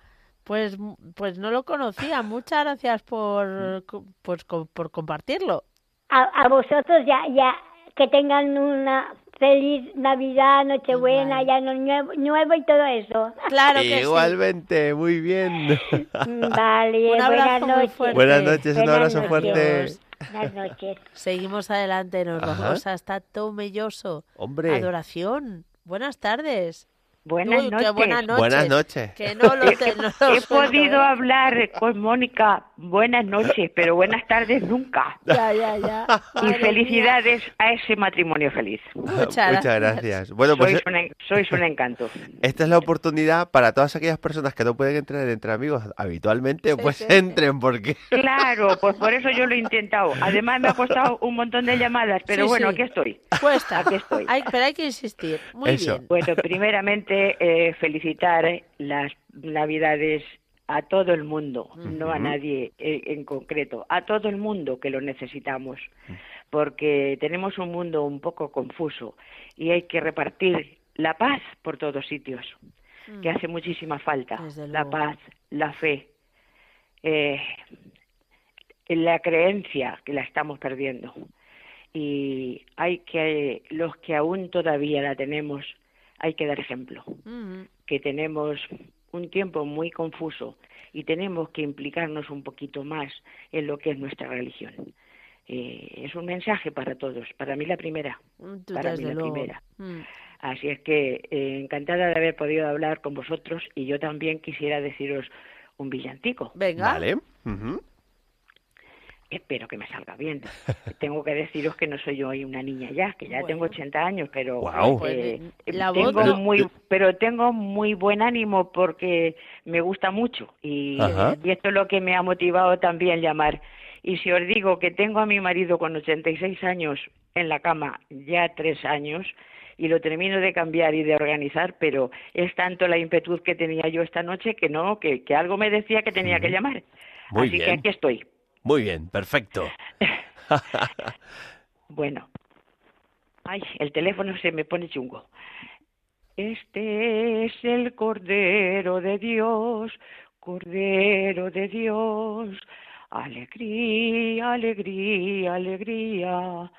Speaker 2: Pues, pues no lo conocía. Muchas gracias por, co- pues, co- por compartirlo.
Speaker 23: A, a vosotros ya, ya que tengan una feliz Navidad, Nochebuena, ya no nuevo, nuevo y todo eso.
Speaker 2: Claro
Speaker 4: Igualmente, muy bien.
Speaker 23: Vale,
Speaker 2: Un abrazo
Speaker 23: buenas noches.
Speaker 2: fuerte.
Speaker 4: Buenas noches, un abrazo
Speaker 23: noches.
Speaker 4: fuerte.
Speaker 23: Buenas noches.
Speaker 2: Seguimos adelante, nos
Speaker 4: Ajá.
Speaker 2: vamos hasta Tomelloso.
Speaker 4: Hombre.
Speaker 2: Adoración. Buenas tardes.
Speaker 24: Buenas
Speaker 2: Uy,
Speaker 24: noches.
Speaker 2: buenas noches.
Speaker 4: Buenas noches.
Speaker 2: Que no lo, te- no lo
Speaker 24: He podido
Speaker 2: ¿eh?
Speaker 24: hablar con Mónica. Buenas noches, pero buenas tardes nunca.
Speaker 2: Ya, ya, ya.
Speaker 24: Y
Speaker 2: Madre
Speaker 24: felicidades a ese matrimonio feliz.
Speaker 2: Muchas
Speaker 4: gracias. Bueno, pues
Speaker 24: sois, sois un encanto.
Speaker 4: esta es la oportunidad para todas aquellas personas que no pueden entrar entre amigos habitualmente, pues
Speaker 24: sí.
Speaker 4: entren porque
Speaker 24: Claro, pues por eso yo lo he intentado. Además me ha costado un montón de llamadas, pero
Speaker 2: Sí,
Speaker 24: bueno,
Speaker 2: sí.
Speaker 24: aquí estoy.
Speaker 2: Cuesta.
Speaker 24: Aquí estoy.
Speaker 2: Hay- pero hay que insistir. Muy bien.
Speaker 24: Bueno, primeramente eh, felicitar las Navidades a todo el mundo, no a nadie en concreto, a todo el mundo que lo necesitamos, porque tenemos un mundo un poco confuso y hay que repartir la paz por todos sitios, que hace muchísima falta, la paz, la fe, eh, la creencia que la estamos perdiendo. Y hay que los que aún todavía la tenemos hay que dar ejemplo que tenemos un tiempo muy confuso y tenemos que implicarnos un poquito más en lo que es nuestra religión Eh, es un mensaje para todos para mí la primera
Speaker 2: Mm, tú
Speaker 24: para mí la
Speaker 2: luego.
Speaker 24: primera
Speaker 2: Mm.
Speaker 24: Así es que eh, encantada de haber podido hablar con vosotros y yo también quisiera deciros un villantico.
Speaker 2: Venga.
Speaker 4: Vale.
Speaker 24: Espero que me salga bien. tengo que deciros que no soy yo hoy una niña ya, que ya tengo 80 años, pero eh,
Speaker 2: Pues, voz
Speaker 24: tengo
Speaker 2: no-
Speaker 24: muy, pero tengo muy buen ánimo porque me gusta mucho y,
Speaker 4: Ajá.
Speaker 24: y esto es lo que me ha motivado también llamar. Y si os digo que tengo a mi marido con 86 años en la cama ya tres años y lo termino de cambiar y de organizar, pero es tanto la impetud que tenía yo esta noche que no, que, que algo me decía que tenía que llamar.
Speaker 4: Muy
Speaker 24: Así que aquí estoy.
Speaker 4: Muy bien, perfecto.
Speaker 24: Bueno. Ay, el teléfono se me pone chungo. Este es el Cordero de Dios, Cordero de Dios. Alegría, alegría, alegría,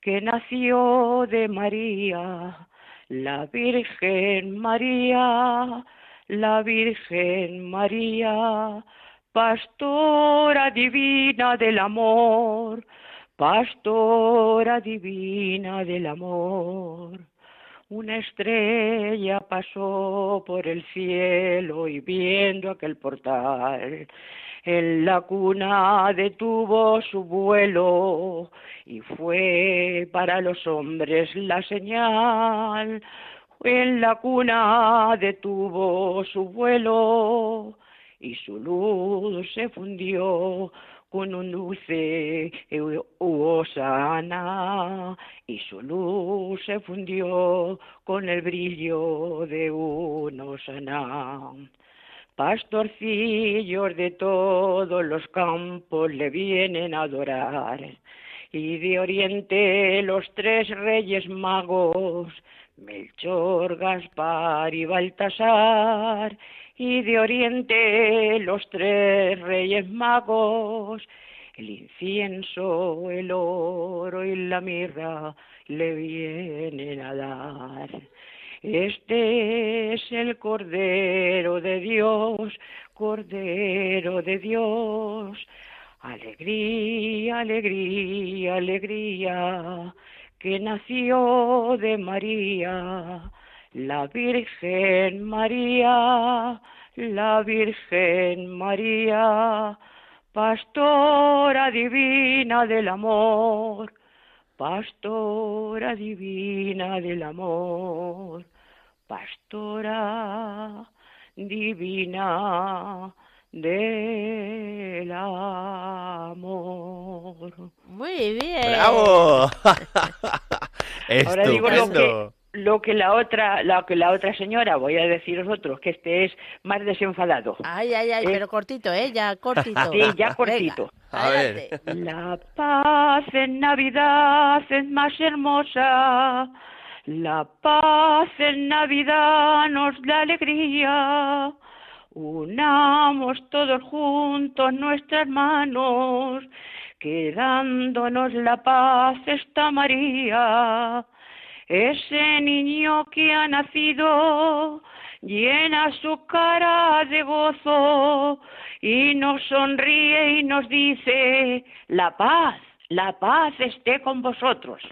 Speaker 24: que nació de María, la Virgen María, la Virgen María, pastora divina del amor, pastora divina del amor. Una estrella pasó por el cielo y viendo aquel portal, en la cuna detuvo su vuelo y fue para los hombres la señal. En la cuna detuvo su vuelo y su luz se fundió con un dulce hosana y su luz se fundió con el brillo de un hosana. Pastorcillos de todos los campos le vienen a adorar y de oriente los tres reyes magos Melchor, Gaspar y Baltasar, y de oriente los tres reyes magos, el incienso, el oro y la mirra le vienen a dar. Este es el Cordero de Dios, Cordero de Dios. Alegría, alegría, alegría, que nació de María, la Virgen María, la Virgen María, pastora divina del amor, pastora divina del amor, pastora divina del amor.
Speaker 2: Muy bien.
Speaker 4: ¡Bravo!
Speaker 24: Ahora digo lo que. Lo que la otra, lo que la otra señora, voy a deciros otros, que este es más desenfadado.
Speaker 2: Ay, ay, ay,
Speaker 24: Eh,
Speaker 2: pero cortito, ¿eh? Ya cortito.
Speaker 24: Sí, ya
Speaker 2: Venga,
Speaker 24: cortito.
Speaker 4: A ver.
Speaker 24: La paz en Navidad es más hermosa. La paz en Navidad nos da alegría. Unamos todos juntos nuestras manos, que dándonos la paz está María. Ese niño que ha nacido llena su cara de gozo y nos sonríe y nos dice, la paz, la paz esté con vosotros.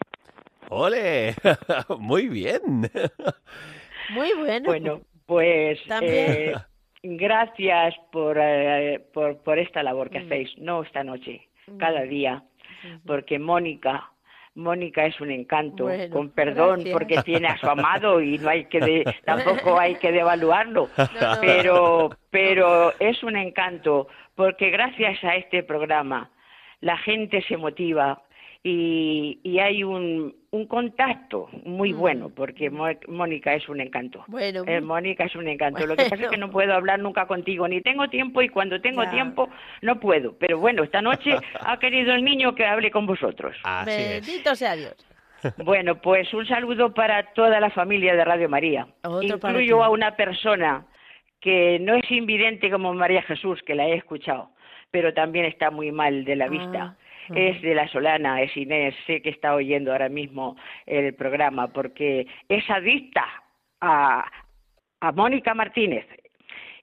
Speaker 4: ¡Ole! Muy bien.
Speaker 2: Muy bueno.
Speaker 24: Bueno, pues
Speaker 2: También.
Speaker 24: eh, gracias por, eh, por, por esta labor
Speaker 2: Mm.
Speaker 24: que hacéis, no esta noche, cada día, porque Mónica, Mónica es un encanto,
Speaker 2: Bueno,
Speaker 24: con perdón,
Speaker 2: gracias.
Speaker 24: porque tiene a su amado y no hay que de- tampoco hay que devaluarlo,
Speaker 2: no.
Speaker 24: pero pero es un encanto porque gracias a este programa la gente se motiva y, y hay un, un contacto muy bueno porque Mo- Mónica es un encanto.
Speaker 2: Mm. Bueno,
Speaker 24: Eh, Mónica es un encanto. Lo que pasa es que no puedo hablar nunca contigo, ni tengo tiempo y cuando tengo
Speaker 2: Ya.
Speaker 24: tiempo no puedo. Pero bueno, esta noche ha querido el niño que hable con vosotros.
Speaker 2: Bendito sea Dios.
Speaker 24: Bueno, pues un saludo para toda la familia de Radio María.
Speaker 2: Otro
Speaker 24: Incluyo a una persona que no es invidente como María Jesús, que la he escuchado, pero también está muy mal de la vista. Es de la Solana, es Inés, sé que está oyendo ahora mismo el programa, porque es adicta a, a Mónica Martínez.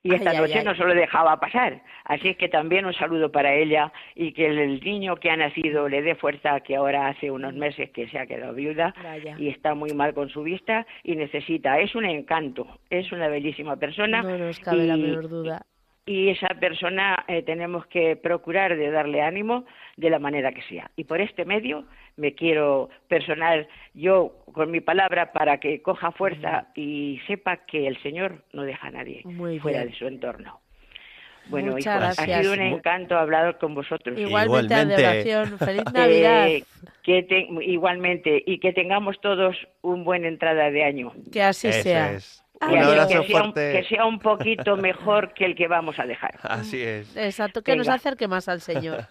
Speaker 24: Y esta
Speaker 2: Ay,
Speaker 24: noche
Speaker 2: ay.
Speaker 24: no se lo dejaba pasar. Así es que también un saludo para ella y que el, niño que ha nacido le dé fuerza, que ahora hace unos meses que se ha quedado viuda
Speaker 2: Vaya.
Speaker 24: y está muy mal con su vista y necesita. Es un encanto, es una bellísima persona.
Speaker 2: No nos cabe la
Speaker 24: y-
Speaker 2: menor duda.
Speaker 24: y esa persona eh, tenemos que procurar de darle ánimo de la manera que sea. Y por este medio me quiero personal yo con mi palabra para que coja fuerza y sepa que el Señor no deja a nadie
Speaker 2: Muy
Speaker 24: fuera
Speaker 2: bien.
Speaker 24: de su entorno. Bueno,
Speaker 2: Muchas
Speaker 24: hijos, ha sido un encanto hablar con vosotros.
Speaker 2: Igualmente, adoración. Feliz Navidad.
Speaker 24: Eh, que te- igualmente, y que tengamos todos un buen entrada de año.
Speaker 2: Que así
Speaker 4: Eso
Speaker 2: sea.
Speaker 4: es.
Speaker 24: Y
Speaker 4: Un
Speaker 24: así
Speaker 4: abrazo
Speaker 24: que sea, un, que sea un poquito mejor que el que vamos a dejar.
Speaker 4: Así es.
Speaker 2: Exacto, que nos acerque más al Señor.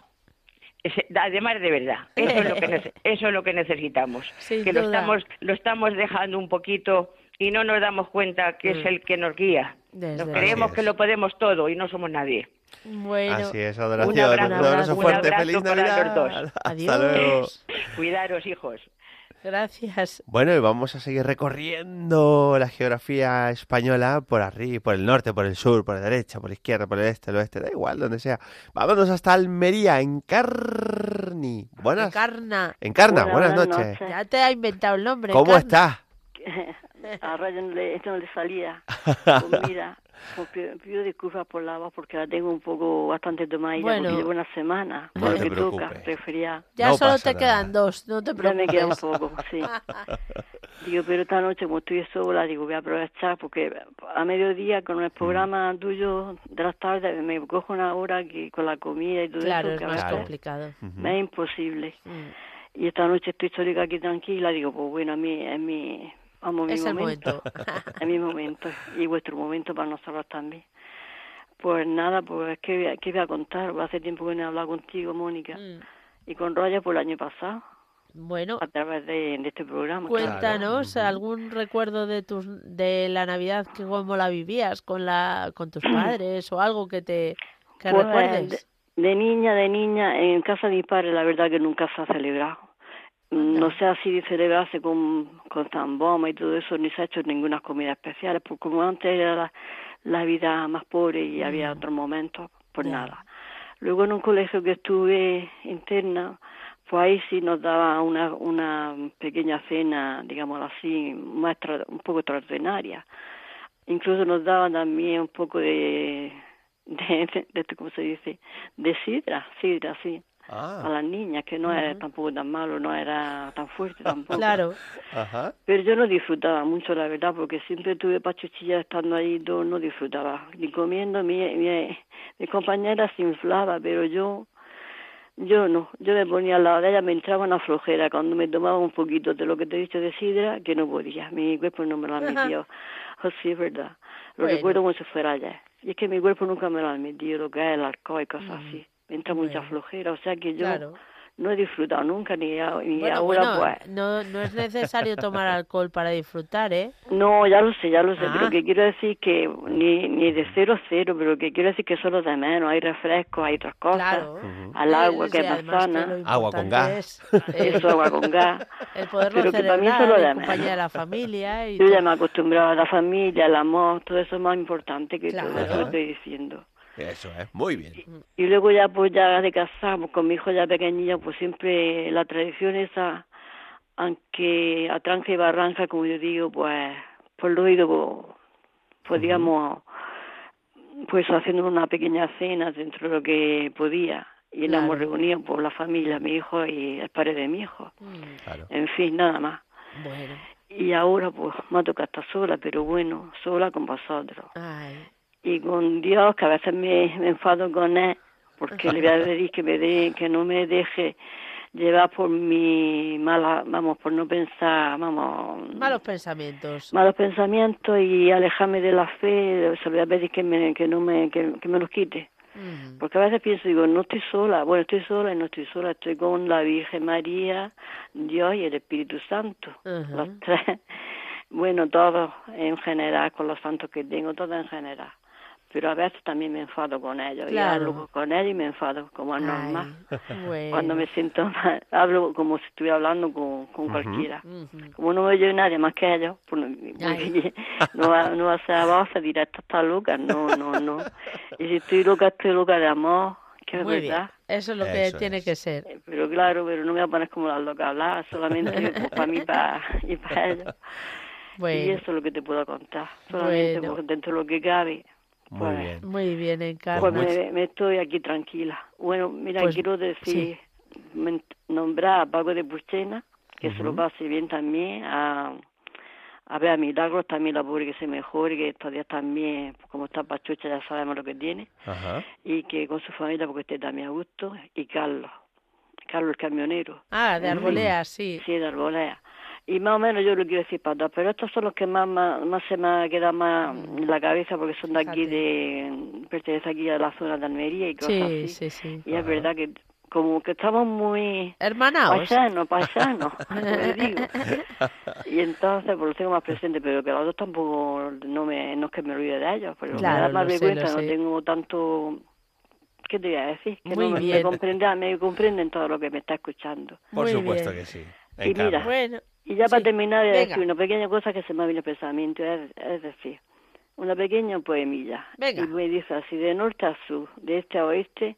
Speaker 24: Además de verdad, eso es lo que, nece- eso es lo que necesitamos,
Speaker 2: Sin
Speaker 24: que lo estamos, lo estamos dejando un poquito y no nos damos cuenta que es
Speaker 2: Mm.
Speaker 24: el que nos guía.
Speaker 2: Desde
Speaker 24: Nos creemos que lo podemos todo y no somos nadie.
Speaker 2: Bueno,
Speaker 4: Así es,
Speaker 24: Un
Speaker 4: adoración.
Speaker 24: abrazo,
Speaker 4: Un abrazo
Speaker 24: un
Speaker 4: fuerte.
Speaker 24: abrazo
Speaker 4: Feliz
Speaker 24: para
Speaker 4: Navidad.
Speaker 24: los dos.
Speaker 4: Hasta
Speaker 2: Adiós.
Speaker 4: luego.
Speaker 24: Cuidaros, hijos.
Speaker 2: Gracias.
Speaker 4: Bueno, y vamos a seguir recorriendo la geografía española por arriba, por el norte, por el sur, por la derecha, por la izquierda, por el este, el oeste, da igual, donde sea. Vámonos hasta Almería, en Carni. Buenas.
Speaker 2: Encarna.
Speaker 4: Encarna,
Speaker 25: Hola,
Speaker 4: buenas
Speaker 25: buenas
Speaker 4: noches.
Speaker 25: noches.
Speaker 2: Ya te ha inventado el nombre.
Speaker 4: ¿Cómo
Speaker 2: Encarna.
Speaker 4: está?
Speaker 25: A Rayo no le, esto no le salía. Pues mira, pues pido, pido disculpas por la voz porque la tengo un poco bastante tomada
Speaker 2: Bueno.
Speaker 25: porque llevo una semana.
Speaker 4: No
Speaker 25: Por lo
Speaker 4: te
Speaker 25: que toca, resfriada.
Speaker 2: Ya
Speaker 4: No
Speaker 2: solo te
Speaker 4: nada.
Speaker 2: quedan dos, no te
Speaker 25: Ya
Speaker 2: preocupes.
Speaker 25: me queda un poco, sí. Digo, pero esta noche como estoy sola, digo, voy a aprovechar porque a mediodía con el programa tuyo de las tardes me cojo una hora que con la comida y todo
Speaker 2: Claro,
Speaker 25: eso
Speaker 2: es
Speaker 25: que a
Speaker 2: más complicado.
Speaker 25: me es imposible.
Speaker 2: Mm.
Speaker 25: Y esta noche estoy sola aquí tranquila, digo, pues bueno, a mí es mi, vamos, mi
Speaker 2: Es el
Speaker 25: momento. es mi momento y vuestro momento para nosotros también. Pues nada, pues ¿qué, qué voy a contar? Hace tiempo que no he hablado contigo, Mónica.
Speaker 2: Mm.
Speaker 25: Y con Roya por el año pasado,
Speaker 2: Bueno,
Speaker 25: a través de, de este programa.
Speaker 2: cuéntanos algún recuerdo de tus de la Navidad que cómo la vivías con la con tus padres o algo que te que
Speaker 25: Pues,
Speaker 2: recuerdes.
Speaker 25: De, de niña, de niña, en casa de mis padres la verdad que nunca se ha celebrado. No sé así de celebrarse con, con zamboma y todo eso, ni se ha hecho ninguna comida especial, porque como antes era la, la vida más pobre y había otros momentos, pues nada. Luego en un colegio que estuve interna, pues ahí sí nos daba una, una pequeña cena, digamos así, más extra- un poco extraordinaria. Incluso nos daban también un poco de, de, de, de- ¿cómo se dice? De sidra, sidra, sí. A las niñas, que no era tampoco tan malo, no era tan fuerte tampoco.
Speaker 2: Claro.
Speaker 4: Ajá.
Speaker 25: Pero yo no disfrutaba mucho, la verdad, porque siempre tuve pachuchillas estando ahí, yo no disfrutaba. Ni comiendo, mi, mi, mi compañera se inflaba, pero yo, yo no. Yo me ponía al lado de ella, me entraba una flojera cuando me tomaba un poquito de lo que te he dicho de sidra, que no podía. Mi cuerpo no me lo admitió. Oh, sí, es verdad. Lo
Speaker 2: Bueno.
Speaker 25: recuerdo como si fuera ayer. Y es que mi cuerpo nunca me lo admitió, lo que es el alcohol y cosas así. Me entra mucha flojera, o sea que yo
Speaker 2: Claro.
Speaker 25: no he disfrutado nunca, ni, a- ni
Speaker 2: Bueno,
Speaker 25: ahora
Speaker 2: bueno,
Speaker 25: pues...
Speaker 2: no, no es necesario tomar alcohol para disfrutar, ¿eh?
Speaker 25: No, ya lo sé, ya lo sé,
Speaker 2: Ah.
Speaker 25: pero que quiero decir que ni, ni de cero a cero, pero que quiero decir que solo de menos, hay refrescos, hay otras cosas,
Speaker 2: Claro.
Speaker 25: al agua
Speaker 2: Sí,
Speaker 25: que es más
Speaker 2: además que
Speaker 25: sana,
Speaker 2: lo
Speaker 4: Agua con gas.
Speaker 2: es,
Speaker 25: eso, agua con gas,
Speaker 2: El poderlo
Speaker 25: pero que para mí
Speaker 2: celebrar
Speaker 25: solo de
Speaker 2: en compañía de la familia y
Speaker 25: Yo ya me he acostumbrado a la familia, al amor, todo eso es más importante que todo eso
Speaker 4: Claro.
Speaker 25: que estoy diciendo.
Speaker 4: Eso es, muy bien.
Speaker 25: Y luego ya pues ya de casar, pues, con mi hijo ya pequeñillo, pues siempre la tradición esa, aunque a tranca y barranca, como yo digo, pues, pues lo he ido, pues, pues digamos, pues haciendo una pequeña cena dentro de lo que podía. Y la hemos
Speaker 2: Claro.
Speaker 25: reunido por la familia, mi hijo y el padre de mi hijo.
Speaker 2: Mm.
Speaker 25: En fin, nada más.
Speaker 2: Bueno.
Speaker 25: Y ahora pues me ha tocado estar sola, pero bueno, sola con vosotros.
Speaker 2: Ay.
Speaker 25: Y con Dios, que a veces me, me enfado con él, porque le voy a pedir que me dé, que no me deje llevar por mi mala, vamos, por no pensar, vamos,
Speaker 2: Malos pensamientos.
Speaker 25: malos pensamientos y alejarme de la fe, se lo voy a pedir que me, que no me, que, que me los quite.
Speaker 2: Mm.
Speaker 25: Porque a veces pienso, digo, no estoy sola, bueno, estoy sola y no estoy sola, estoy con la Virgen María, Dios y el Espíritu Santo, los tres, bueno, todos en general, con los santos que tengo, todos en general. Pero a veces también me enfado con ellos, y hablo con ellos y me enfado, como es normal.
Speaker 2: Bueno.
Speaker 25: Cuando me siento mal, hablo como si estuviera hablando con, con cualquiera. Como no veo yo nadie más que ellos, pues no, porque no, va, no va a ser voz directa, está loca, no, no, no. Y si estoy loca, estoy loca de amor, que es
Speaker 2: Muy bien.
Speaker 25: verdad.
Speaker 2: Eso es lo que
Speaker 4: Eso
Speaker 2: tiene que ser.
Speaker 25: Pero claro, pero no me voy a poner como las locas a hablar, solamente para mí pa, y para ellos. Y eso es lo que te puedo contar, solamente
Speaker 2: Bueno.
Speaker 25: pues, dentro de lo que cabe.
Speaker 4: Muy
Speaker 25: pues,
Speaker 4: bien.
Speaker 2: Muy bien, Encarna.
Speaker 25: Pues me, me estoy aquí tranquila. Bueno, mira,
Speaker 2: Pues,
Speaker 25: quiero decir, nombrar a Paco de Puchena, que se lo pase bien también, a, a ver a Milagros también la pobre que se mejore, que estos días también, pues, como está Pachucha ya sabemos lo que tiene,
Speaker 4: Ajá.
Speaker 25: y que con su familia porque esté también a gusto, y Carlos, Carlos el camionero.
Speaker 2: Ah, de. Arbolea, sí.
Speaker 25: Sí, de Arbolea. Y más o menos yo lo quiero decir para todos, pero estos son los que más, más, más se me ha quedado más en la cabeza porque son de aquí, de pertenecen aquí a la zona de Almería y cosas
Speaker 2: Sí,
Speaker 25: así.
Speaker 2: sí, sí.
Speaker 25: Y es verdad que como que estamos muy
Speaker 2: Hermanaos.
Speaker 25: paisanos, paisanos, digo. Y entonces pues los tengo más presentes, pero que los dos tampoco no me no es que me olvide de ellos, pero
Speaker 2: Claro,
Speaker 25: me da más
Speaker 2: lo
Speaker 25: vergüenza,
Speaker 2: lo
Speaker 25: no
Speaker 2: sé.
Speaker 25: tengo tanto ¿qué te voy a decir? Que
Speaker 2: Muy
Speaker 25: no me, me
Speaker 2: bien.
Speaker 25: comprenden, me comprenden todo lo que me está escuchando.
Speaker 4: Por
Speaker 2: Muy
Speaker 4: supuesto
Speaker 2: bien.
Speaker 4: que sí.
Speaker 25: Y mira.
Speaker 2: Bueno,
Speaker 25: y ya para terminar de
Speaker 2: Venga.
Speaker 25: decir una pequeña cosa que se me ha venido al pensamiento, es, es decir, una pequeña poemilla.
Speaker 2: Venga.
Speaker 25: Y me dice así, de norte a sur, de este a oeste,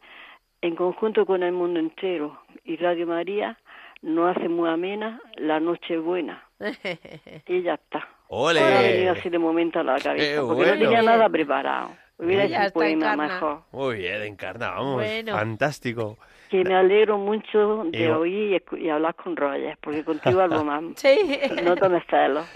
Speaker 25: en conjunto con el mundo entero y Radio María, nos hace muy amena la noche buena. Y ya está.
Speaker 4: ¡Ole!
Speaker 25: Venido así de momento a la cabeza,
Speaker 4: ¡Qué
Speaker 25: porque
Speaker 4: bueno!
Speaker 25: no tenía nada preparado. Hubiera hecho un poema
Speaker 2: Encarna.
Speaker 25: mejor.
Speaker 4: Muy bien, Encarna, vamos.
Speaker 2: Bueno.
Speaker 4: Fantástico.
Speaker 25: Que me alegro mucho de oír y, escu- y hablar con Roger, porque contigo algo más.
Speaker 2: Sí.
Speaker 25: No tomes celos.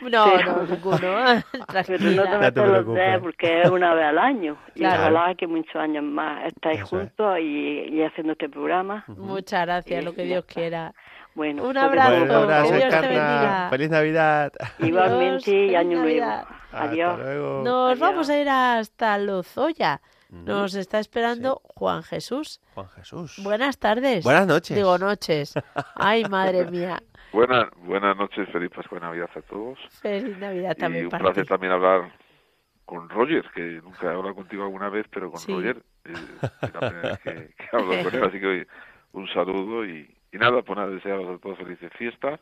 Speaker 2: No,
Speaker 25: Pero-
Speaker 2: no, ninguno.
Speaker 25: Pero no
Speaker 2: Tranquila.
Speaker 25: te
Speaker 4: No te
Speaker 25: porque es una vez al año. Y
Speaker 2: Claro.
Speaker 25: ojalá que muchos años más estáis
Speaker 4: Eso es.
Speaker 25: juntos y, y haciendo este programa.
Speaker 2: Muchas gracias, lo que Dios quiera.
Speaker 25: Bueno,
Speaker 2: Un
Speaker 25: pues,
Speaker 2: abrazo.
Speaker 4: Bueno, un abrazo,
Speaker 2: que Dios te
Speaker 4: Encarna.
Speaker 2: bendiga.
Speaker 4: Feliz Navidad.
Speaker 25: igualmente y
Speaker 2: Adiós,
Speaker 25: año nuevo. Adiós.
Speaker 4: Hasta luego.
Speaker 2: Nos
Speaker 25: Adiós.
Speaker 2: vamos a ir hasta Lozoya. Nos está esperando Juan Jesús.
Speaker 4: Juan Jesús.
Speaker 2: Buenas tardes.
Speaker 4: Buenas noches.
Speaker 2: Digo noches. Ay, madre mía.
Speaker 26: Buenas, buenas noches, feliz Pascua y Navidad a todos.
Speaker 2: Feliz Navidad
Speaker 26: y
Speaker 2: también
Speaker 26: un
Speaker 2: para
Speaker 26: placer
Speaker 2: ti.
Speaker 26: también hablar con Roger, que nunca he hablado contigo alguna vez, pero con
Speaker 2: Sí.
Speaker 26: Roger eh, es la primera vez que, que hablo con él, así que oye, un saludo y, y nada, pues nada, desearos a todos felices fiestas.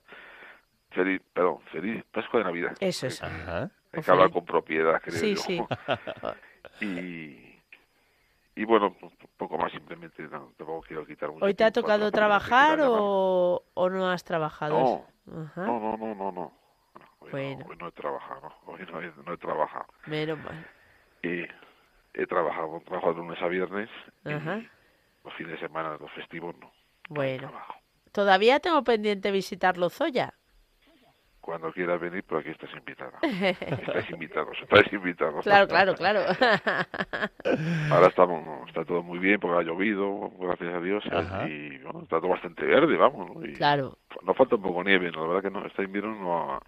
Speaker 26: Feliz, perdón, feliz Pascua de Navidad.
Speaker 2: Eso es.
Speaker 26: Hay que hablar con propiedad, creo
Speaker 2: Sí,
Speaker 26: yo.
Speaker 2: sí.
Speaker 26: y, y bueno, poco más simplemente, no, tampoco quiero quitar mucho
Speaker 2: ¿Hoy te ha tocado trabajar o, o no has trabajado?
Speaker 26: No,
Speaker 2: Ajá.
Speaker 26: no, no, no, no, no.
Speaker 2: Bueno,
Speaker 26: Hoy no he trabajado, hoy no he, no he trabajado.
Speaker 2: menos mal.
Speaker 26: Y he trabajado, trabajo de lunes a viernes,
Speaker 2: Ajá.
Speaker 26: los fines de semana, los festivos no.
Speaker 2: Bueno. Todavía tengo pendiente visitar Lozoya.
Speaker 26: Cuando quieras venir, por aquí estás invitada. Estáis invitados, estáis invitados.
Speaker 2: Claro, claro, claro.
Speaker 26: Ahora estamos, está todo muy bien porque ha llovido, gracias a Dios,
Speaker 4: Ajá.
Speaker 26: y bueno, está todo bastante verde, vamos. ¿no? Y
Speaker 2: Claro.
Speaker 26: No falta un poco nieve, ¿no? la verdad que no, este invierno no ha-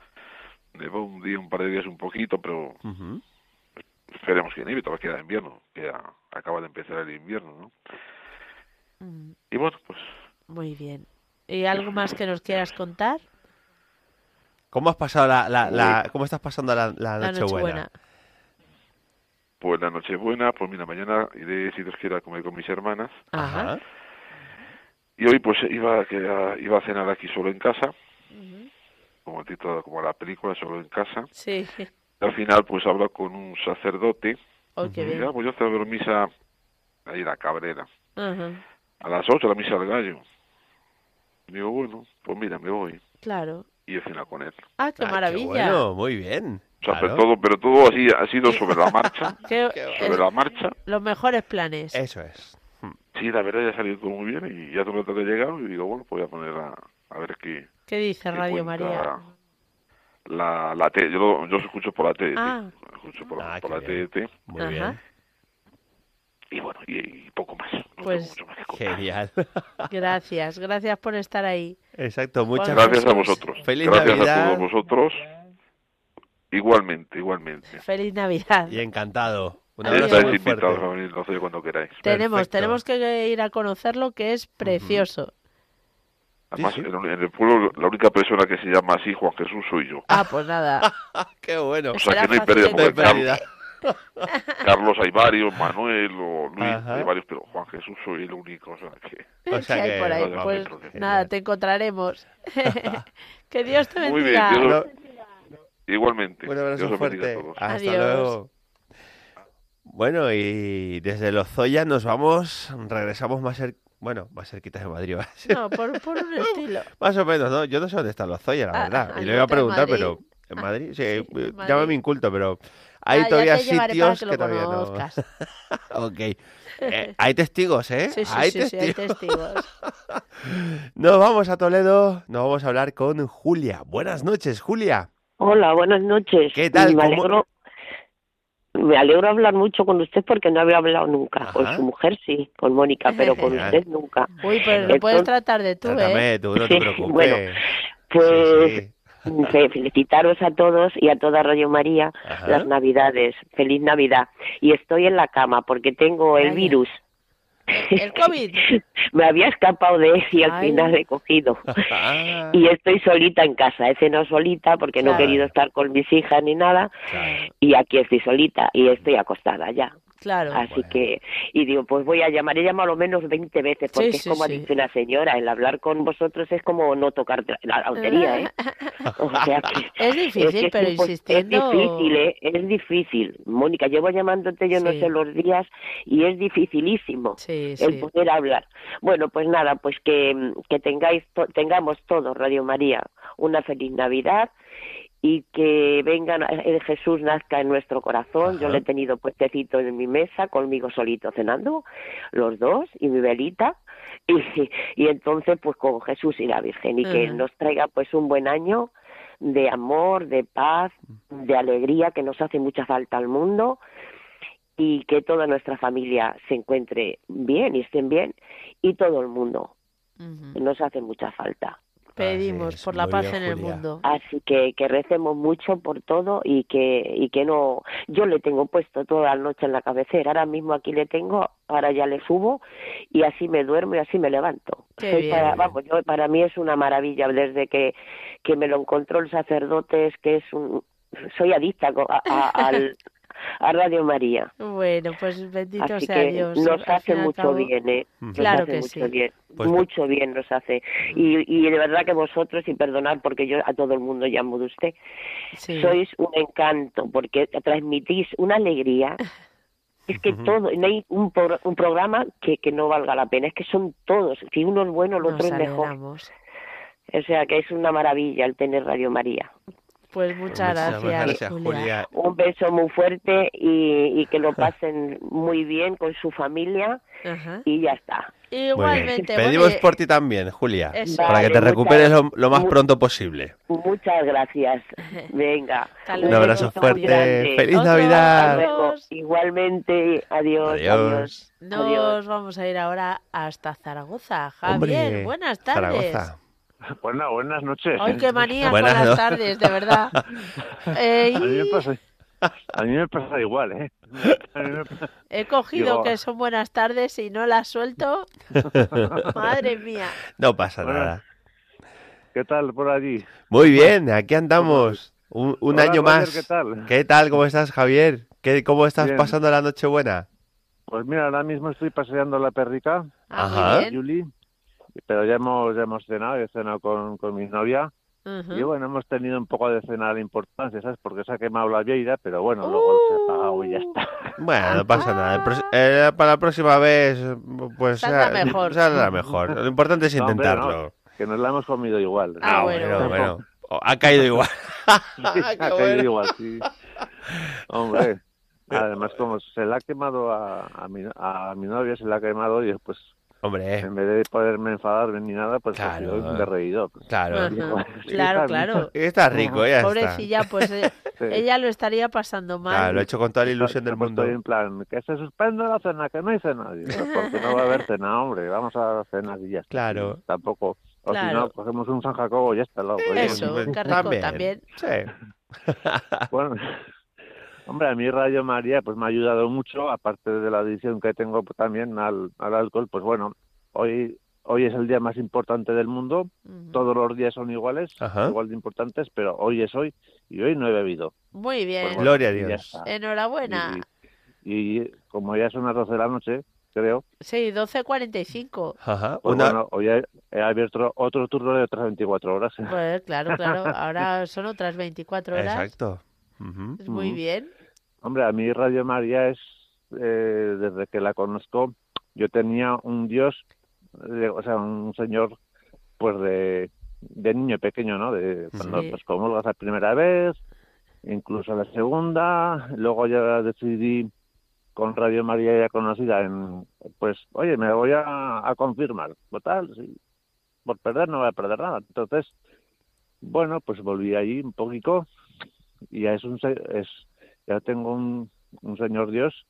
Speaker 26: nevó un día, un par de días un poquito, pero esperemos que nieve, todavía queda invierno, que ya acaba de empezar el invierno, ¿no?
Speaker 2: Mm,
Speaker 26: Y bueno, pues
Speaker 2: Muy bien. ¿Y algo más que nos quieras contar?
Speaker 4: ¿Cómo has pasado la, la, la- cómo estás pasando la, la Nochebuena?
Speaker 2: Nochebuena.
Speaker 26: Pues la noche buena, pues mira, mañana iré, si Dios quiere, a comer con mis hermanas.
Speaker 2: Ajá.
Speaker 26: Y hoy pues iba, que, iba a cenar aquí solo en casa, como el título, como la película, solo en casa.
Speaker 2: Sí.
Speaker 26: Y al final pues hablo con un sacerdote.
Speaker 2: Oh, qué
Speaker 26: y
Speaker 2: bien.
Speaker 26: ya, pues yo celebro misa ahí la Cabrera.
Speaker 2: Ajá.
Speaker 26: A las 8 la misa del gallo. Y digo, bueno, pues mira, me voy.
Speaker 2: Claro.
Speaker 26: Y he cenado con él.
Speaker 2: Ah, qué maravilla.
Speaker 4: Bueno, muy bien.
Speaker 26: O sea,
Speaker 4: Claro.
Speaker 26: pero todo, pero todo así ha sido sobre la marcha.
Speaker 2: Qué-
Speaker 26: sobre la marcha.
Speaker 2: Los mejores planes.
Speaker 4: Eso es.
Speaker 26: Sí, la verdad ya ha salido todo muy bien y ya hace un rato que he llegado y digo, bueno, pues voy a poner a, a ver qué,
Speaker 2: ¿Qué dice
Speaker 26: qué
Speaker 2: Radio María?
Speaker 26: La, la T, yo, lo- yo os escucho por la TDT.
Speaker 2: Ah.
Speaker 26: Escucho por,
Speaker 4: Ah,
Speaker 26: por la TDT.
Speaker 4: Muy
Speaker 2: Ajá.
Speaker 4: bien.
Speaker 26: Y bueno, y, y poco más. No
Speaker 2: Pues
Speaker 26: mucho más que.
Speaker 4: Genial.
Speaker 2: gracias, gracias por estar ahí.
Speaker 4: Exacto, muchas
Speaker 26: Gracias a vosotros.
Speaker 4: Feliz
Speaker 26: Gracias
Speaker 4: Navidad.
Speaker 26: a todos vosotros. Igualmente, igualmente.
Speaker 2: Feliz Navidad.
Speaker 4: Y encantado. Un
Speaker 26: Ya
Speaker 4: abrazo
Speaker 26: estáis invitados a venir no sé cuando queráis.
Speaker 2: Tenemos,
Speaker 4: Perfecto.
Speaker 2: tenemos que ir a conocerlo, que es precioso.
Speaker 26: Además, en, en el pueblo la única persona que se llama así, Juan Jesús, soy yo.
Speaker 2: Ah, pues nada.
Speaker 4: Qué bueno.
Speaker 26: O sea
Speaker 2: Será
Speaker 26: que no hay pérdida. Carlos, hay varios, Manuel o Luis,
Speaker 4: Ajá.
Speaker 26: hay varios, pero Juan Jesús soy el único. O sea que...
Speaker 4: O sea
Speaker 2: ¿Qué hay
Speaker 4: que-
Speaker 2: por ahí?
Speaker 26: Vaya,
Speaker 2: Pues
Speaker 26: que-
Speaker 2: nada, te encontraremos. que Dios te
Speaker 26: Muy bien,
Speaker 2: bendiga.
Speaker 26: Dios- igualmente.
Speaker 4: Un abrazo
Speaker 26: Dios bendiga a
Speaker 4: fuerte.
Speaker 26: todos.
Speaker 4: Hasta
Speaker 2: Adiós.
Speaker 4: luego. Bueno, y desde Lozoya nos vamos, regresamos más cer- bueno, más cerquitas de Madrid.
Speaker 2: No, por, por un estilo.
Speaker 4: Más o menos, ¿no? Yo no sé dónde está Lozoya, la
Speaker 2: Ah,
Speaker 4: verdad. y
Speaker 2: no
Speaker 4: le iba a preguntar,
Speaker 2: Madrid.
Speaker 4: pero en Madrid, sí, eh,
Speaker 2: Madrid.
Speaker 4: llámame inculto, pero hay
Speaker 2: Ah, ya
Speaker 4: todavía sitios
Speaker 2: que
Speaker 4: todavía no. ok. Eh, hay testigos, ¿eh?
Speaker 2: Sí, sí,
Speaker 4: hay
Speaker 2: sí, sí, hay
Speaker 4: testigos.
Speaker 2: testigos.
Speaker 4: Nos vamos a Toledo, nos vamos a hablar con Julia. Buenas noches, Julia.
Speaker 27: Hola, buenas noches.
Speaker 4: ¿Qué tal?
Speaker 27: Me
Speaker 4: ¿Cómo-
Speaker 27: alegro, me alegro hablar mucho con usted porque no había hablado nunca. Con su mujer sí, con Mónica, pero con usted nunca.
Speaker 2: Uy, pero lo puedes
Speaker 27: Entonces-
Speaker 2: tratar de tú, ¿eh?
Speaker 4: Trátame, tú no te
Speaker 27: Sí,
Speaker 4: preocupes.
Speaker 27: bueno, Pues felicitaros a todos y a toda Radio María
Speaker 4: Ajá.
Speaker 27: las Navidades. Feliz Navidad. Y estoy en la cama porque tengo el virus.
Speaker 2: El COVID.
Speaker 27: Me había escapado de él y al
Speaker 2: Ay.
Speaker 27: final he cogido.
Speaker 4: Ah,
Speaker 27: Y estoy solita en casa. He cenado solita porque no he querido estar con mis hijas ni nada.
Speaker 4: claro.
Speaker 27: Y aquí estoy solita y estoy acostada ya.
Speaker 2: Claro.
Speaker 27: Así que, y digo, pues voy a llamar. He llamado lo menos 20 veces porque
Speaker 2: Sí,
Speaker 27: es
Speaker 2: sí,
Speaker 27: como ha
Speaker 2: sí.
Speaker 27: dicho una señora, el hablar con vosotros es como no tocar la lotería, ¿eh? O sea que-
Speaker 2: Es difícil,
Speaker 27: que
Speaker 2: pero insistiendo-
Speaker 27: Es difícil, ¿eh? Es difícil. Mónica, llevo llamándote yo no sé los días y es dificilísimo
Speaker 2: Sí,
Speaker 27: el
Speaker 2: sí.
Speaker 27: poder hablar. Bueno, pues nada, pues que, que tengáis to- tengamos todos, Radio María, una feliz Navidad y que venga el Jesús nazca en nuestro corazón. Yo le he tenido puestecito en mi mesa, conmigo solito cenando, los dos, y mi velita. Y, y entonces, pues con Jesús y la Virgen, y que nos traiga pues un buen año de amor, de paz, de alegría, que nos hace mucha falta al mundo y que toda nuestra familia se encuentre bien y estén bien y todo el mundo nos hace mucha falta.
Speaker 2: Pedimos
Speaker 4: es,
Speaker 2: por la paz en el mundo.
Speaker 27: Así que que recemos mucho por todo y que y que no yo le tengo puesto toda la noche en la cabecera, ahora mismo aquí le tengo, ahora ya le subo y así me duermo y así me levanto.
Speaker 2: Bien.
Speaker 27: para, vamos, yo, para mí es una maravilla desde que que me lo encontró el sacerdote es que es un soy adicta co- a- a- al a Radio María.
Speaker 2: Bueno, pues bendito
Speaker 27: Así
Speaker 2: sea
Speaker 27: que
Speaker 2: Dios.
Speaker 27: nos hace mucho
Speaker 2: cabo-
Speaker 27: bien, ¿eh? Nos
Speaker 2: Claro
Speaker 27: hace
Speaker 2: que
Speaker 27: mucho
Speaker 2: sí.
Speaker 27: bien.
Speaker 4: Pues-
Speaker 27: mucho bien nos hace. Y, y de verdad que vosotros, y perdonad porque yo a todo el mundo llamo de usted,
Speaker 2: Sí.
Speaker 27: sois un encanto porque transmitís una alegría. Es que todo, no hay un, pro- un programa que, que no valga la pena, es que son todos. Si uno es bueno, el
Speaker 2: Nos
Speaker 27: otro es mejor.
Speaker 2: alegramos.
Speaker 27: O sea que es una maravilla el tener Radio María.
Speaker 2: Pues muchas
Speaker 4: Muchas
Speaker 2: gracias,
Speaker 4: gracias,
Speaker 2: Julia.
Speaker 4: Julia.
Speaker 27: Un beso muy fuerte y, y que lo pasen muy bien con su familia
Speaker 2: Ajá.
Speaker 27: y ya está.
Speaker 2: Igualmente,
Speaker 4: Pedimos por ti también, Julia,
Speaker 2: Eso.
Speaker 4: para que te
Speaker 27: muchas-
Speaker 4: recuperes lo, lo más pronto posible.
Speaker 27: Muchas gracias. Venga.
Speaker 4: Un abrazo fuerte.
Speaker 27: muy grande.
Speaker 4: ¡Feliz
Speaker 2: Otro.
Speaker 4: Navidad!
Speaker 27: Igualmente, adiós.
Speaker 4: Adiós.
Speaker 27: Adiós.
Speaker 2: Nos
Speaker 27: Adiós.
Speaker 2: vamos a ir ahora hasta Zaragoza. Javier,
Speaker 4: Hombre,
Speaker 2: buenas tardes.
Speaker 4: Zaragoza.
Speaker 28: Bueno, buenas noches.
Speaker 2: Ay, qué manía
Speaker 4: Buenas
Speaker 2: con las
Speaker 4: no-
Speaker 2: tardes, de verdad. Eh,
Speaker 28: A mí me pasa, a mí me pasa igual, ¿eh? Pasa-
Speaker 2: he cogido
Speaker 28: Digo-
Speaker 2: que son buenas tardes y no las suelto. Madre mía.
Speaker 4: No pasa
Speaker 28: Bueno,
Speaker 4: nada.
Speaker 28: ¿Qué tal por allí?
Speaker 4: Muy bien, aquí andamos. Un, un
Speaker 28: Hola,
Speaker 4: año
Speaker 28: Roger,
Speaker 4: más.
Speaker 28: ¿qué tal?
Speaker 4: ¿Qué tal? ¿Cómo estás, Javier? ¿Qué, ¿Cómo estás
Speaker 28: Bien.
Speaker 4: pasando la Nochebuena?
Speaker 28: Pues mira, ahora mismo estoy paseando la perrica,
Speaker 2: Ah,
Speaker 4: Ajá.
Speaker 28: Yuli, pero ya hemos, ya hemos cenado, he cenado con, con mi novia. Y bueno, hemos tenido un poco de cena de importancia, ¿sabes? Porque se ha quemado la vieira, pero bueno, luego se ha apagado y ya está.
Speaker 4: Bueno, no pasa nada. Eh, para la próxima vez, pues
Speaker 2: Saldrá
Speaker 4: sea-
Speaker 2: mejor.
Speaker 4: saldrá mejor. Lo importante es
Speaker 28: No, hombre,
Speaker 4: intentarlo.
Speaker 28: no, que nos la hemos comido igual.
Speaker 2: Ah,
Speaker 4: Ah,
Speaker 2: bueno,
Speaker 4: bueno. Oh, Ha caído igual.
Speaker 28: Sí,
Speaker 4: Qué
Speaker 28: ha caído
Speaker 4: bueno.
Speaker 28: igual, sí. Hombre, además como se la ha quemado a, a, mi, a mi novia, se la ha quemado y pues
Speaker 4: Hombre,
Speaker 28: en vez de poderme enfadar ni nada, pues
Speaker 4: Claro.
Speaker 28: ha sido de reído. Pues,
Speaker 4: claro.
Speaker 28: Sí,
Speaker 2: Claro,
Speaker 28: está
Speaker 2: claro.
Speaker 4: Está rico, ya está.
Speaker 2: Pobrecilla, pues eh,
Speaker 28: Sí.
Speaker 2: ella lo estaría pasando mal.
Speaker 4: Claro, lo he hecho con toda la ilusión del
Speaker 28: Pues
Speaker 4: mundo.
Speaker 28: Estoy en plan, que se suspende la cena, que no hay cena. Digo, porque no va a haber cena, hombre, vamos a cenar y ya está.
Speaker 4: Claro.
Speaker 28: Tampoco. O si
Speaker 2: Claro.
Speaker 28: no, cogemos un San Jacobo y ya está. Loco,
Speaker 2: Eso,
Speaker 4: Pues,
Speaker 2: qué rico también.
Speaker 4: Sí.
Speaker 28: Bueno, hombre, a mí Radio María pues me ha ayudado mucho, aparte de la adicción que tengo pues, también al, al alcohol, pues bueno, hoy hoy es el día más importante del mundo,
Speaker 2: Ujú.
Speaker 28: todos los días son iguales,
Speaker 4: Ajá.
Speaker 28: igual de importantes, pero hoy es hoy y hoy no he bebido.
Speaker 2: Muy bien.
Speaker 28: Pues bueno,
Speaker 4: Gloria a
Speaker 28: y
Speaker 4: Dios.
Speaker 2: Enhorabuena.
Speaker 28: Y, y como ya son las 12 de la noche, creo,
Speaker 2: Sí, 12.45.
Speaker 4: Ajá.
Speaker 28: pues
Speaker 4: Una...
Speaker 28: bueno, hoy he, he abierto otro turno de otras 24 horas.
Speaker 2: Pues claro, claro. Ahora son otras 24 horas.
Speaker 4: Exacto. Ujú.
Speaker 2: Es Muy bien.
Speaker 28: Hombre, a mí Radio María es, eh, desde que la conozco, yo tenía un Dios, eh, o sea, un señor, pues de, de niño pequeño, ¿no? De cuando
Speaker 2: Sí.
Speaker 28: pues comulgas la primera vez, incluso la segunda, luego ya decidí con Radio María ya conocida en, pues, oye, me voy a, a confirmar, total, sí, por perder no voy a perder nada. Entonces, bueno, pues volví allí un poquito y ya es un, se- es, ya tengo un, un señor Dios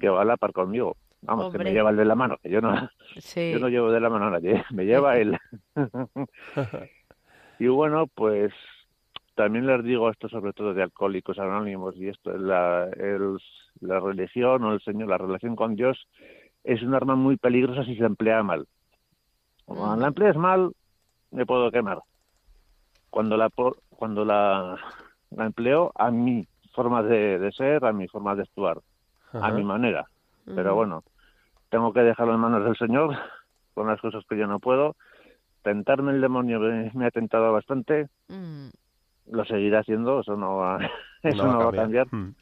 Speaker 28: que va a la par conmigo. Vamos, que me lleva el de la mano, que yo no,
Speaker 2: Sí.
Speaker 28: yo no llevo de la mano a nadie, me lleva él. y bueno, pues también les digo esto sobre todo de alcohólicos anónimos y esto, la, el- la religión o el Señor, la relación con Dios es un arma muy peligrosa si se emplea mal. Cuando la empleas mal, me puedo quemar. Cuando la cuando la, la empleo a mi forma de, de ser, a mi forma de actuar, a mi manera. Pero bueno, tengo que dejarlo en manos del Señor con las cosas que yo no puedo. Tentarme el demonio me, me ha tentado bastante,
Speaker 2: Mm.
Speaker 28: lo seguirá haciendo, eso no va, eso
Speaker 4: No
Speaker 28: no
Speaker 4: va a
Speaker 28: va a cambiar.
Speaker 4: Mm.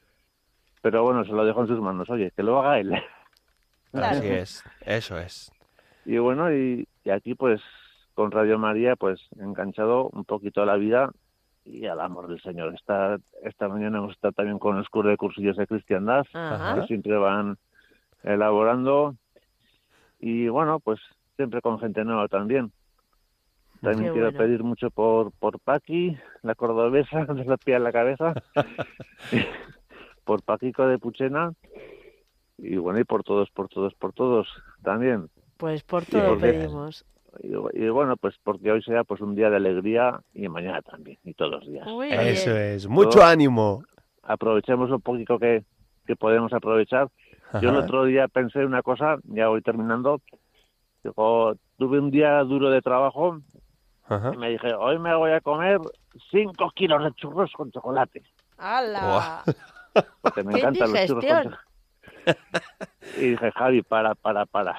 Speaker 28: Pero bueno, se lo dejo en sus manos. Oye, que lo haga él.
Speaker 4: Así es. Eso es.
Speaker 28: Y bueno, y, y aquí pues con Radio María pues enganchado un poquito a la vida y al amor del Señor. Esta, esta mañana hemos estado también con el curso de cursillos de cristiandad,
Speaker 2: Ajá.
Speaker 28: que siempre van elaborando. Y bueno, pues siempre con gente nueva también. También
Speaker 2: Qué
Speaker 28: quiero
Speaker 2: bueno.
Speaker 28: pedir mucho por, por Paqui, la cordobesa, de la pie a la cabeza, por Paquico de Puchena, y bueno, y por todos, por todos, por todos también.
Speaker 2: Pues por todo pedimos.
Speaker 28: Y, y bueno, pues porque hoy sea pues un día de alegría y mañana también, y todos los días.
Speaker 2: Muy
Speaker 4: Eso
Speaker 2: bien.
Speaker 4: es. Mucho ánimo.
Speaker 28: Aprovechemos un poquito que, que podemos aprovechar. Yo el otro día pensé una cosa, ya voy terminando. Digo, tuve un día duro de trabajo
Speaker 4: Ajá.
Speaker 28: y me dije, hoy me voy a comer cinco kilos de churros con chocolate.
Speaker 2: ¡Hala!
Speaker 28: Porque me
Speaker 2: ¡Qué
Speaker 28: encantan los churros con Y dije, Javi, para, para, para.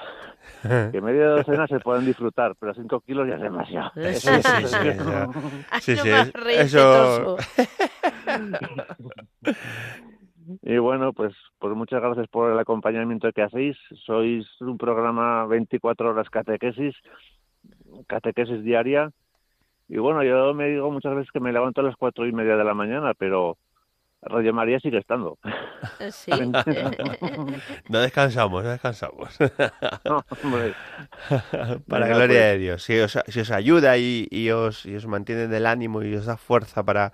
Speaker 28: Que media docena se pueden disfrutar, pero cinco kilos ya es demasiado.
Speaker 4: Sí, sí, sí, sí, eso- sí, sí, eso...
Speaker 28: Y bueno, pues, pues muchas gracias por el acompañamiento que hacéis. Sois un programa 24 horas catequesis, catequesis diaria. Y bueno, yo me digo muchas veces que me levanto a las cuatro y media de la mañana, pero Radio María sigue estando.
Speaker 2: Sí.
Speaker 4: No descansamos, no descansamos.
Speaker 28: No, hombre.
Speaker 4: Para gloria
Speaker 28: pues.
Speaker 4: de Dios. Si os, si os ayuda y, y os, y os mantiene del ánimo y os da fuerza para,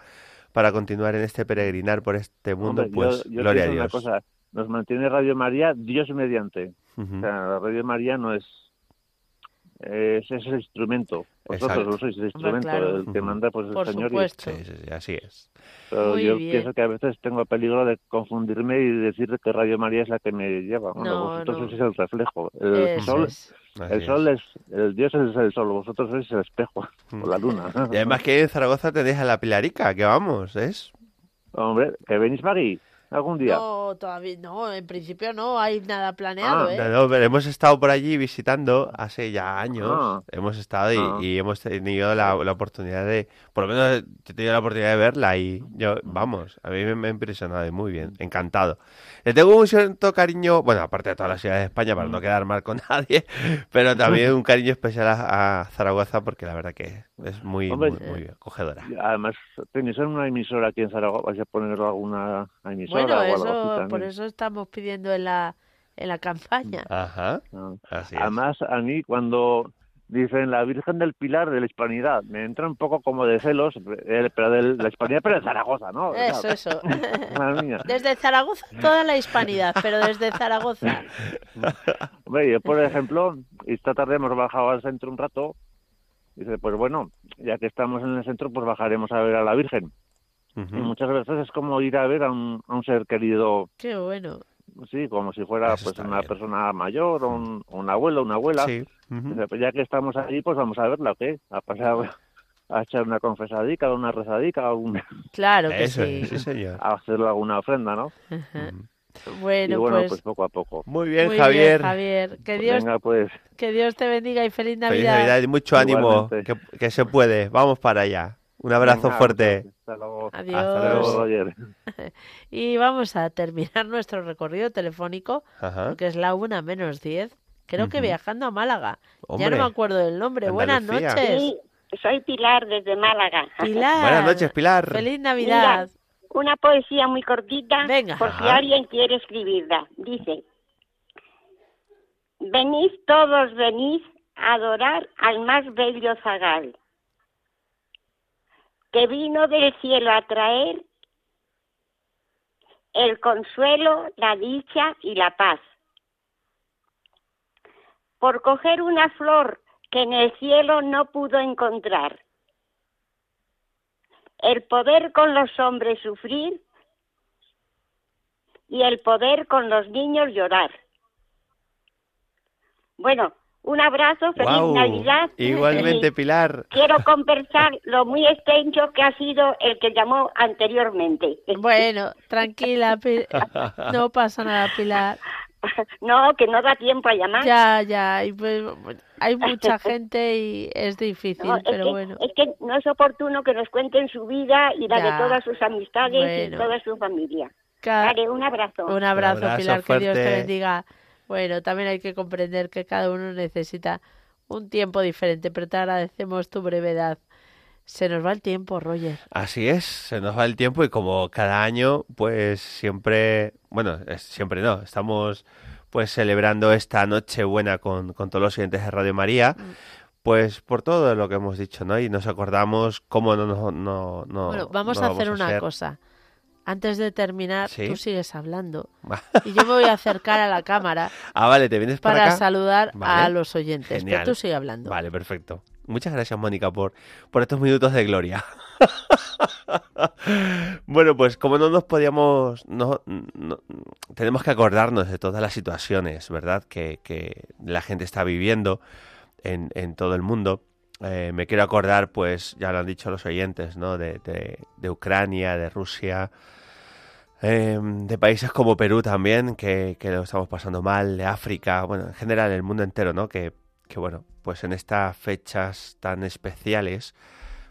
Speaker 4: para continuar en este peregrinar por este mundo,
Speaker 28: Hombre,
Speaker 4: pues
Speaker 28: yo, yo
Speaker 4: gloria a
Speaker 28: pienso una
Speaker 4: Dios.
Speaker 28: cosa, nos mantiene Radio María Dios mediante.
Speaker 4: Ujú.
Speaker 28: O sea, Radio María no es es ese instrumento. Vosotros
Speaker 4: Exacto.
Speaker 28: no sois el instrumento,
Speaker 4: claro.
Speaker 28: el que manda pues el
Speaker 2: Por
Speaker 28: Señor. y-
Speaker 2: supuesto.
Speaker 4: Sí, sí, sí, así es.
Speaker 28: Pero
Speaker 2: Muy
Speaker 28: yo
Speaker 2: bien.
Speaker 28: pienso que a veces tengo peligro de confundirme y decir que Radio María es la que me lleva. Bueno,
Speaker 2: No,
Speaker 28: vosotros
Speaker 2: no.
Speaker 28: sois el reflejo. El
Speaker 2: Eso
Speaker 28: sol,
Speaker 2: es.
Speaker 4: Así
Speaker 28: el sol es. el Dios es el sol, vosotros sois el espejo o la luna.
Speaker 4: Y además que en Zaragoza tenéis a la Pilarica, que vamos, ¿es?
Speaker 28: Hombre, que venís Magui algún día.
Speaker 2: No, todavía no, en principio no hay nada planeado,
Speaker 28: Ah,
Speaker 2: ¿eh?
Speaker 4: No, no, pero hemos estado por allí visitando hace ya años.
Speaker 28: Ah.
Speaker 4: Hemos estado y,
Speaker 28: Ah.
Speaker 4: y hemos tenido la, la oportunidad de, por lo menos he tenido la oportunidad de verla y yo, vamos, a mí me, me ha impresionado y muy bien, encantado. Le tengo un cierto cariño, bueno, aparte de todas las ciudades de España, para no quedar mal con nadie, pero también un cariño especial a, a Zaragoza porque la verdad que es muy,
Speaker 28: Hombre,
Speaker 4: muy, muy acogedora.
Speaker 28: Además, tenéis una emisora aquí en Zaragoza. ¿Vais a poner alguna emisora
Speaker 2: Bueno,
Speaker 28: o algo así
Speaker 2: eso, por eso estamos pidiendo en la, en la campaña.
Speaker 4: Ajá, así es.
Speaker 28: Además, a mí cuando dicen la Virgen del Pilar de la Hispanidad, me entra un poco como de celos, eh, pero de la Hispanidad, pero de Zaragoza, ¿no?
Speaker 2: Eso, eso. Desde Zaragoza toda la hispanidad, pero desde Zaragoza.
Speaker 28: Hombre, yo, por ejemplo, esta tarde hemos bajado al centro un rato. Dice, pues bueno, ya que estamos en el centro, pues bajaremos a ver a la Virgen. Y muchas veces es como ir a ver a un, a un ser querido,
Speaker 2: Qué bueno.
Speaker 28: sí, como si fuera
Speaker 4: Eso
Speaker 28: pues
Speaker 4: está
Speaker 28: una
Speaker 4: bien.
Speaker 28: persona mayor, o un, un abuelo, una abuela.
Speaker 4: Sí.
Speaker 28: Dice, pues ya que estamos allí, pues vamos a verla, ¿o qué? A pasar a echar una confesadica, una rezadica, un-
Speaker 2: Claro que
Speaker 4: Eso
Speaker 2: sí.
Speaker 4: sí, señor.
Speaker 28: a hacerle alguna ofrenda, ¿no?
Speaker 2: Ajá.
Speaker 28: y
Speaker 2: Bueno,
Speaker 28: bueno,
Speaker 2: pues,
Speaker 28: pues poco a poco.
Speaker 4: Muy bien,
Speaker 2: muy
Speaker 4: Javier.
Speaker 2: bien, Javier. Que Dios,
Speaker 28: Venga, pues,
Speaker 2: que Dios te bendiga y feliz
Speaker 4: Feliz
Speaker 2: Navidad.
Speaker 4: Navidad y mucho ánimo, que, que se puede. Vamos para allá. Un abrazo
Speaker 28: venga,
Speaker 4: fuerte.
Speaker 28: Hasta luego.
Speaker 2: Adiós.
Speaker 4: Hasta
Speaker 28: luego. Roger.
Speaker 2: Y vamos a terminar nuestro recorrido telefónico,
Speaker 4: Ajá.
Speaker 2: que es la una menos 10. Creo que viajando a Málaga. Ya
Speaker 4: Hombre,
Speaker 2: no me acuerdo del nombre. Buenas noches.
Speaker 29: Sí, soy Pilar desde Málaga.
Speaker 2: Pilar.
Speaker 4: Buenas noches, Pilar.
Speaker 2: Feliz
Speaker 29: Mira,
Speaker 2: Navidad.
Speaker 29: Una poesía muy cortita
Speaker 2: Venga.
Speaker 29: por si alguien quiere escribirla. Dice, venid todos, venid a adorar al más bello zagal, que vino del cielo a traer el consuelo, la dicha y la paz. Por coger una flor que en el cielo no pudo encontrar el poder con los hombres sufrir y el poder con los niños llorar. Bueno, un abrazo, feliz. Navidad.
Speaker 4: Igualmente,
Speaker 29: Y
Speaker 4: Pilar.
Speaker 29: Quiero conversar lo muy extenso que ha sido el que llamó anteriormente.
Speaker 2: Bueno, tranquila, no pasa nada, Pilar.
Speaker 29: No, que no da tiempo a llamar.
Speaker 2: Ya, ya, y pues, hay mucha gente y es difícil,
Speaker 29: No, es,
Speaker 2: pero
Speaker 29: que,
Speaker 2: bueno.
Speaker 29: es que no es oportuno que nos cuenten su vida y la
Speaker 2: Ya.
Speaker 29: de todas sus amistades
Speaker 2: Bueno.
Speaker 29: y toda su familia.
Speaker 2: Ca-
Speaker 29: Vale, un abrazo.
Speaker 2: Un abrazo,
Speaker 4: abrazo
Speaker 2: Pilar, que Dios te
Speaker 4: fuerte.
Speaker 2: bendiga. Bueno, también hay que comprender que cada uno necesita un tiempo diferente, pero te agradecemos tu brevedad. Se nos va el tiempo, Roger.
Speaker 4: Así es, se nos va el tiempo y como cada año, pues siempre, bueno, es- siempre no, estamos pues celebrando esta noche buena con, con todos los oyentes de Radio María,
Speaker 2: Mm.
Speaker 4: pues por todo lo que hemos dicho, ¿no? Y nos acordamos cómo no, no, no, no-
Speaker 2: bueno, vamos
Speaker 4: no
Speaker 2: a hacer
Speaker 4: vamos a
Speaker 2: una cosa. Antes de terminar,
Speaker 4: Sí.
Speaker 2: tú sigues hablando. Y yo me voy a acercar a la cámara
Speaker 4: Ah, vale, ¿te vienes para,
Speaker 2: para
Speaker 4: acá?
Speaker 2: saludar a los oyentes.
Speaker 4: Genial.
Speaker 2: Pero tú sigue hablando.
Speaker 4: Vale, perfecto. Muchas gracias, Mónica, por, por estos minutos de gloria. bueno, pues como no nos podíamos, no, tenemos que acordarnos de todas las situaciones, ¿verdad? Que, que la gente está viviendo en, en todo el mundo. Eh, me quiero acordar, pues ya lo han dicho los oyentes, ¿no? De, de, Ucrania, de Rusia, eh, de países como Perú también, que, que lo estamos pasando mal, de África, bueno, en general el mundo entero, ¿no? Que, que bueno, pues en estas fechas tan especiales,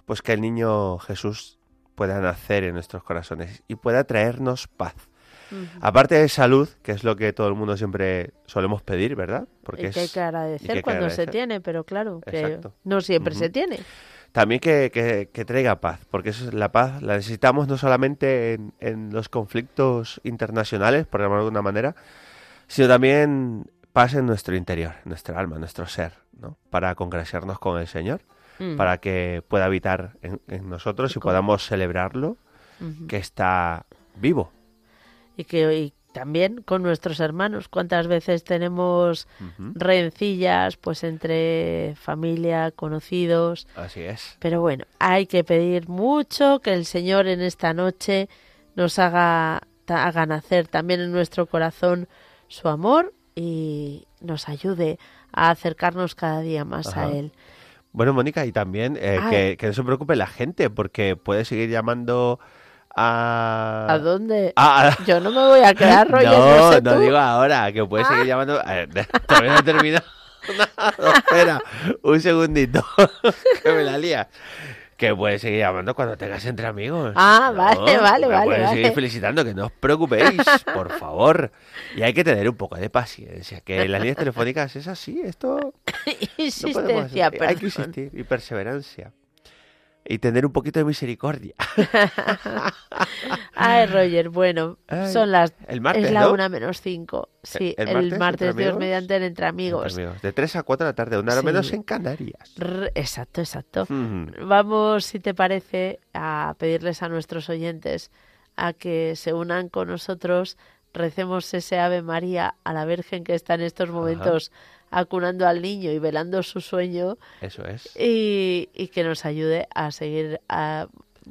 Speaker 4: pues que el niño Jesús pueda nacer en nuestros corazones y pueda traernos paz. Aparte de salud, que es lo que todo el mundo siempre solemos pedir, ¿verdad?
Speaker 2: y que hay que agradecer
Speaker 4: y que hay que
Speaker 2: cuando se tiene, pero claro, que no siempre se tiene.
Speaker 4: También que, que- que traiga paz, porque eso es la paz la necesitamos no solamente en, en los conflictos internacionales, por llamarlo de alguna manera, sino también paz en nuestro interior, en nuestra alma, en nuestro ser, ¿no? Para congraciarnos con el Señor,
Speaker 2: Mm.
Speaker 4: para que pueda habitar en, en nosotros y podamos celebrarlo, que está vivo.
Speaker 2: y que y también con nuestros hermanos cuántas veces tenemos rencillas pues entre familia conocidos
Speaker 4: Así es.
Speaker 2: pero bueno hay que pedir mucho que el Señor en esta noche nos haga haga nacer también en nuestro corazón su amor y nos ayude a acercarnos cada día más a él
Speaker 4: Bueno, Mónica, y también eh,
Speaker 2: Ah.
Speaker 4: que, que no se preocupe la gente, porque puede seguir llamando a...
Speaker 2: ¿A dónde?
Speaker 4: Ah,
Speaker 2: Yo no me voy a quedar, Roger, no,
Speaker 4: No,
Speaker 2: sé
Speaker 4: no
Speaker 2: tú.
Speaker 4: digo ahora, que puede seguir llamando... A ver, todavía no he terminado. No, espera, un segundito, que me la lía. Que puedes seguir llamando cuando tengas entre amigos.
Speaker 2: Ah, vale, vale,
Speaker 4: me
Speaker 2: vale,
Speaker 4: puedes
Speaker 2: vale.
Speaker 4: seguir felicitando, que no os preocupéis, por favor. Y hay que tener un poco de paciencia, que las líneas telefónicas es así, esto... no podemos
Speaker 2: Insistencia,
Speaker 4: hacer- Hay que insistir y perseverancia. Y tener un poquito de misericordia.
Speaker 2: Ay, Roger, bueno,
Speaker 4: Ay,
Speaker 2: son las...
Speaker 4: el martes,
Speaker 2: es la
Speaker 4: ¿no?
Speaker 2: una menos cinco. Sí,
Speaker 4: ¿El
Speaker 2: el,
Speaker 4: martes,
Speaker 2: Dios
Speaker 4: amigos?
Speaker 2: mediante en Entre Amigos.
Speaker 4: Entre amigos, De 3 a 4 de la tarde, una hora
Speaker 2: Sí.
Speaker 4: menos en Canarias.
Speaker 2: R- Exacto, exacto. Vamos, si te parece, a pedirles a nuestros oyentes a que se unan con nosotros, recemos ese Ave María a la Virgen que está en estos momentos acunando al niño y velando su sueño
Speaker 4: Eso es.
Speaker 2: y, y que nos ayude a seguir a-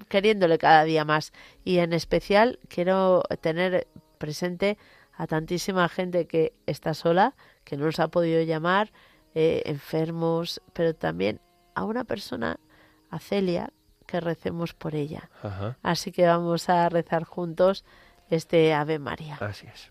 Speaker 2: queriéndole cada día más. Y en especial quiero tener presente a tantísima gente que está sola, que no nos ha podido llamar, eh, enfermos, pero también a una persona, a Celia, que recemos por ella.
Speaker 4: Ajá.
Speaker 2: Así que vamos a rezar juntos este Ave María.
Speaker 4: Así es.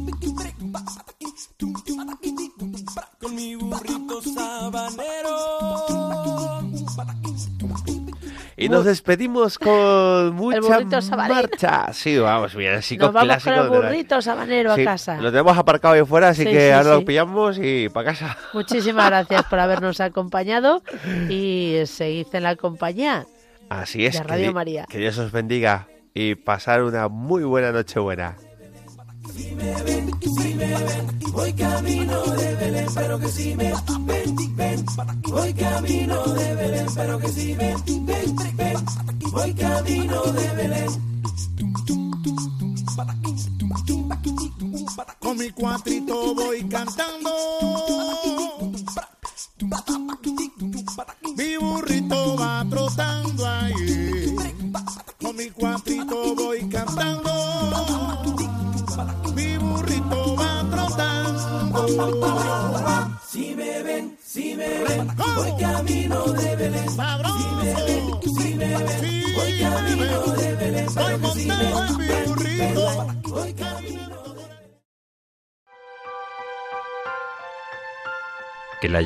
Speaker 7: Con mi burrito sabanero.
Speaker 4: Y nos despedimos con mucha marcha. Sí, vamos, bien, así
Speaker 2: Nos vamos con el
Speaker 4: la-
Speaker 2: burrito sabanero
Speaker 4: Sí,
Speaker 2: a casa.
Speaker 4: Lo tenemos aparcado ahí fuera, así
Speaker 2: Sí,
Speaker 4: que
Speaker 2: sí,
Speaker 4: ahora
Speaker 2: sí.
Speaker 4: lo pillamos y para casa.
Speaker 2: Muchísimas gracias por habernos acompañado y seguid en la compañía.
Speaker 4: Así es.
Speaker 2: De Radio
Speaker 4: di-
Speaker 2: María.
Speaker 4: Que Dios os bendiga y pasar una muy buena noche buena.
Speaker 7: Voy camino de Belén, pero que si me ven, ven. Voy camino de Belén, pero que si me ven, ven. Voy camino de Belén.
Speaker 30: Con mi cuatrito voy cantando. Mi burrito va trotando ahí. Con mi cuatrito voy cantando. Mi burrito va trotando.
Speaker 7: Si me ven, si me ven, voy camino de Belén. Si me ven, si me ven, voy camino de Belén, pero que si me ven, ven. Voy camino
Speaker 31: Que la